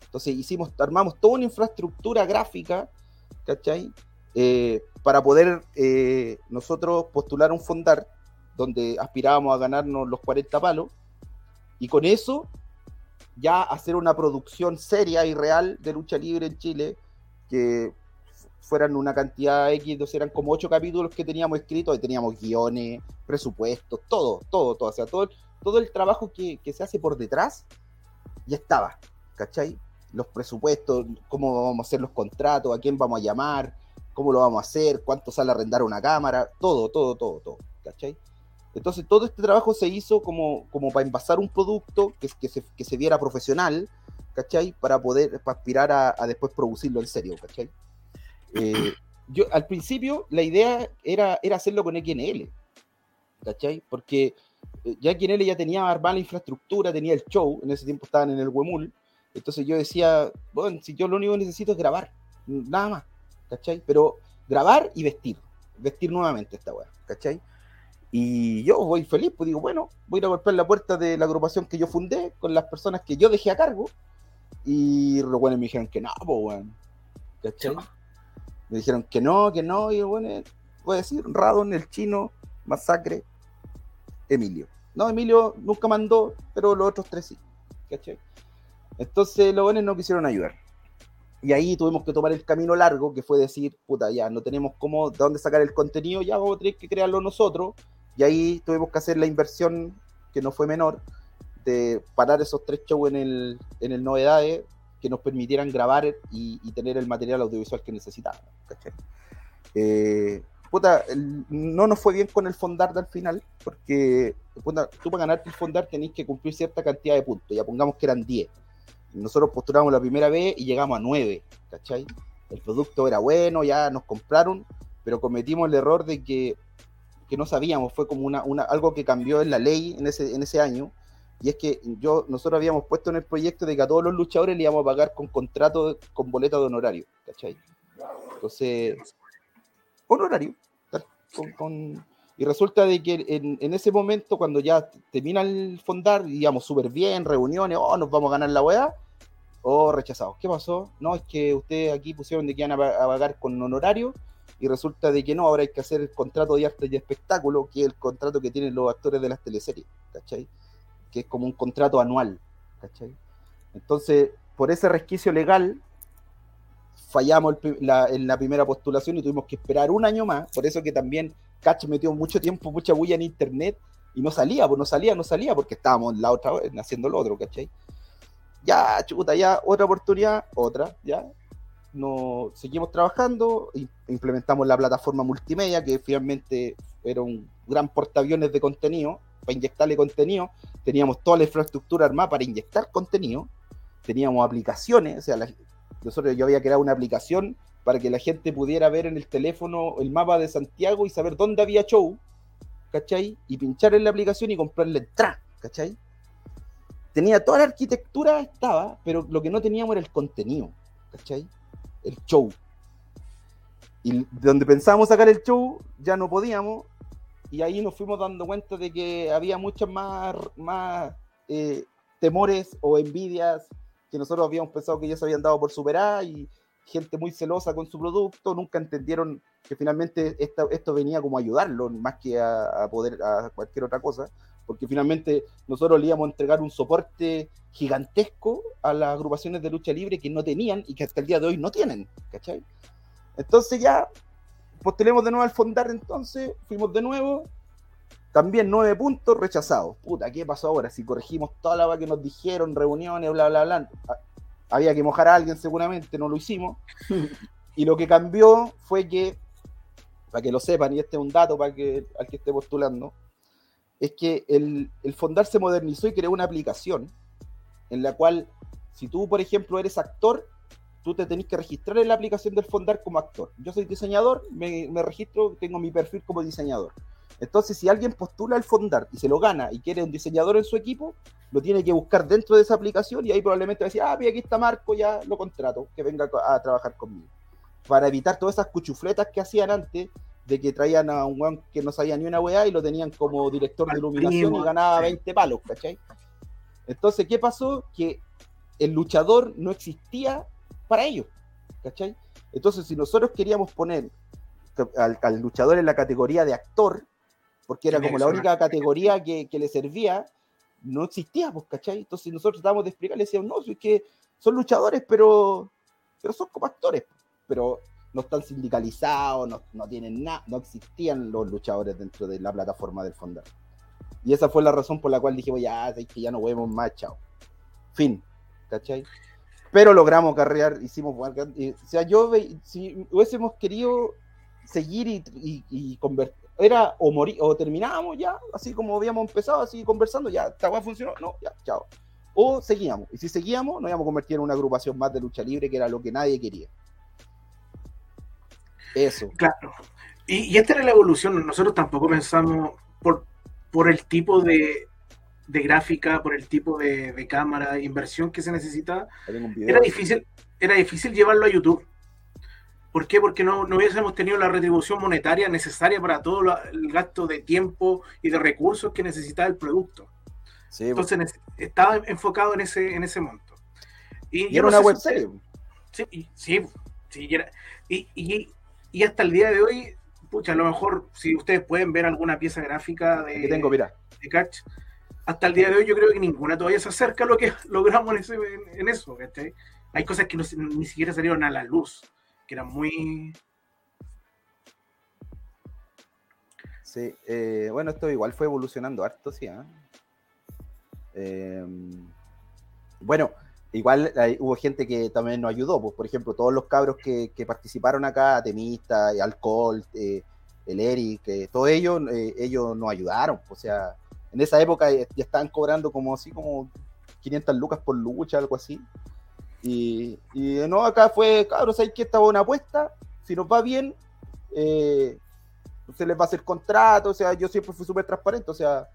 Entonces hicimos, armamos toda una infraestructura gráfica, ¿cachai? Eh, para poder eh, nosotros postular un Fondar, donde aspirábamos a ganarnos los 40 palos, y con eso ya hacer una producción seria y real de lucha libre en Chile, que fueran una cantidad X, entonces eran como ocho capítulos que teníamos escritos, y teníamos guiones, presupuestos, todo, todo, todo, o sea, todo, todo el trabajo que, que se hace por detrás ya estaba, ¿cachai? Los presupuestos, cómo vamos a hacer los contratos, a quién vamos a llamar, cómo lo vamos a hacer, cuánto sale a arrendar una cámara, todo, todo, todo, todo, ¿cachai? Entonces todo este trabajo se hizo como, como para envasar un producto que, que, se, que se viera profesional, ¿cachai? Para poder aspirar a, a, después producirlo en serio, ¿cachai? Eh, yo al principio la idea era, era hacerlo con XNL, ¿cachai? Porque eh, ya XNL ya tenía armada la infraestructura, tenía el show, en ese tiempo estaban en el Wemul, entonces yo decía, bueno, si yo lo único que necesito es grabar, nada más, ¿cachai? Pero grabar y vestir, vestir nuevamente esta weá, ¿cachai? Y yo voy feliz, pues digo, bueno, voy a ir a golpear la puerta de la agrupación que yo fundé con las personas que yo dejé a cargo. Y los buenos me dijeron que no, pues, weón. ¿Cachai? Me dijeron que no, que no, y bueno, voy a decir, Radon, el chino, Masacre, Emilio. No, Emilio nunca mandó, pero los otros tres sí. ¿Cachai? Entonces los buenos no quisieron ayudar. Y ahí tuvimos que tomar el camino largo, que fue decir, puta, ya no tenemos cómo, de dónde sacar el contenido, ya vamos a tener que crearlo nosotros. Y ahí tuvimos que hacer la inversión, que no fue menor, de parar esos tres shows en el, en el Novedades, que nos permitieran grabar y, y tener el material audiovisual que necesitábamos. Eh, puta, el, no nos fue bien con el Fondart al final, porque puta, tú para ganarte el Fondart tenés que cumplir cierta cantidad de puntos, ya pongamos que eran 10. Nosotros postulamos la primera vez y llegamos a 9, ¿cachai? El producto era bueno, ya nos compraron, pero cometimos el error de que que no sabíamos, fue como una, una, algo que cambió en la ley en ese, en ese año, y es que yo, nosotros habíamos puesto en el proyecto de que a todos los luchadores le íbamos a pagar con contrato, con boleta de honorario, ¿cachai? Entonces, honorario, con, con, y resulta de que en, en, ese momento, cuando ya termina el fondar, íbamos súper bien, reuniones, oh, nos vamos a ganar la weá, o oh, rechazados. ¿Qué pasó? No, es que ustedes aquí pusieron de que iban a, a pagar con honorario, y resulta de que no, ahora hay que hacer el contrato de arte y espectáculo, que es el contrato que tienen los actores de las teleseries, ¿cachai? Que es como un contrato anual, ¿cachai? Entonces, por ese resquicio legal, fallamos el, la, en la primera postulación y tuvimos que esperar un año más, por eso que también Catch metió mucho tiempo, mucha bulla en internet y no salía, pues no salía, no salía, porque estábamos la otra haciendo lo otro, ¿cachai? Ya, chuta, ya, otra oportunidad, otra, ya, no, seguimos trabajando, implementamos la plataforma multimedia, que finalmente era un gran portaaviones de contenido, para inyectarle contenido, teníamos toda la infraestructura armada para inyectar contenido, teníamos aplicaciones, o sea, la, nosotros yo había creado una aplicación para que la gente pudiera ver en el teléfono el mapa de Santiago y saber dónde había show, ¿cachai? Y pinchar en la aplicación y comprarle entrada, ¿cachai? Tenía toda la arquitectura, estaba, pero lo que no teníamos era el contenido, ¿cachai? el show. Y de donde pensábamos sacar el show, ya no podíamos. Y ahí nos fuimos dando cuenta de que había muchas más, más eh, temores o envidias que nosotros habíamos pensado que se habían dado por superar y gente muy celosa con su producto, nunca entendieron que finalmente esta, esto venía como a ayudarlo más que a, a, poder a cualquier otra cosa, porque finalmente nosotros le íbamos a entregar un soporte gigantesco a las agrupaciones de lucha libre que no tenían y que hasta el día de hoy no tienen, ¿cachai? Entonces ya postulemos de nuevo al fondar entonces, fuimos de nuevo, también nueve puntos rechazados. Puta, ¿qué pasó ahora? Si corregimos toda la que nos dijeron, reuniones, bla, bla, bla. Había que mojar a alguien seguramente, no lo hicimos. y lo que cambió fue que, para que lo sepan, y este es un dato para que al que esté postulando, es que el, el Fondar se modernizó y creó una aplicación en la cual, si tú, por ejemplo, eres actor, tú te tenés que registrar en la aplicación del Fondar como actor. Yo soy diseñador, me, me registro, tengo mi perfil como diseñador. Entonces, si alguien postula al Fondar y se lo gana y quiere un diseñador en su equipo, lo tiene que buscar dentro de esa aplicación y ahí probablemente va a decir, ah, mira, aquí está Marco, ya lo contrato, que venga a, a trabajar conmigo. Para evitar todas esas cuchufletas que hacían antes, de que traían a un weón que no sabía ni una weá y lo tenían como director de iluminación y ganaba 20 palos, ¿cachai? Entonces, ¿qué pasó? Que el luchador no existía para ellos, ¿cachai? Entonces, si nosotros queríamos poner al, al luchador en la categoría de actor, porque era como la única categoría que, que, le servía, no existía, pues, ¿cachai? Entonces nosotros tratábamos de explicarle, decíamos, no, es que son luchadores, pero, pero son como actores. Pero no están sindicalizados, no, no tienen nada, no existían los luchadores dentro de la plataforma del Fondar. Y esa fue la razón por la cual dije, ya, es que ya no vemos más, chao. Fin, ¿cachai? Pero logramos carrear, hicimos, o sea, yo, si hubiésemos querido seguir y, y, convertir, era o morir, o terminábamos ya, así como habíamos empezado, así conversando, ya, esta a funcionó, no, ya, chao. O seguíamos, y si seguíamos, nos íbamos a convertir en una agrupación más de lucha libre, que era lo que nadie quería. Eso. Claro. Y, esta era la evolución. Nosotros tampoco pensamos por, por el tipo de, gráfica, por el tipo de, cámara, inversión que se necesitaba. Era difícil, era difícil llevarlo a YouTube. ¿Por qué? Porque no, no hubiésemos tenido la retribución monetaria necesaria para todo el gasto de tiempo y de recursos que necesitaba el producto. Entonces estaba enfocado en ese, en ese monto. Y, era una web serie. Sí, sí, sí y, y hasta el día de hoy, pucha, a lo mejor si ustedes pueden ver alguna pieza gráfica de, tengo, mira. de Catch, hasta el día de hoy yo creo que ninguna todavía se acerca a lo que logramos en, eso. Hay cosas que ni siquiera salieron a la luz, que eran muy... Sí, eh, bueno, esto igual fue evolucionando harto, sí. Eh, bueno, igual hubo gente que también nos ayudó, pues por ejemplo, todos los cabros que, participaron acá, Temista, Alcohol, eh, el Eric, eh, todos ellos, eh, ellos nos ayudaron, o sea, en esa época ya estaban cobrando como así como 500 lucas por lucha, algo así. Y, no, acá fue, cabros, hay que estaba una apuesta, si nos va bien, se les va a hacer contrato, o sea, yo siempre fui súper transparente, o sea,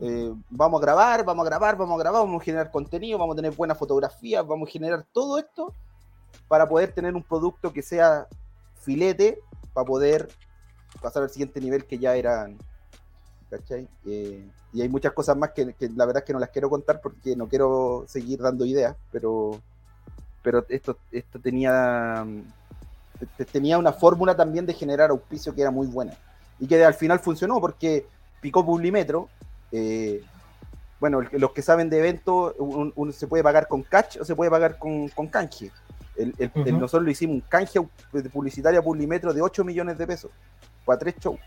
eh, vamos a grabar, vamos a grabar, vamos a grabar, vamos a generar contenido, vamos a tener buenas fotografías, vamos a generar todo esto para poder tener un producto que sea filete, para poder pasar al siguiente nivel que ya eran. ¿Cachai? Eh, y hay muchas cosas más que, la verdad es que no las quiero contar porque no quiero seguir dando ideas, pero, pero esto, esto tenía, tenía una fórmula también de generar auspicio que era muy buena y que al final funcionó porque picó Publimetro eh, bueno, los que saben de eventos, se puede pagar con catch o se puede pagar con, con canje. nosotros lo hicimos un canje de publicitaria Publimetro de 8 millones de pesos para tres shows,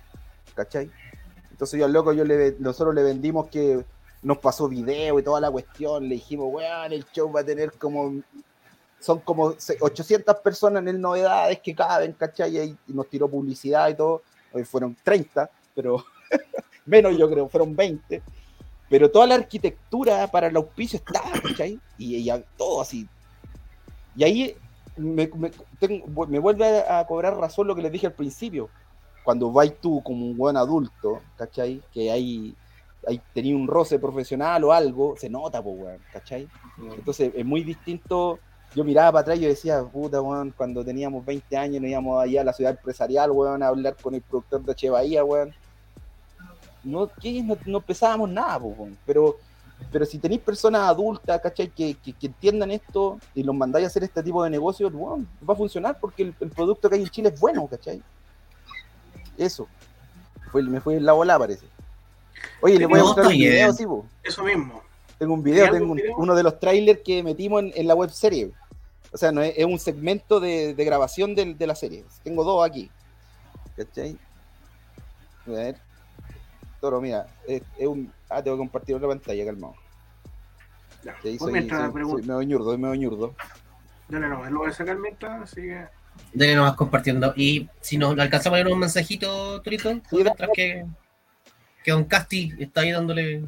¿cachai? Entonces yo al loco, yo le, nosotros le vendimos que nos pasó video y toda la cuestión, le dijimos, weón, el show va a tener como, son como 800 personas en el novedades que caben, ¿cachai? Y, nos tiró publicidad y todo, hoy fueron 30, pero menos yo creo, fueron 20, pero toda la arquitectura para el auspicio estaba, ¿cachai? Y, y, todo así. Y ahí me, me, vuelve a, cobrar razón lo que les dije al principio. Cuando vais tú como un buen adulto, ¿cachai? Que hay, hay tenía un roce profesional o algo, se nota, pues, weón, ¿cachai? Entonces es muy distinto. Yo miraba para atrás y yo decía, puta, weón, cuando teníamos 20 años nos íbamos allá a la ciudad empresarial, weón, a hablar con el productor de Che Bahía, weón no, no, pesábamos nada, pero, pero si tenéis personas adultas, ¿cachai? Que, que, entiendan esto y los mandáis a hacer este tipo de negocios, va a funcionar porque el, producto que hay en Chile es bueno, ¿cachai? Eso. Fue, me fue la bola, parece. Oye, le voy a mostrar un video, sí, Eso mismo. Tengo un video, tengo uno de los trailers que metimos en, la web serie. O sea, no es, un segmento de, grabación de, de, la serie. Tengo dos aquí. ¿Cachai? A ver. Toro, mira, es, un. Ah, tengo que compartir otra pantalla, calmado. Ya, soy, soy, soy, me voy ñurdo, me voy ñurdo. Dale, no, lo voy a sacar mientras, así que. Dale nomás compartiendo. Y si nos alcanzamos a leer un mensajito, Torito, sí, mientras que, que Don Casti está ahí dándole.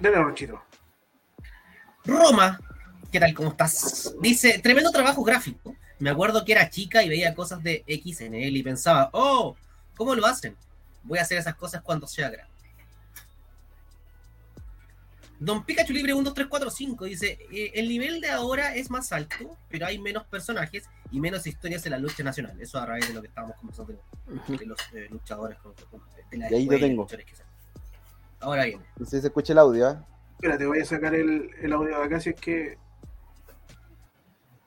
Dale, Rochito. Roma, ¿qué tal? ¿Cómo estás? Dice, tremendo trabajo gráfico. Me acuerdo que era chica y veía cosas de X en él y pensaba, oh, ¿cómo lo hacen? Voy a hacer esas cosas cuando sea grande. Don Pikachu Libre 1, 2, 3, 4, 5 dice: eh, El nivel de ahora es más alto, pero hay menos personajes y menos historias en la lucha nacional. Eso a raíz de lo que estábamos conversando de los eh, luchadores. de la y ahí lo tengo. Ahora viene. No sé si se escucha el audio. ¿eh? Espérate, voy a sacar el, el audio de acá si es que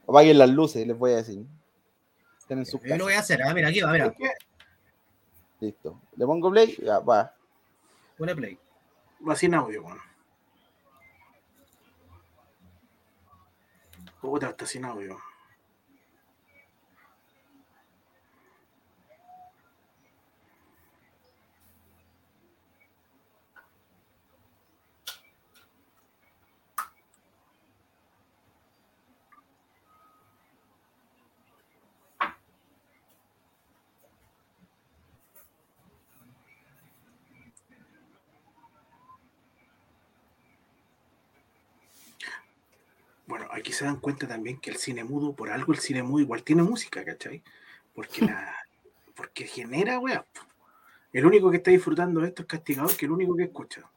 Apaguen las luces, les voy a decir. Estén en su Yo lo voy a hacer, ah, mira, aquí va, mira. Listo. Le pongo play, ya, va. Pone play. Va sin audio, bueno. Puta, está sin audio. Bueno, aquí se dan cuenta también que el cine mudo, por algo el cine mudo igual tiene música, ¿cachai? Porque, la, porque genera, weá. El único que está disfrutando de esto es Castigador, que el único que escucha.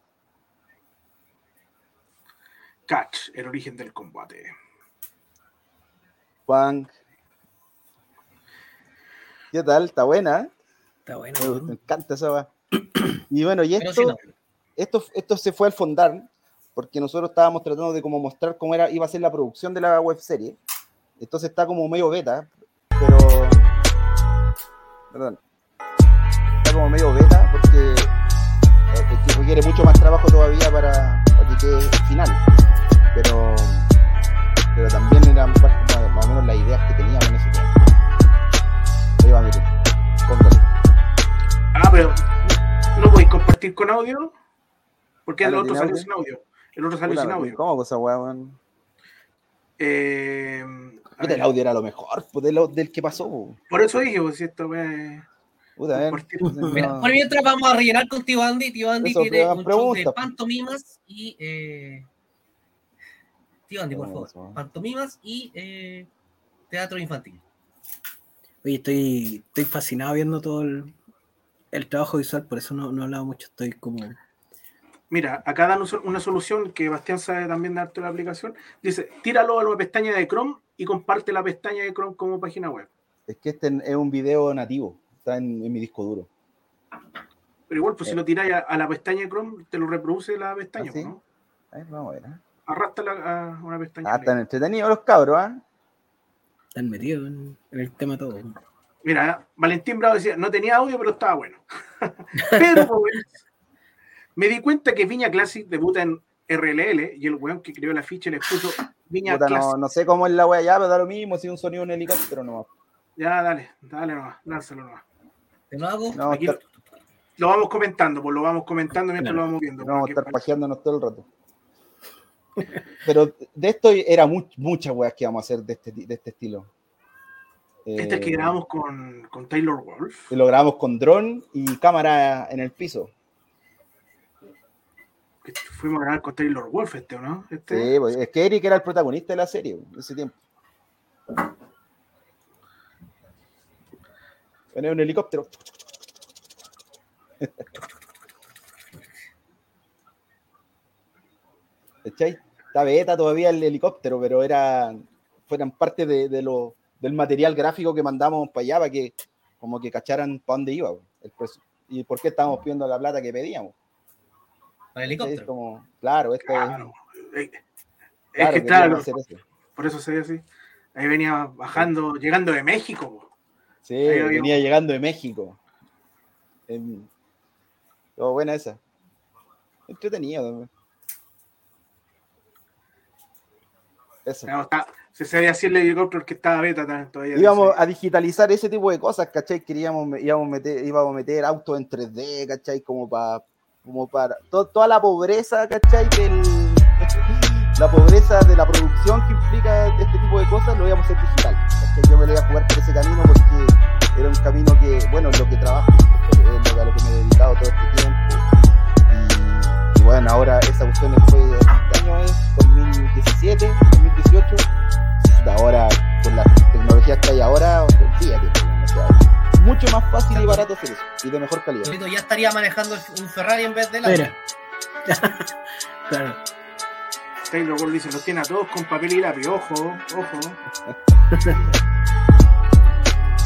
Catch, el origen del combate. Juan. ¿Qué tal? ¿Está buena? ¿eh? Está bueno. Me, ¿no? me encanta esa va. Y bueno, y esto, sí, no. esto, esto se fue al fondar porque nosotros estábamos tratando de como mostrar cómo era, iba a ser la producción de la web serie. Entonces está como medio beta, pero. Perdón. Está como medio beta porque eh, requiere mucho más trabajo todavía para, para que quede final. Pero, pero también eran parte- más, más o menos las ideas que teníamos en ese tiempo. Ahí va, miren. Póngale. Ah, pero no podéis compartir con audio. Porque Ah, el ¿no otro salió sin audio. El otro salió Puta, sin audio. ¿Cómo cosa, weón? Eh, el audio era lo mejor, pues, de lo- del que pasó. po. por eso dije, pues, si esto me. Puta, a ver. Compartir. Mira, por mientras vamos a rellenar con Tío Andy. Tío Andy Eso, tiene un show de preguntas. pantomimas y. Eh... Tío Andy, por ¿Cómo favor. eso? Pantomimas y eh, teatro infantil. Oye, estoy, estoy fascinado viendo todo el, el trabajo visual, por eso no, no he hablado mucho, estoy como... Mira, acá dan una solución que Bastián sabe también darte la aplicación. Dice, tíralo a la pestaña de Chrome y comparte la pestaña de Chrome como página web. Es que este es un video nativo, está en, en mi disco duro. Pero igual, pues si Eh. lo tiráis a, a la pestaña de Chrome, te lo reproduce la pestaña, ¿Ah, sí? ¿no? A ver, vamos a ver. ¿eh? Arrastra a una pestaña. Ah, están entretenidos los cabros, ¿ah? Están metidos en, en el tema todo. Mira, Valentín Bravo decía, no tenía audio, pero estaba bueno. Pedro Gómez, me di cuenta que Viña Classic debuta en RLL y el weón que creó la ficha le puso Viña Puta, Classic. no, no sé cómo es la wea ya, pero da lo mismo si un sonido en un helicóptero nomás. Ya, dale, dale nomás, lánzalo nomás. ¿Te lo hago? No, Aquí estar, lo vamos comentando, pues lo vamos comentando mientras lo vamos viendo. no vamos a estar pajeándonos todo el rato. Pero de esto era much- muchas weas que vamos a hacer de este, de este estilo. Este Eh, que grabamos con, con Taylor Wolf. y lo grabamos con dron y cámara en el piso. Fuimos a grabar con Taylor Wolf, este, ¿o no? Este, Sí, pues, es que Eric era el protagonista de la serie en ese tiempo. Venía un helicóptero. ¿Cachai? Está beta todavía el helicóptero, pero era, fueran parte de, lo, del material gráfico que mandamos para allá para que como que cacharan para dónde iba. y por qué estábamos pidiendo la plata que pedíamos. Para el Es helicóptero. como, claro, Claro. es. Es Claro, que claro, por eso se ve así. Ahí venía bajando, llegando de México. Sí, Ahí había- venía llegando de México. Estuvo buena esa. Entretenido también. Eso. Está- se sabía así el helicóptero que estaba beta también todavía. Íbamos a digitalizar ese tipo de cosas, ¿cachai? Queríamos, íbamos a meter, íbamos a meter autos en 3D, ¿cachai? Como para, como para, to- toda la pobreza, ¿cachai? Del, la pobreza de la producción que implica este tipo de cosas, lo íbamos a hacer digital. Yo me lo iba a jugar por ese camino porque era un camino que, bueno, lo que trabajo, es lo- a lo que me he dedicado todo este tiempo. Y, bueno, ahora esa cuestión fue, ¿qué año es? 2017, 2018 ahora con las tecnologías que hay ahora, olvídate, mucho más fácil y barato hacer eso y de mejor calidad. Ya estaría manejando un Ferrari en vez de la. Mira. claro. Taylor Wolf dice, los tiene a todos con papel y lápiz. Ojo, ojo.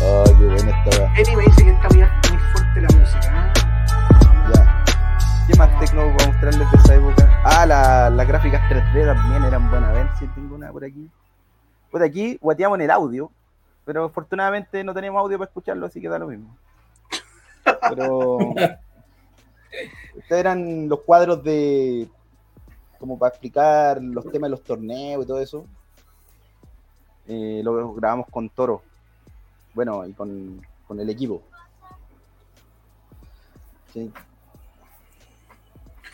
Ay, qué buena esta weá. Eddie me dice que está muy, muy fuerte la música. ¿eh? Ya. ¿Qué más tecno voy a mostrarles de esa época? Ah, la- las gráficas 3D también eran buenas. A ver si tengo una por aquí. Por aquí guateamos en el audio, pero afortunadamente no tenemos audio para escucharlo, así que da lo mismo. Pero estos eran los cuadros de como para explicar los temas de los torneos y todo eso. eh, lo grabamos con Toro. Bueno, y con, con el equipo. Sí.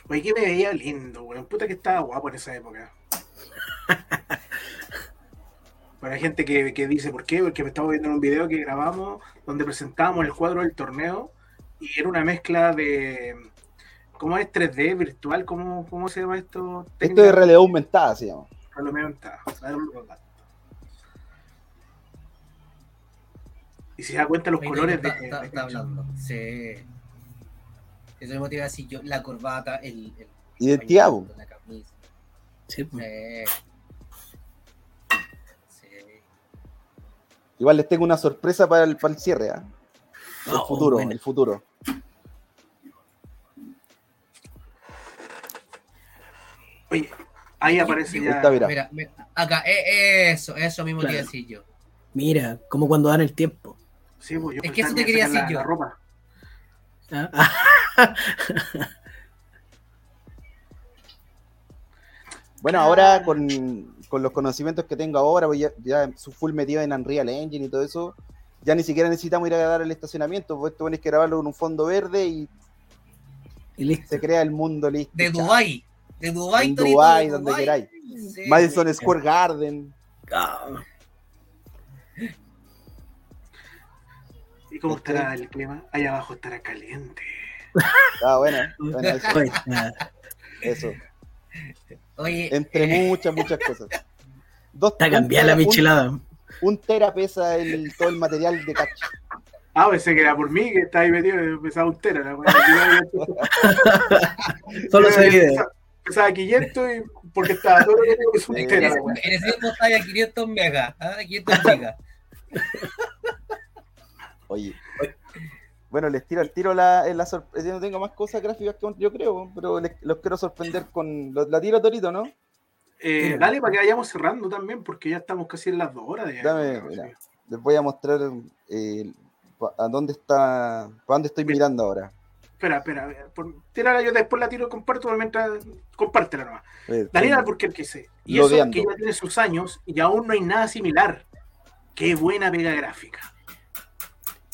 Oye, que me veía lindo, weón. Puta que estaba guapo en esa época. Para la gente que, que dice, ¿por qué? Porque me estaba viendo en un video que grabamos donde presentábamos el cuadro del torneo y era una mezcla de. ¿Cómo es 3D virtual? ¿Cómo, cómo se llama esto? Esto es realidad aumentada, se llama. Realidad aumentada. Y si se da cuenta los colores está, de. está- está hablando. Sí. Eso me motiva así yo, la corbata, el, el Identidad, po. la camisa. Sí, pues. Sí. Igual les tengo una sorpresa para el, para el cierre, ¿ah? El Oh, futuro, el futuro. Oye, ahí aparece ya. Está, mira. Mira, mira, acá, eh, eso, eso mismo te iba a Claro. decir yo. Mira, como cuando dan el tiempo. Sí, pues yo Es que eso te quería la- decir yo. la ropa. Ah, Bueno, ahora con, con los conocimientos que tengo ahora, pues ya, ya su full metido en Unreal Engine y todo eso, ya ni siquiera necesitamos ir a dar el estacionamiento, pues esto tienes que grabarlo con un fondo verde y y listo. se crea el mundo listo. De. Dubai. De Dubai, En de donde queráis. Sí. Madison Square Garden. Ah, ¿Y cómo estará el clima? Ahí abajo estará caliente. Ah, bueno, bueno, eso, eso. Oye, Entre eh, muchas, muchas cosas. Dos, Está un cambiada la un- michelada. Un, tera pesa el, todo el material de catch. Ah, pensé que era por mí que estaba ahí metido, pesaba un tera. La. Solo video. Pesaba- Pesaba 500 y porque estaba todo lo que tengo es un tera. en ese- wea. en ese tiempo estaba a 500 megas. ¿ah? 500 gigas. Oye. Bueno, les tiro al tiro la, la sorpresa. No tengo más cosas gráficas que yo creo, pero les- los quiero sorprender con. lo- La tiro Torito, ¿no? Eh, dale para que vayamos cerrando también, porque ya estamos casi en las dos horas. De Dame, mira. Les voy a mostrar eh, a dónde está. ¿Para dónde estoy mirando ahora? Espera, espera, a por, tírala, yo después la tiro y comparto mientras. Compártela nomás. A ver, Daniela, porque el que sé. Y eso Lodeando. que ya tiene sus años y aún no hay nada similar. Qué buena pega gráfica.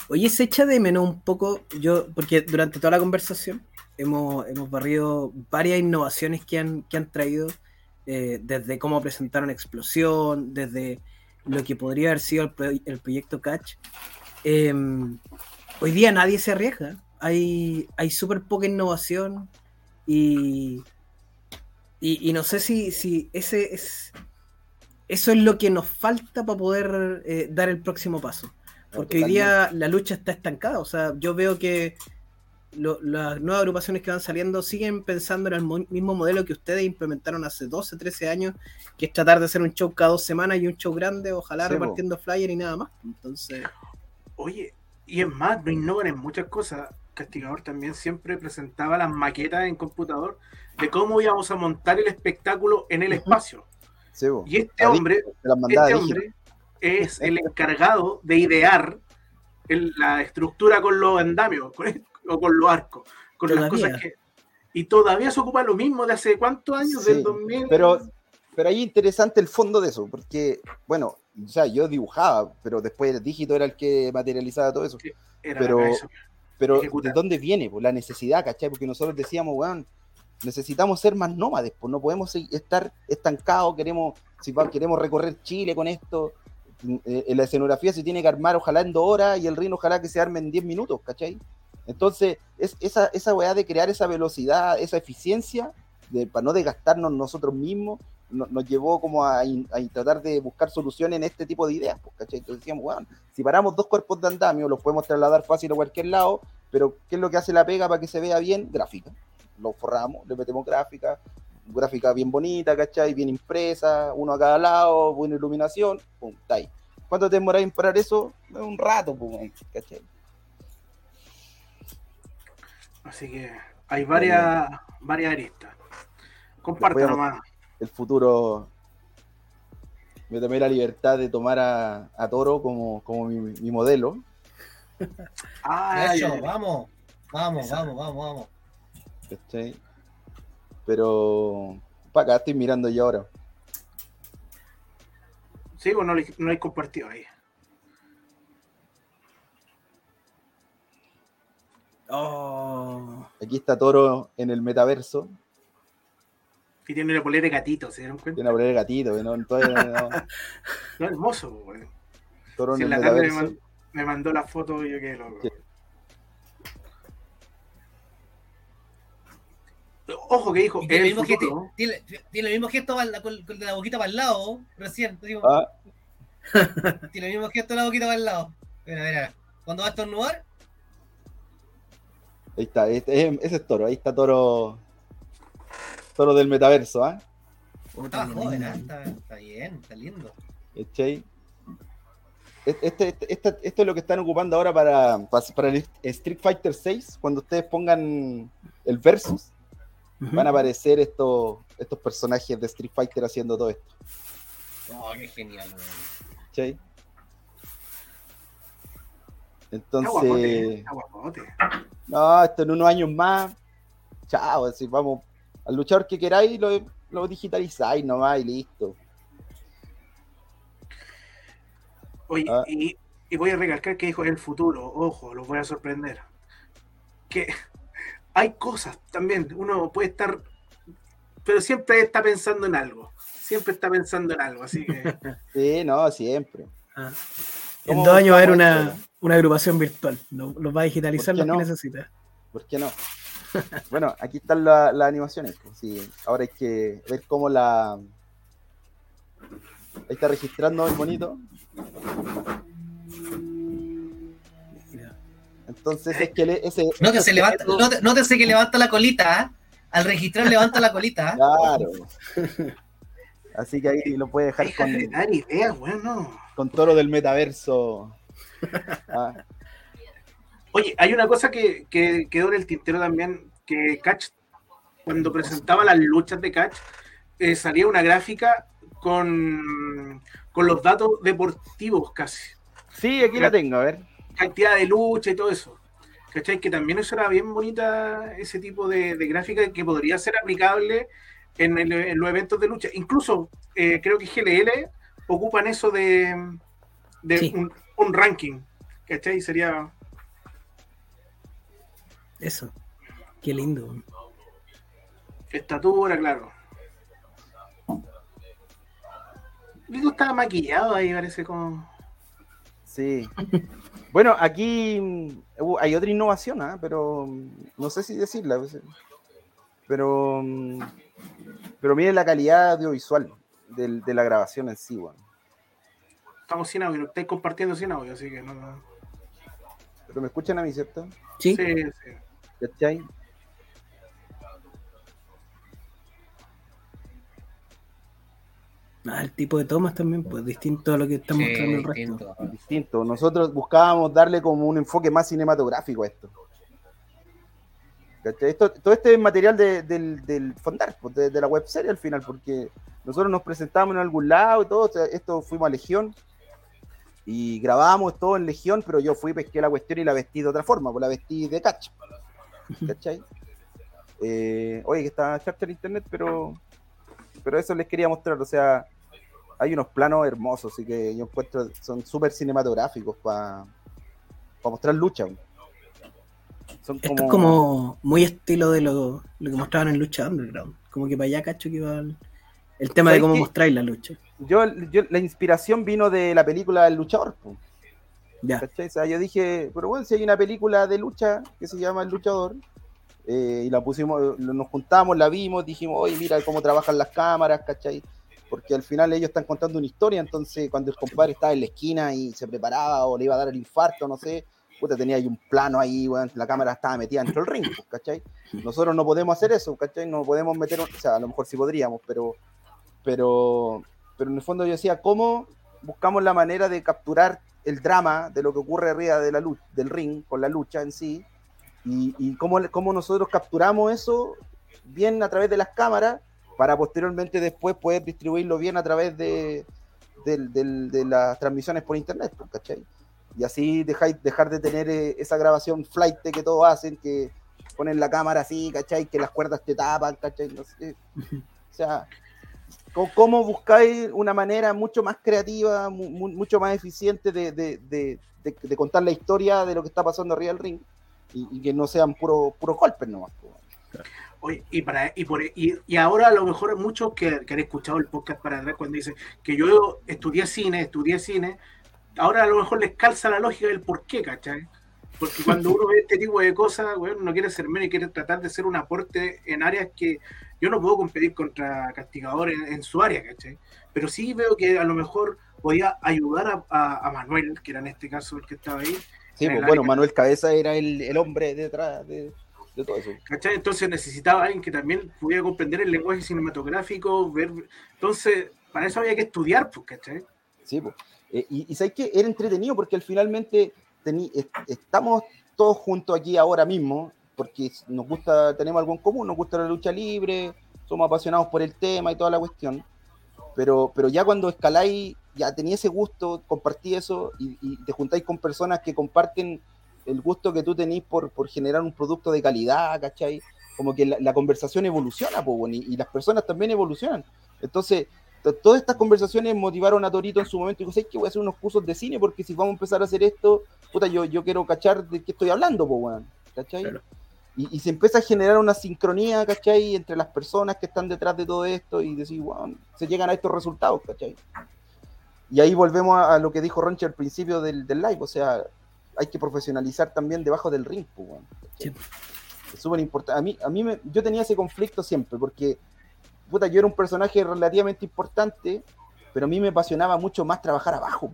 Oye, se echa de menos un poco, yo, porque durante toda la conversación hemos, hemos barrido varias innovaciones que han, que han traído, eh, desde cómo presentaron Explosión, desde lo que podría haber sido el, pro- el proyecto Catch. Eh, hoy día nadie se arriesga, hay, hay súper poca innovación y, y, y no sé si, si ese es, eso es lo que nos falta para poder eh, dar el próximo paso. Porque hoy día la lucha está estancada. O sea, yo veo que lo- las nuevas agrupaciones que van saliendo siguen pensando en el mo- mismo modelo que ustedes implementaron hace 12, 13 años, que es tratar de hacer un show cada dos semanas y un show grande, ojalá repartiendo flyer y nada más. Entonces, Oye, y es más, no innovan en muchas cosas. Castigador también siempre presentaba las maquetas en computador de cómo íbamos a montar el espectáculo en el espacio. Y este hombre, este hombre es el encargado de idear el- la estructura con los andamios con- o con los arcos, con las Todavía. cosas que... Y todavía se ocupa lo mismo de hace cuántos años, Sí, del 2000. Pero, pero ahí interesante el fondo de eso, porque, bueno, o sea, yo dibujaba, pero después el dígito era el que materializaba todo eso. Era pero-. Pero Ejecutar. ¿de dónde viene? Pues la necesidad, ¿cachai? Porque nosotros decíamos, weón, necesitamos ser más nómades, pues no podemos estar estancados, queremos, si queremos recorrer Chile con esto, eh, la escenografía se tiene que armar ojalá en dos horas y el ring ojalá que se arme en 10 minutos, ¿cachai? Entonces, es, esa, esa weá de crear esa velocidad, esa eficiencia, de, para no desgastarnos nosotros mismos, no- nos llevó como a, in- a tratar de buscar soluciones en este tipo de ideas, pues, ¿cachai? Entonces decíamos, weón, si paramos dos cuerpos de andamio, los podemos trasladar fácil a cualquier lado, pero ¿qué es lo que hace la pega para que se vea bien? Gráfica. Lo forramos, le metemos gráfica, gráfica bien bonita, ¿cachai? Bien impresa, uno a cada lado, buena iluminación, pum, está ahí. ¿Cuánto te demoráis en parar eso? Un rato, pum, ¿cachai? Así que hay varias, varias aristas. Comparte Después- nomás. El futuro. Me tomé la libertad de tomar a, a Toro como, como mi, mi modelo. Ah, Eso, vamos. Vamos, vamos, vamos, vamos. ¿cachai? Pero. Para acá estoy mirando yo ahora. Sí, o no lo he compartido ahí. Oh. Aquí está Toro en el metaverso. Y tiene una polera de gatito, ¿se dieron cuenta? Tiene una polera de gatito, ¿no? no. no hermoso, güey. Toro si en el el la metaverso. me, me, mandó la foto y yo quedé loco. Sí. Ojo que dijo. Tiene el, mismo gesto, tiene, tiene, el mismo gesto con, con, la boquita para el lado, recién. Digo, ah. tiene el mismo gesto de la boquita para el lado. Mira, mira. Cuando va a estornudar. Ahí está, ese es Toro, ahí está Toro. Toro del metaverso, ¿ah? ¿eh? Está joven, está, está, bien, está lindo. Este, este, este, esto es lo que están ocupando ahora para, para el Street Fighter 6. Cuando ustedes pongan el versus, uh -huh. van a aparecer estos, estos personajes de Street Fighter haciendo todo esto. Oh, qué genial. ¿Cachai? Entonces. No, esto en unos años más. Chao, así vamos. Al luchador que queráis lo, lo digitalizáis nomás y listo. Oye, ah. y, y, voy a recalcar que dijo el futuro, ojo, los voy a sorprender. Que hay cosas también, uno puede estar, pero siempre está pensando en algo, siempre está pensando en algo, así que... sí, no, siempre. Ah. En dos años va a haber una, una, agrupación virtual, los lo va a digitalizar lo no? que necesita. ¿Por qué no? bueno, aquí están las la animaciones. Pues, sí. Ahora hay que ver cómo la... Ahí está registrando el bonito. Entonces es que le, ese. No te se levanta, no te, no te sé que levanta la colita, ¿eh? Al registrar levanta la colita. Claro. Así que ahí lo puede dejar con. De dar idea, bueno. Con toro del metaverso. Ah. Oye, hay una cosa que, que, quedó en el tintero también, que Catch, cuando presentaba las luchas de Catch, eh, salía una gráfica con, con los datos deportivos casi. Sí, aquí la, la tengo, a ver. Cantidad de lucha y todo eso. ¿Cachai? Que también eso era bien bonita, ese tipo de, de gráfica que podría ser aplicable en, el, en, los eventos de lucha. Incluso eh, creo que GLL ocupan eso de, de sí. un, un, ranking. ¿Cachai? Sería. Eso. Qué lindo. Estatura, claro. Rico estaba maquillado ahí, parece como. Sí. Bueno, aquí uh, hay otra innovación, ¿eh? pero no sé si decirla. Pero, pero miren la calidad audiovisual de, de la grabación en sí, bueno. Estamos sin audio, estáis compartiendo sin audio, así que no, no. Pero me escuchan a mí, ¿cierto? Sí. Sí, sí. ¿Cachai? Ah, el tipo de tomas también, pues distinto a lo que está mostrando el resto. Distinto. distinto. Nosotros buscábamos darle como un enfoque más cinematográfico a esto. esto todo este es material de, del, del Fondar, pues, de, de, la web serie al final, porque nosotros nos presentamos en algún lado y todo, o sea, esto fuimos a Legión y grabábamos todo en Legión, pero yo fui, pesqué la cuestión y la vestí de otra forma, pues la vestí de catch. ¿Cachai? eh, oye, que está charter internet, pero pero eso les quería mostrar, o sea, hay unos planos hermosos, así que yo encuentro, son súper cinematográficos para pa mostrar lucha. Son como... Esto es como muy estilo de lo, lo, que mostraban en Lucha Underground, como que para allá cacho que iba el, el tema de cómo mostráis la lucha. Yo, yo, la inspiración vino de la película El Luchador. Ya. O sea, yo dije, pero bueno, si hay una película de lucha que se llama El Luchador, eh, y la pusimos, nos juntamos, la vimos, dijimos, oye, mira cómo trabajan las cámaras, ¿cachai? Porque al final ellos están contando una historia, entonces cuando el compadre estaba en la esquina y se preparaba o le iba a dar el infarto, no sé, puta, tenía ahí un plano ahí, bueno, la cámara estaba metida dentro del ring, ¿cachai? Nosotros no podemos hacer eso, ¿cachai? No podemos meter, o sea, a lo mejor sí podríamos, pero, pero, pero en el fondo yo decía, ¿cómo buscamos la manera de capturar el drama de lo que ocurre arriba de la luz, del ring, con la lucha en sí, y, y cómo, cómo, nosotros capturamos eso bien a través de las cámaras para posteriormente después poder distribuirlo bien a través de, de, de, de las transmisiones por internet, ¿cachai? Y así dejáis, dejar de tener esa grabación flight que todos hacen, que ponen la cámara así, ¿cachai? Que las cuerdas te tapan, ¿cachai? No sé. O sea, ¿Cómo buscáis una manera mucho más creativa, mucho más eficiente de, contar la historia de lo que está pasando arriba del ring? Y, que no sean puros puro golpes nomás. Oye, y, para, y, por, y, ahora a lo mejor muchos que, que han escuchado el podcast para atrás cuando dicen que yo estudié cine, estudié cine, ahora a lo mejor les calza la lógica del por qué, ¿cachai? Porque cuando uno ve este tipo de cosas, bueno, no quiere ser menos y quiere tratar de ser un aporte en áreas que yo no puedo competir contra Castigador en, su área, ¿cachai? Pero sí veo que a lo mejor podía ayudar a, Manuel, que era en este caso el que estaba ahí. Sí, pues, bueno, Manuel Cabeza era el, hombre detrás de, todo eso. ¿Cachai? Entonces necesitaba alguien que también pudiera comprender el lenguaje cinematográfico, ver. Entonces, para eso había que estudiar, pues, ¿cachai? Sí, pues. Eh, y, y sabes que era entretenido porque al finalmente estamos todos juntos aquí ahora mismo, porque nos gusta, tenemos algo en común, nos gusta la lucha libre, somos apasionados por el tema y toda la cuestión. Pero, pero ya cuando escaláis, ya tenía ese gusto, compartí eso y, te juntáis con personas que comparten el gusto que tú tenés por, por generar un producto de calidad, ¿cachai? Como que la, conversación evoluciona, y, y, las personas también evolucionan. Entonces, todas estas conversaciones motivaron a Torito en su momento y dijo, ¿sabes que voy a hacer unos cursos de cine? Porque si vamos a empezar a hacer esto, puta, yo, yo quiero cachar de qué estoy hablando, pues, weón. ¿Cachai? Y, se empieza a generar una sincronía, ¿cachai? Entre las personas que están detrás de todo esto y decir, weón, se llegan a estos resultados, ¿cachai? Y ahí volvemos a, lo que dijo Ronche al principio del, live, o sea, hay que profesionalizar también debajo del ring, pues, weón. Es súper importante. A mí, a mí me, yo tenía ese conflicto siempre, porque puta, yo era un personaje relativamente importante, pero a mí me apasionaba mucho más trabajar abajo.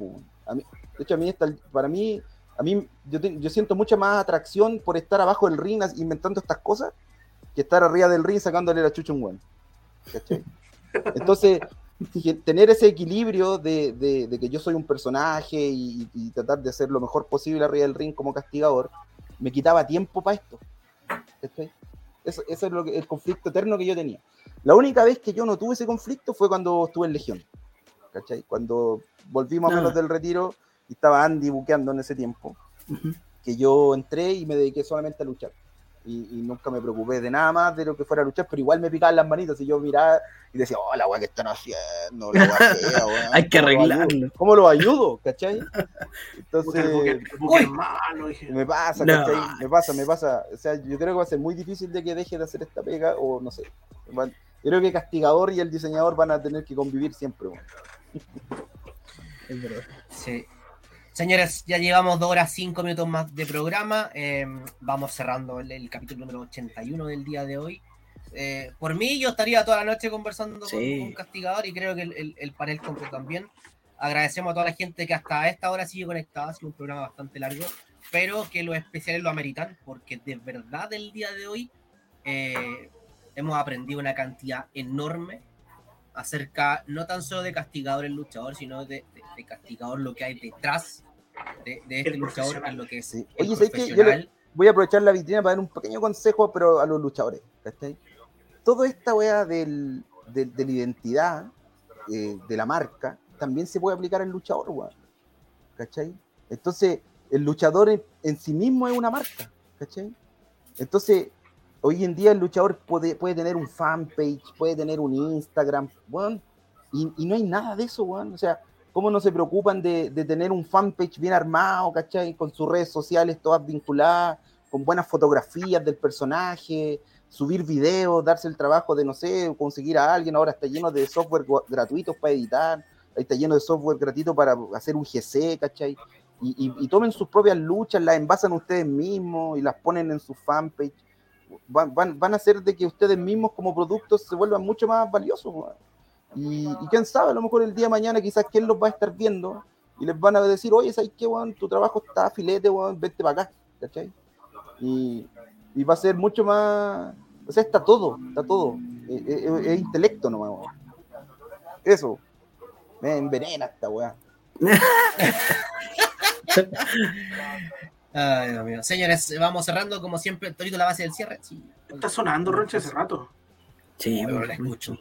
A mí, de hecho, a mí para mí, a mí yo, yo, siento mucha más atracción por estar abajo del ring inventando estas cosas que estar arriba del ring sacándole la chucha un buen. Entonces, tener ese equilibrio de, de, que yo soy un personaje y, tratar de hacer lo mejor posible arriba del ring como castigador, me quitaba tiempo para esto. Eso, ese es lo que, el conflicto eterno que yo tenía. La única vez que yo no tuve ese conflicto fue cuando estuve en Legión. ¿Cachai? Cuando volvimos a menos ah. del retiro y estaba Andy buqueando en ese tiempo, que yo entré y me dediqué solamente a luchar y, nunca me preocupé de nada más de lo que fuera a luchar, pero igual me picaban las manitas y yo miraba y decía, oh, la weá que están haciendo, la Hay que arreglarlo. ¿Cómo lo ayudo? ¿Cachai? Entonces, me pasa, ¿cachai? Me pasa, me pasa. O sea, yo creo que va a ser muy difícil de que deje de hacer esta pega o no sé. Yo creo que Castigador y el diseñador van a tener que convivir siempre. Es verdad. Sí. Señores, ya llevamos dos horas cinco minutos más de programa. Eh, vamos cerrando el, capítulo número 81 del día de hoy. Eh, por mí, yo estaría toda la noche conversando con un castigador y creo que el, panel completo también. Agradecemos a toda la gente que hasta esta hora sigue conectada. Ha sido un programa bastante largo, pero que los especiales lo ameritan porque de verdad el día de hoy eh, hemos aprendido una cantidad enorme acerca no tan solo de castigador el luchador, sino de, de castigador lo que hay detrás de, este luchador a lo que es. Oye, que yo voy a aprovechar la vitrina para dar un pequeño consejo, pero a los luchadores. ¿cachai? Toda esta wea del, de, la identidad eh, de la marca también se puede aplicar al luchador, weón. ¿cachai? Entonces, el luchador en, sí mismo es una marca, ¿cachai? Entonces, hoy en día el luchador puede, puede tener un fanpage, puede tener un Instagram, weón, y, y no hay nada de eso, weón. O sea, cómo no se preocupan de, tener un fanpage bien armado, ¿cachai? Con sus redes sociales todas vinculadas, con buenas fotografías del personaje, subir videos, darse el trabajo de, no sé, conseguir a alguien. Ahora está lleno de software gratuitos para editar, está lleno de software gratuito para hacer un GC, ¿cachai? Y, tomen sus propias luchas, las envasan ustedes mismos y las ponen en su fanpage. Van, van, a hacer de que ustedes mismos como productos se vuelvan mucho más valiosos. Y, quién sabe, a lo mejor el día de mañana quizás quién los va a estar viendo y les van a decir, oye, ¿sabes qué, weón? Tu trabajo está filete, weón, vete para acá, ¿cachai? Y, y, va a ser mucho más, o sea, está todo, está todo, es, intelecto nomás, weón. Eso, me envenena esta weá. Ay, Dios mío. Señores, vamos cerrando como siempre. Torito la base del cierre. Sí. Está sonando, Ronche, hace rato. Sí, pero la escucho.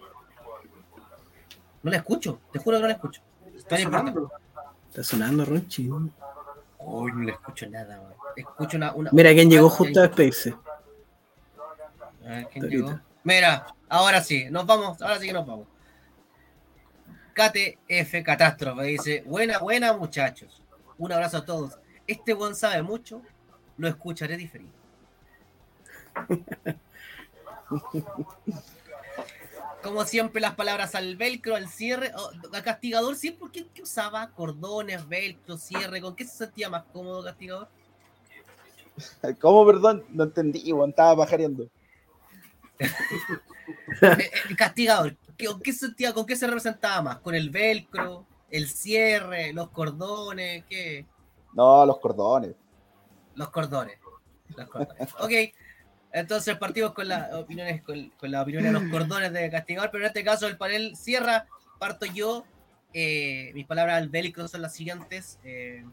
No la escucho, te juro que no la escucho. Está sonando, Está sonando Ronchi. Uy, no le escucho nada, Escucho una, Mira quién llegó justo a despedirse. ¿quién llegó? Mira, ahora sí, nos vamos, ahora sí que nos vamos. Kate F. Catástrofe dice: Buena, buena, muchachos. Un abrazo a todos. Este buen sabe mucho, lo escucharé diferido. Como siempre, las palabras al velcro, al cierre, oh, a castigador, siempre, ¿qué, ¿qué, usaba? Cordones, velcro, cierre, ¿con qué se sentía más cómodo, castigador? ¿Cómo, perdón? No entendí, estaba pajareando. Eh, eh, castigador, ¿con qué, sentía, ¿con qué se representaba más? ¿Con el velcro, el cierre, los cordones? ¿Qué? No, los cordones. Los cordones. Los cordones. ok. Entonces partimos con las opiniones, con, la opinión de los cordones de Castigador, pero en este caso el panel cierra, parto yo. Eh, mis palabras al bélico son las siguientes. Eh,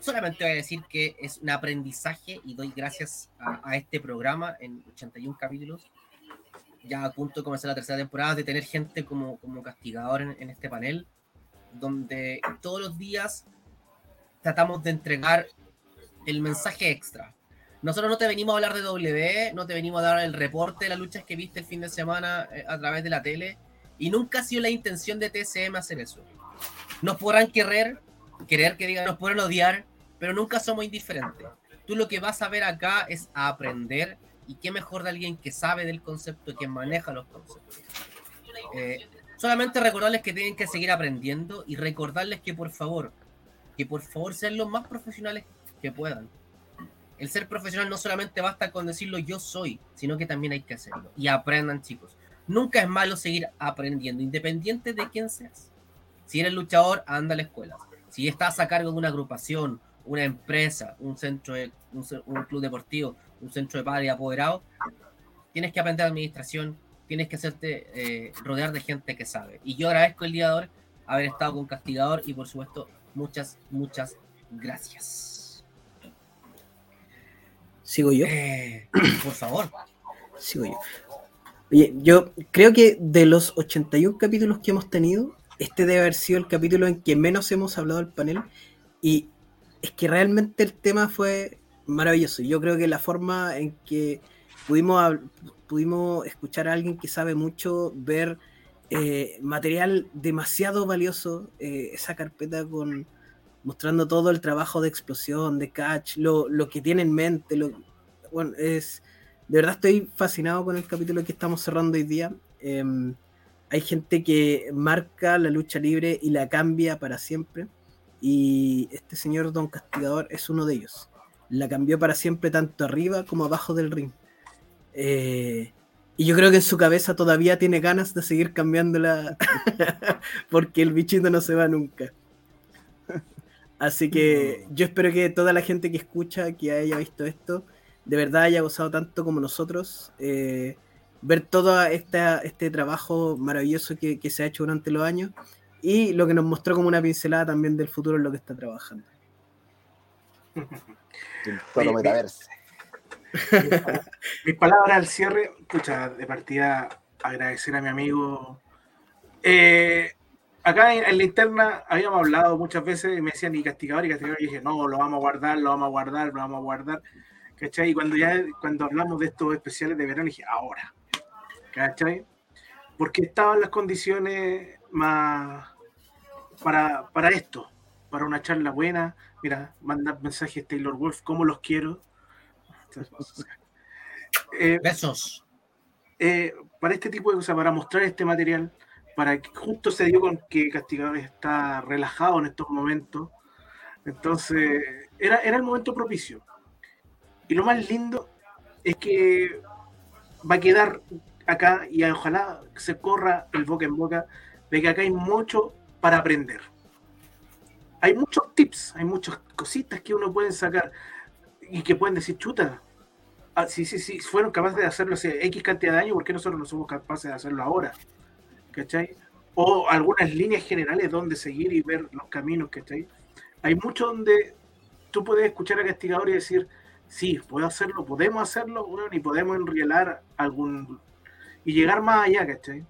solamente voy a decir que es un aprendizaje y doy gracias a, este programa en 81 capítulos. Ya a punto de comenzar la tercera temporada, de tener gente como, como castigador en, en este panel, donde todos los días tratamos de entregar el mensaje extra nosotros no te venimos a hablar de W, no te venimos a dar el reporte de las luchas que viste el fin de semana eh, a través de la tele. Y nunca ha sido la intención de TCM hacer eso. Nos podrán querer, querer que digan, nos podrán odiar, pero nunca somos indiferentes. Tú lo que vas a ver acá es a aprender y qué mejor de alguien que sabe del concepto, que maneja los conceptos. Eh, solamente recordarles que tienen que seguir aprendiendo y recordarles que por favor, que por favor sean los más profesionales que puedan el ser profesional no solamente basta con decirlo yo soy, sino que también hay que hacerlo. Y aprendan, chicos. Nunca es malo seguir aprendiendo, independiente de quién seas. Si eres luchador, anda a la escuela. Si estás a cargo de una agrupación, una empresa, un centro, de, un, club deportivo, un centro de padres apoderado, tienes que aprender administración, tienes que hacerte eh, rodear de gente que sabe. Y yo agradezco el día de hoy haber estado con Castigador y por supuesto, muchas, muchas gracias. ¿Sigo yo? Eh, por favor. Sigo yo. Oye, yo creo que de los 81 capítulos que hemos tenido, este debe haber sido el capítulo en que menos hemos hablado al panel. Y es que realmente el tema fue maravilloso. Yo creo que la forma en que pudimos, pudimos escuchar a alguien que sabe mucho, ver eh, material demasiado valioso, eh, esa carpeta con mostrando todo el trabajo de explosión, de catch, lo, que tiene en mente. Lo, bueno, es. De verdad estoy fascinado con el capítulo que estamos cerrando hoy día. Em, hay gente que marca la lucha libre y la cambia para siempre. Y este señor Don Castigador es uno de ellos. La cambió para siempre tanto arriba como abajo del ring. Eh, y yo creo que en su cabeza todavía tiene ganas de seguir cambiándola porque el bichito no se va nunca. Así que yo espero que toda la gente que escucha, que haya visto esto, de verdad haya gozado tanto como nosotros. Eh, ver todo este trabajo maravilloso que, se ha hecho durante los años y lo que nos mostró como una pincelada también del futuro en lo que está trabajando. Mis palabras al cierre, escucha, de partida agradecer a mi amigo eh, acá en, la interna habíamos hablado muchas veces y me decían y castigador y castigador y dije, no, lo vamos a guardar, lo vamos a guardar, lo vamos a guardar. ¿Cachai? Y cuando ya cuando hablamos de estos especiales de verano, dije, ahora. ¿Cachai? Porque estaban las condiciones más para, para esto, para una charla buena. Mira, mandar mensajes Taylor Wolf, ¿cómo los quiero? Eh, Besos. Eh, para este tipo de cosas, para mostrar este material, para que justo se dio con que Castigador está relajado en estos momentos. Entonces, era, era el momento propicio. Y lo más lindo es que va a quedar acá y ojalá se corra el boca en boca de que acá hay mucho para aprender. Hay muchos tips, hay muchas cositas que uno puede sacar y que pueden decir, chuta, ah, sí, sí, sí, fueron capaces de hacerlo hace X cantidad de años, ¿por qué nosotros no somos capaces de hacerlo ahora? ¿cachai? O algunas líneas generales donde seguir y ver los caminos, ¿cachai? Hay mucho donde tú puedes escuchar a Castigador y decir, sí, puedo hacerlo, podemos hacerlo, bueno, y podemos enrielar algún... y llegar más allá, ¿cachai?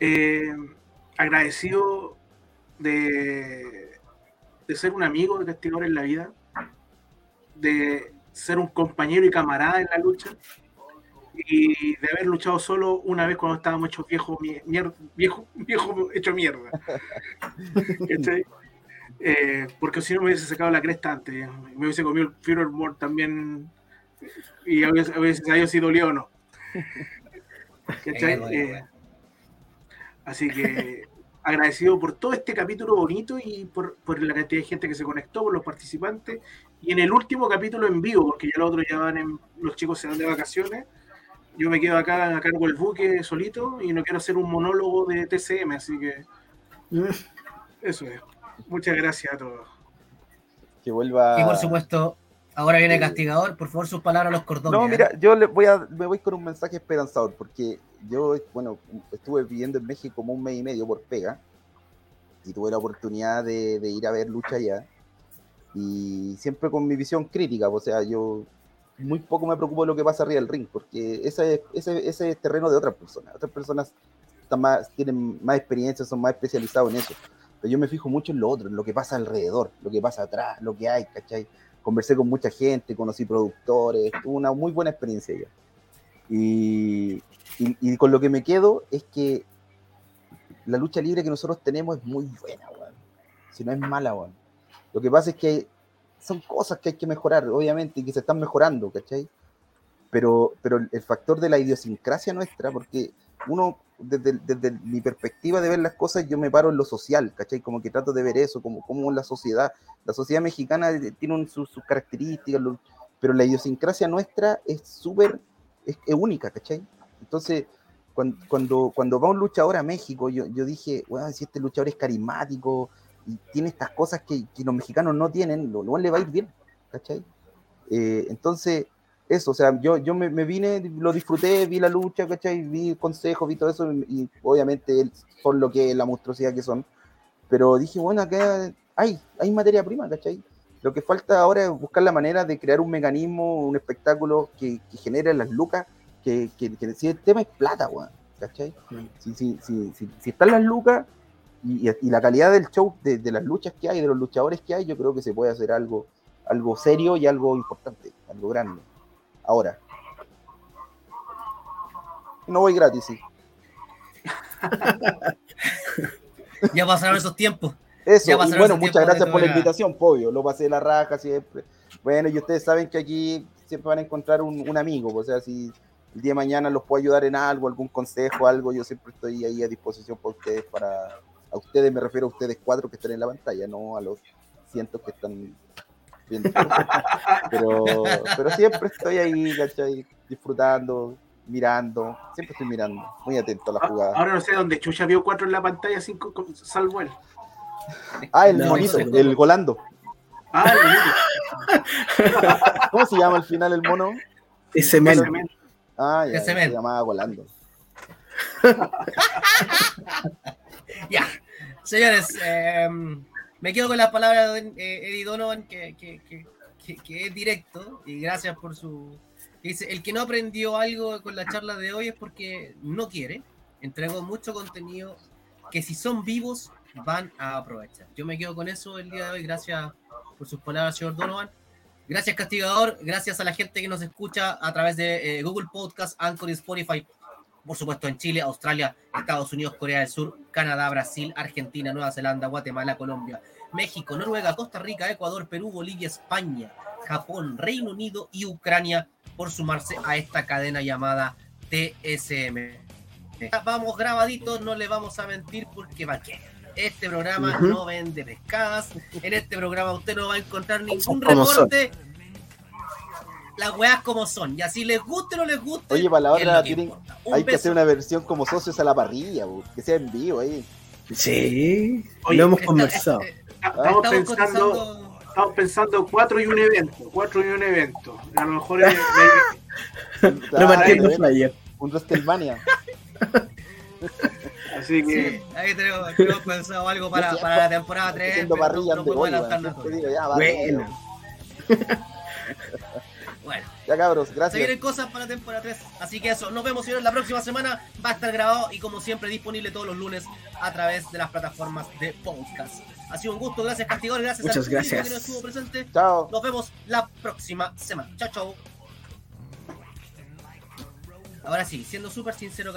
Eh, agradecido de, de ser un amigo de Castigador en la vida, de ser un compañero y camarada en la lucha, y de haber luchado solo una vez cuando estábamos hechos viejo, mierda, viejo, viejo hecho mierda. Eh, porque si no me hubiese sacado la cresta antes, me hubiese comido el Führer también y veces, a veces si dolió o no. Eh, así que agradecido por todo este capítulo bonito y por, por, la cantidad de gente que se conectó, por los participantes. Y en el último capítulo en vivo, porque ya los otros ya van en, los chicos se van de vacaciones, yo me quedo acá a cargo del buque solito y no quiero hacer un monólogo de TCM, así que eso es. Muchas gracias a todos. Que vuelva. Y por supuesto, ahora viene el castigador, por favor, sus palabras a los cordones. No, mira, yo le voy a, me voy con un mensaje esperanzador, porque yo, bueno, estuve viviendo en México como un mes y medio por pega, y tuve la oportunidad de, ir a ver lucha allá, y siempre con mi visión crítica, o sea, yo muy poco me preocupo de lo que pasa arriba del ring, porque ese, ese, ese es terreno de otras personas. Otras personas están más, tienen más experiencia, son más especializados en eso. Pero yo me fijo mucho en lo otro, en lo que pasa alrededor, lo que pasa atrás, lo que hay, ¿cachai? Conversé con mucha gente, conocí productores, tuve una muy buena experiencia allá. Y, y, con lo que me quedo es que la lucha libre que nosotros tenemos es muy buena, weón. Si no es mala, weón. Lo que pasa es que son cosas que hay que mejorar, obviamente, y que se están mejorando, ¿cachai? Pero, pero el factor de la idiosincrasia nuestra, porque uno, desde, mi perspectiva de ver las cosas, yo me paro en lo social, ¿cachai? Como que trato de ver eso, como, como la sociedad, la sociedad mexicana tiene sus, características, pero la idiosincrasia nuestra es súper, es, única, ¿cachai? Entonces, cuando, cuando, va un luchador a México, yo, yo dije, bueno, si este luchador es carismático, y tiene estas cosas que, los mexicanos no tienen, lo, le va a ir bien, ¿cachai? Eh, entonces, eso, o sea, yo, yo me, vine, lo disfruté, vi la lucha, ¿cachai? Vi consejos, vi todo eso, y, obviamente son lo que la monstruosidad que son, pero dije, bueno, acá hay, hay materia prima, ¿cachai? Lo que falta ahora es buscar la manera de crear un mecanismo, un espectáculo que, que genere las lucas, que, que, que, si el tema es plata, weón, ¿cachai? Si, si, si, si, están las lucas, y, la calidad del show, de, las luchas que hay, de los luchadores que hay, yo creo que se puede hacer algo, algo serio y algo importante, algo grande. Ahora. No voy gratis, sí. ya pasaron esos tiempos. Eso, y bueno, muchas gracias por la invitación, Pollo. Lo pasé de la raja siempre. Bueno, y ustedes saben que aquí siempre van a encontrar un, amigo. O sea, si el día de mañana los puedo ayudar en algo, algún consejo, algo, yo siempre estoy ahí a disposición por ustedes para, a ustedes me refiero a ustedes cuatro que están en la pantalla, no a los cientos que están viendo. pero, pero siempre estoy ahí, ¿cachai? Disfrutando, mirando, siempre estoy mirando, muy atento a la jugada. Ahora no sé dónde Chucha vio cuatro en la pantalla, cinco salvo él. Ah, el monito, el golando. Ah, el ¿Cómo se llama al final el mono? Ese men. Ah, ya, se llamaba golando. ya, señores, em, me quedo con las palabras de eh, Eddie Donovan, que, es directo, y gracias por su... Dice, el que no aprendió algo con la charla de hoy es porque no quiere, entregó mucho contenido que si son vivos van a aprovechar. Yo me quedo con eso el día de hoy, gracias por sus palabras, señor Donovan. Gracias, Castigador. Gracias a la gente que nos escucha a través de eh, Google Podcast, Anchor y Spotify por supuesto en Chile, Australia, Estados Unidos, Corea del Sur, Canadá, Brasil, Argentina, Nueva Zelanda, Guatemala, Colombia, México, Noruega, Costa Rica, Ecuador, Perú, Bolivia, España, Japón, Reino Unido y Ucrania por sumarse a esta cadena llamada TSM. Vamos grabaditos, no le vamos a mentir porque va que este programa no vende pescadas. En este programa usted no va a encontrar ningún reporte las weas como son. Y así les guste o no les guste. Oye, para la hora hay que hacer una versión como socios a la parrilla, que sea en vivo ahí. Sí, lo hemos conversado. estamos, pensando, estamos pensando cuatro y un evento, cuatro y un evento. A lo mejor es, Repartiendo flyer. Un WrestleMania. Así que. Sí, ahí tenemos, tenemos pensado algo para, para la temporada 3. Haciendo parrillas no, no de Bueno. Ya cabros, gracias. Se vienen cosas para la temporada 3. Así que eso, nos vemos señores la próxima semana. Va a estar grabado y como siempre disponible todos los lunes a través de las plataformas de podcast. Ha sido un gusto, gracias Castigor, gracias Muchas al gracias. que nos estuvo presente. Chao. Nos vemos la próxima semana. Chao, chao. Ahora sí, siendo súper sincero,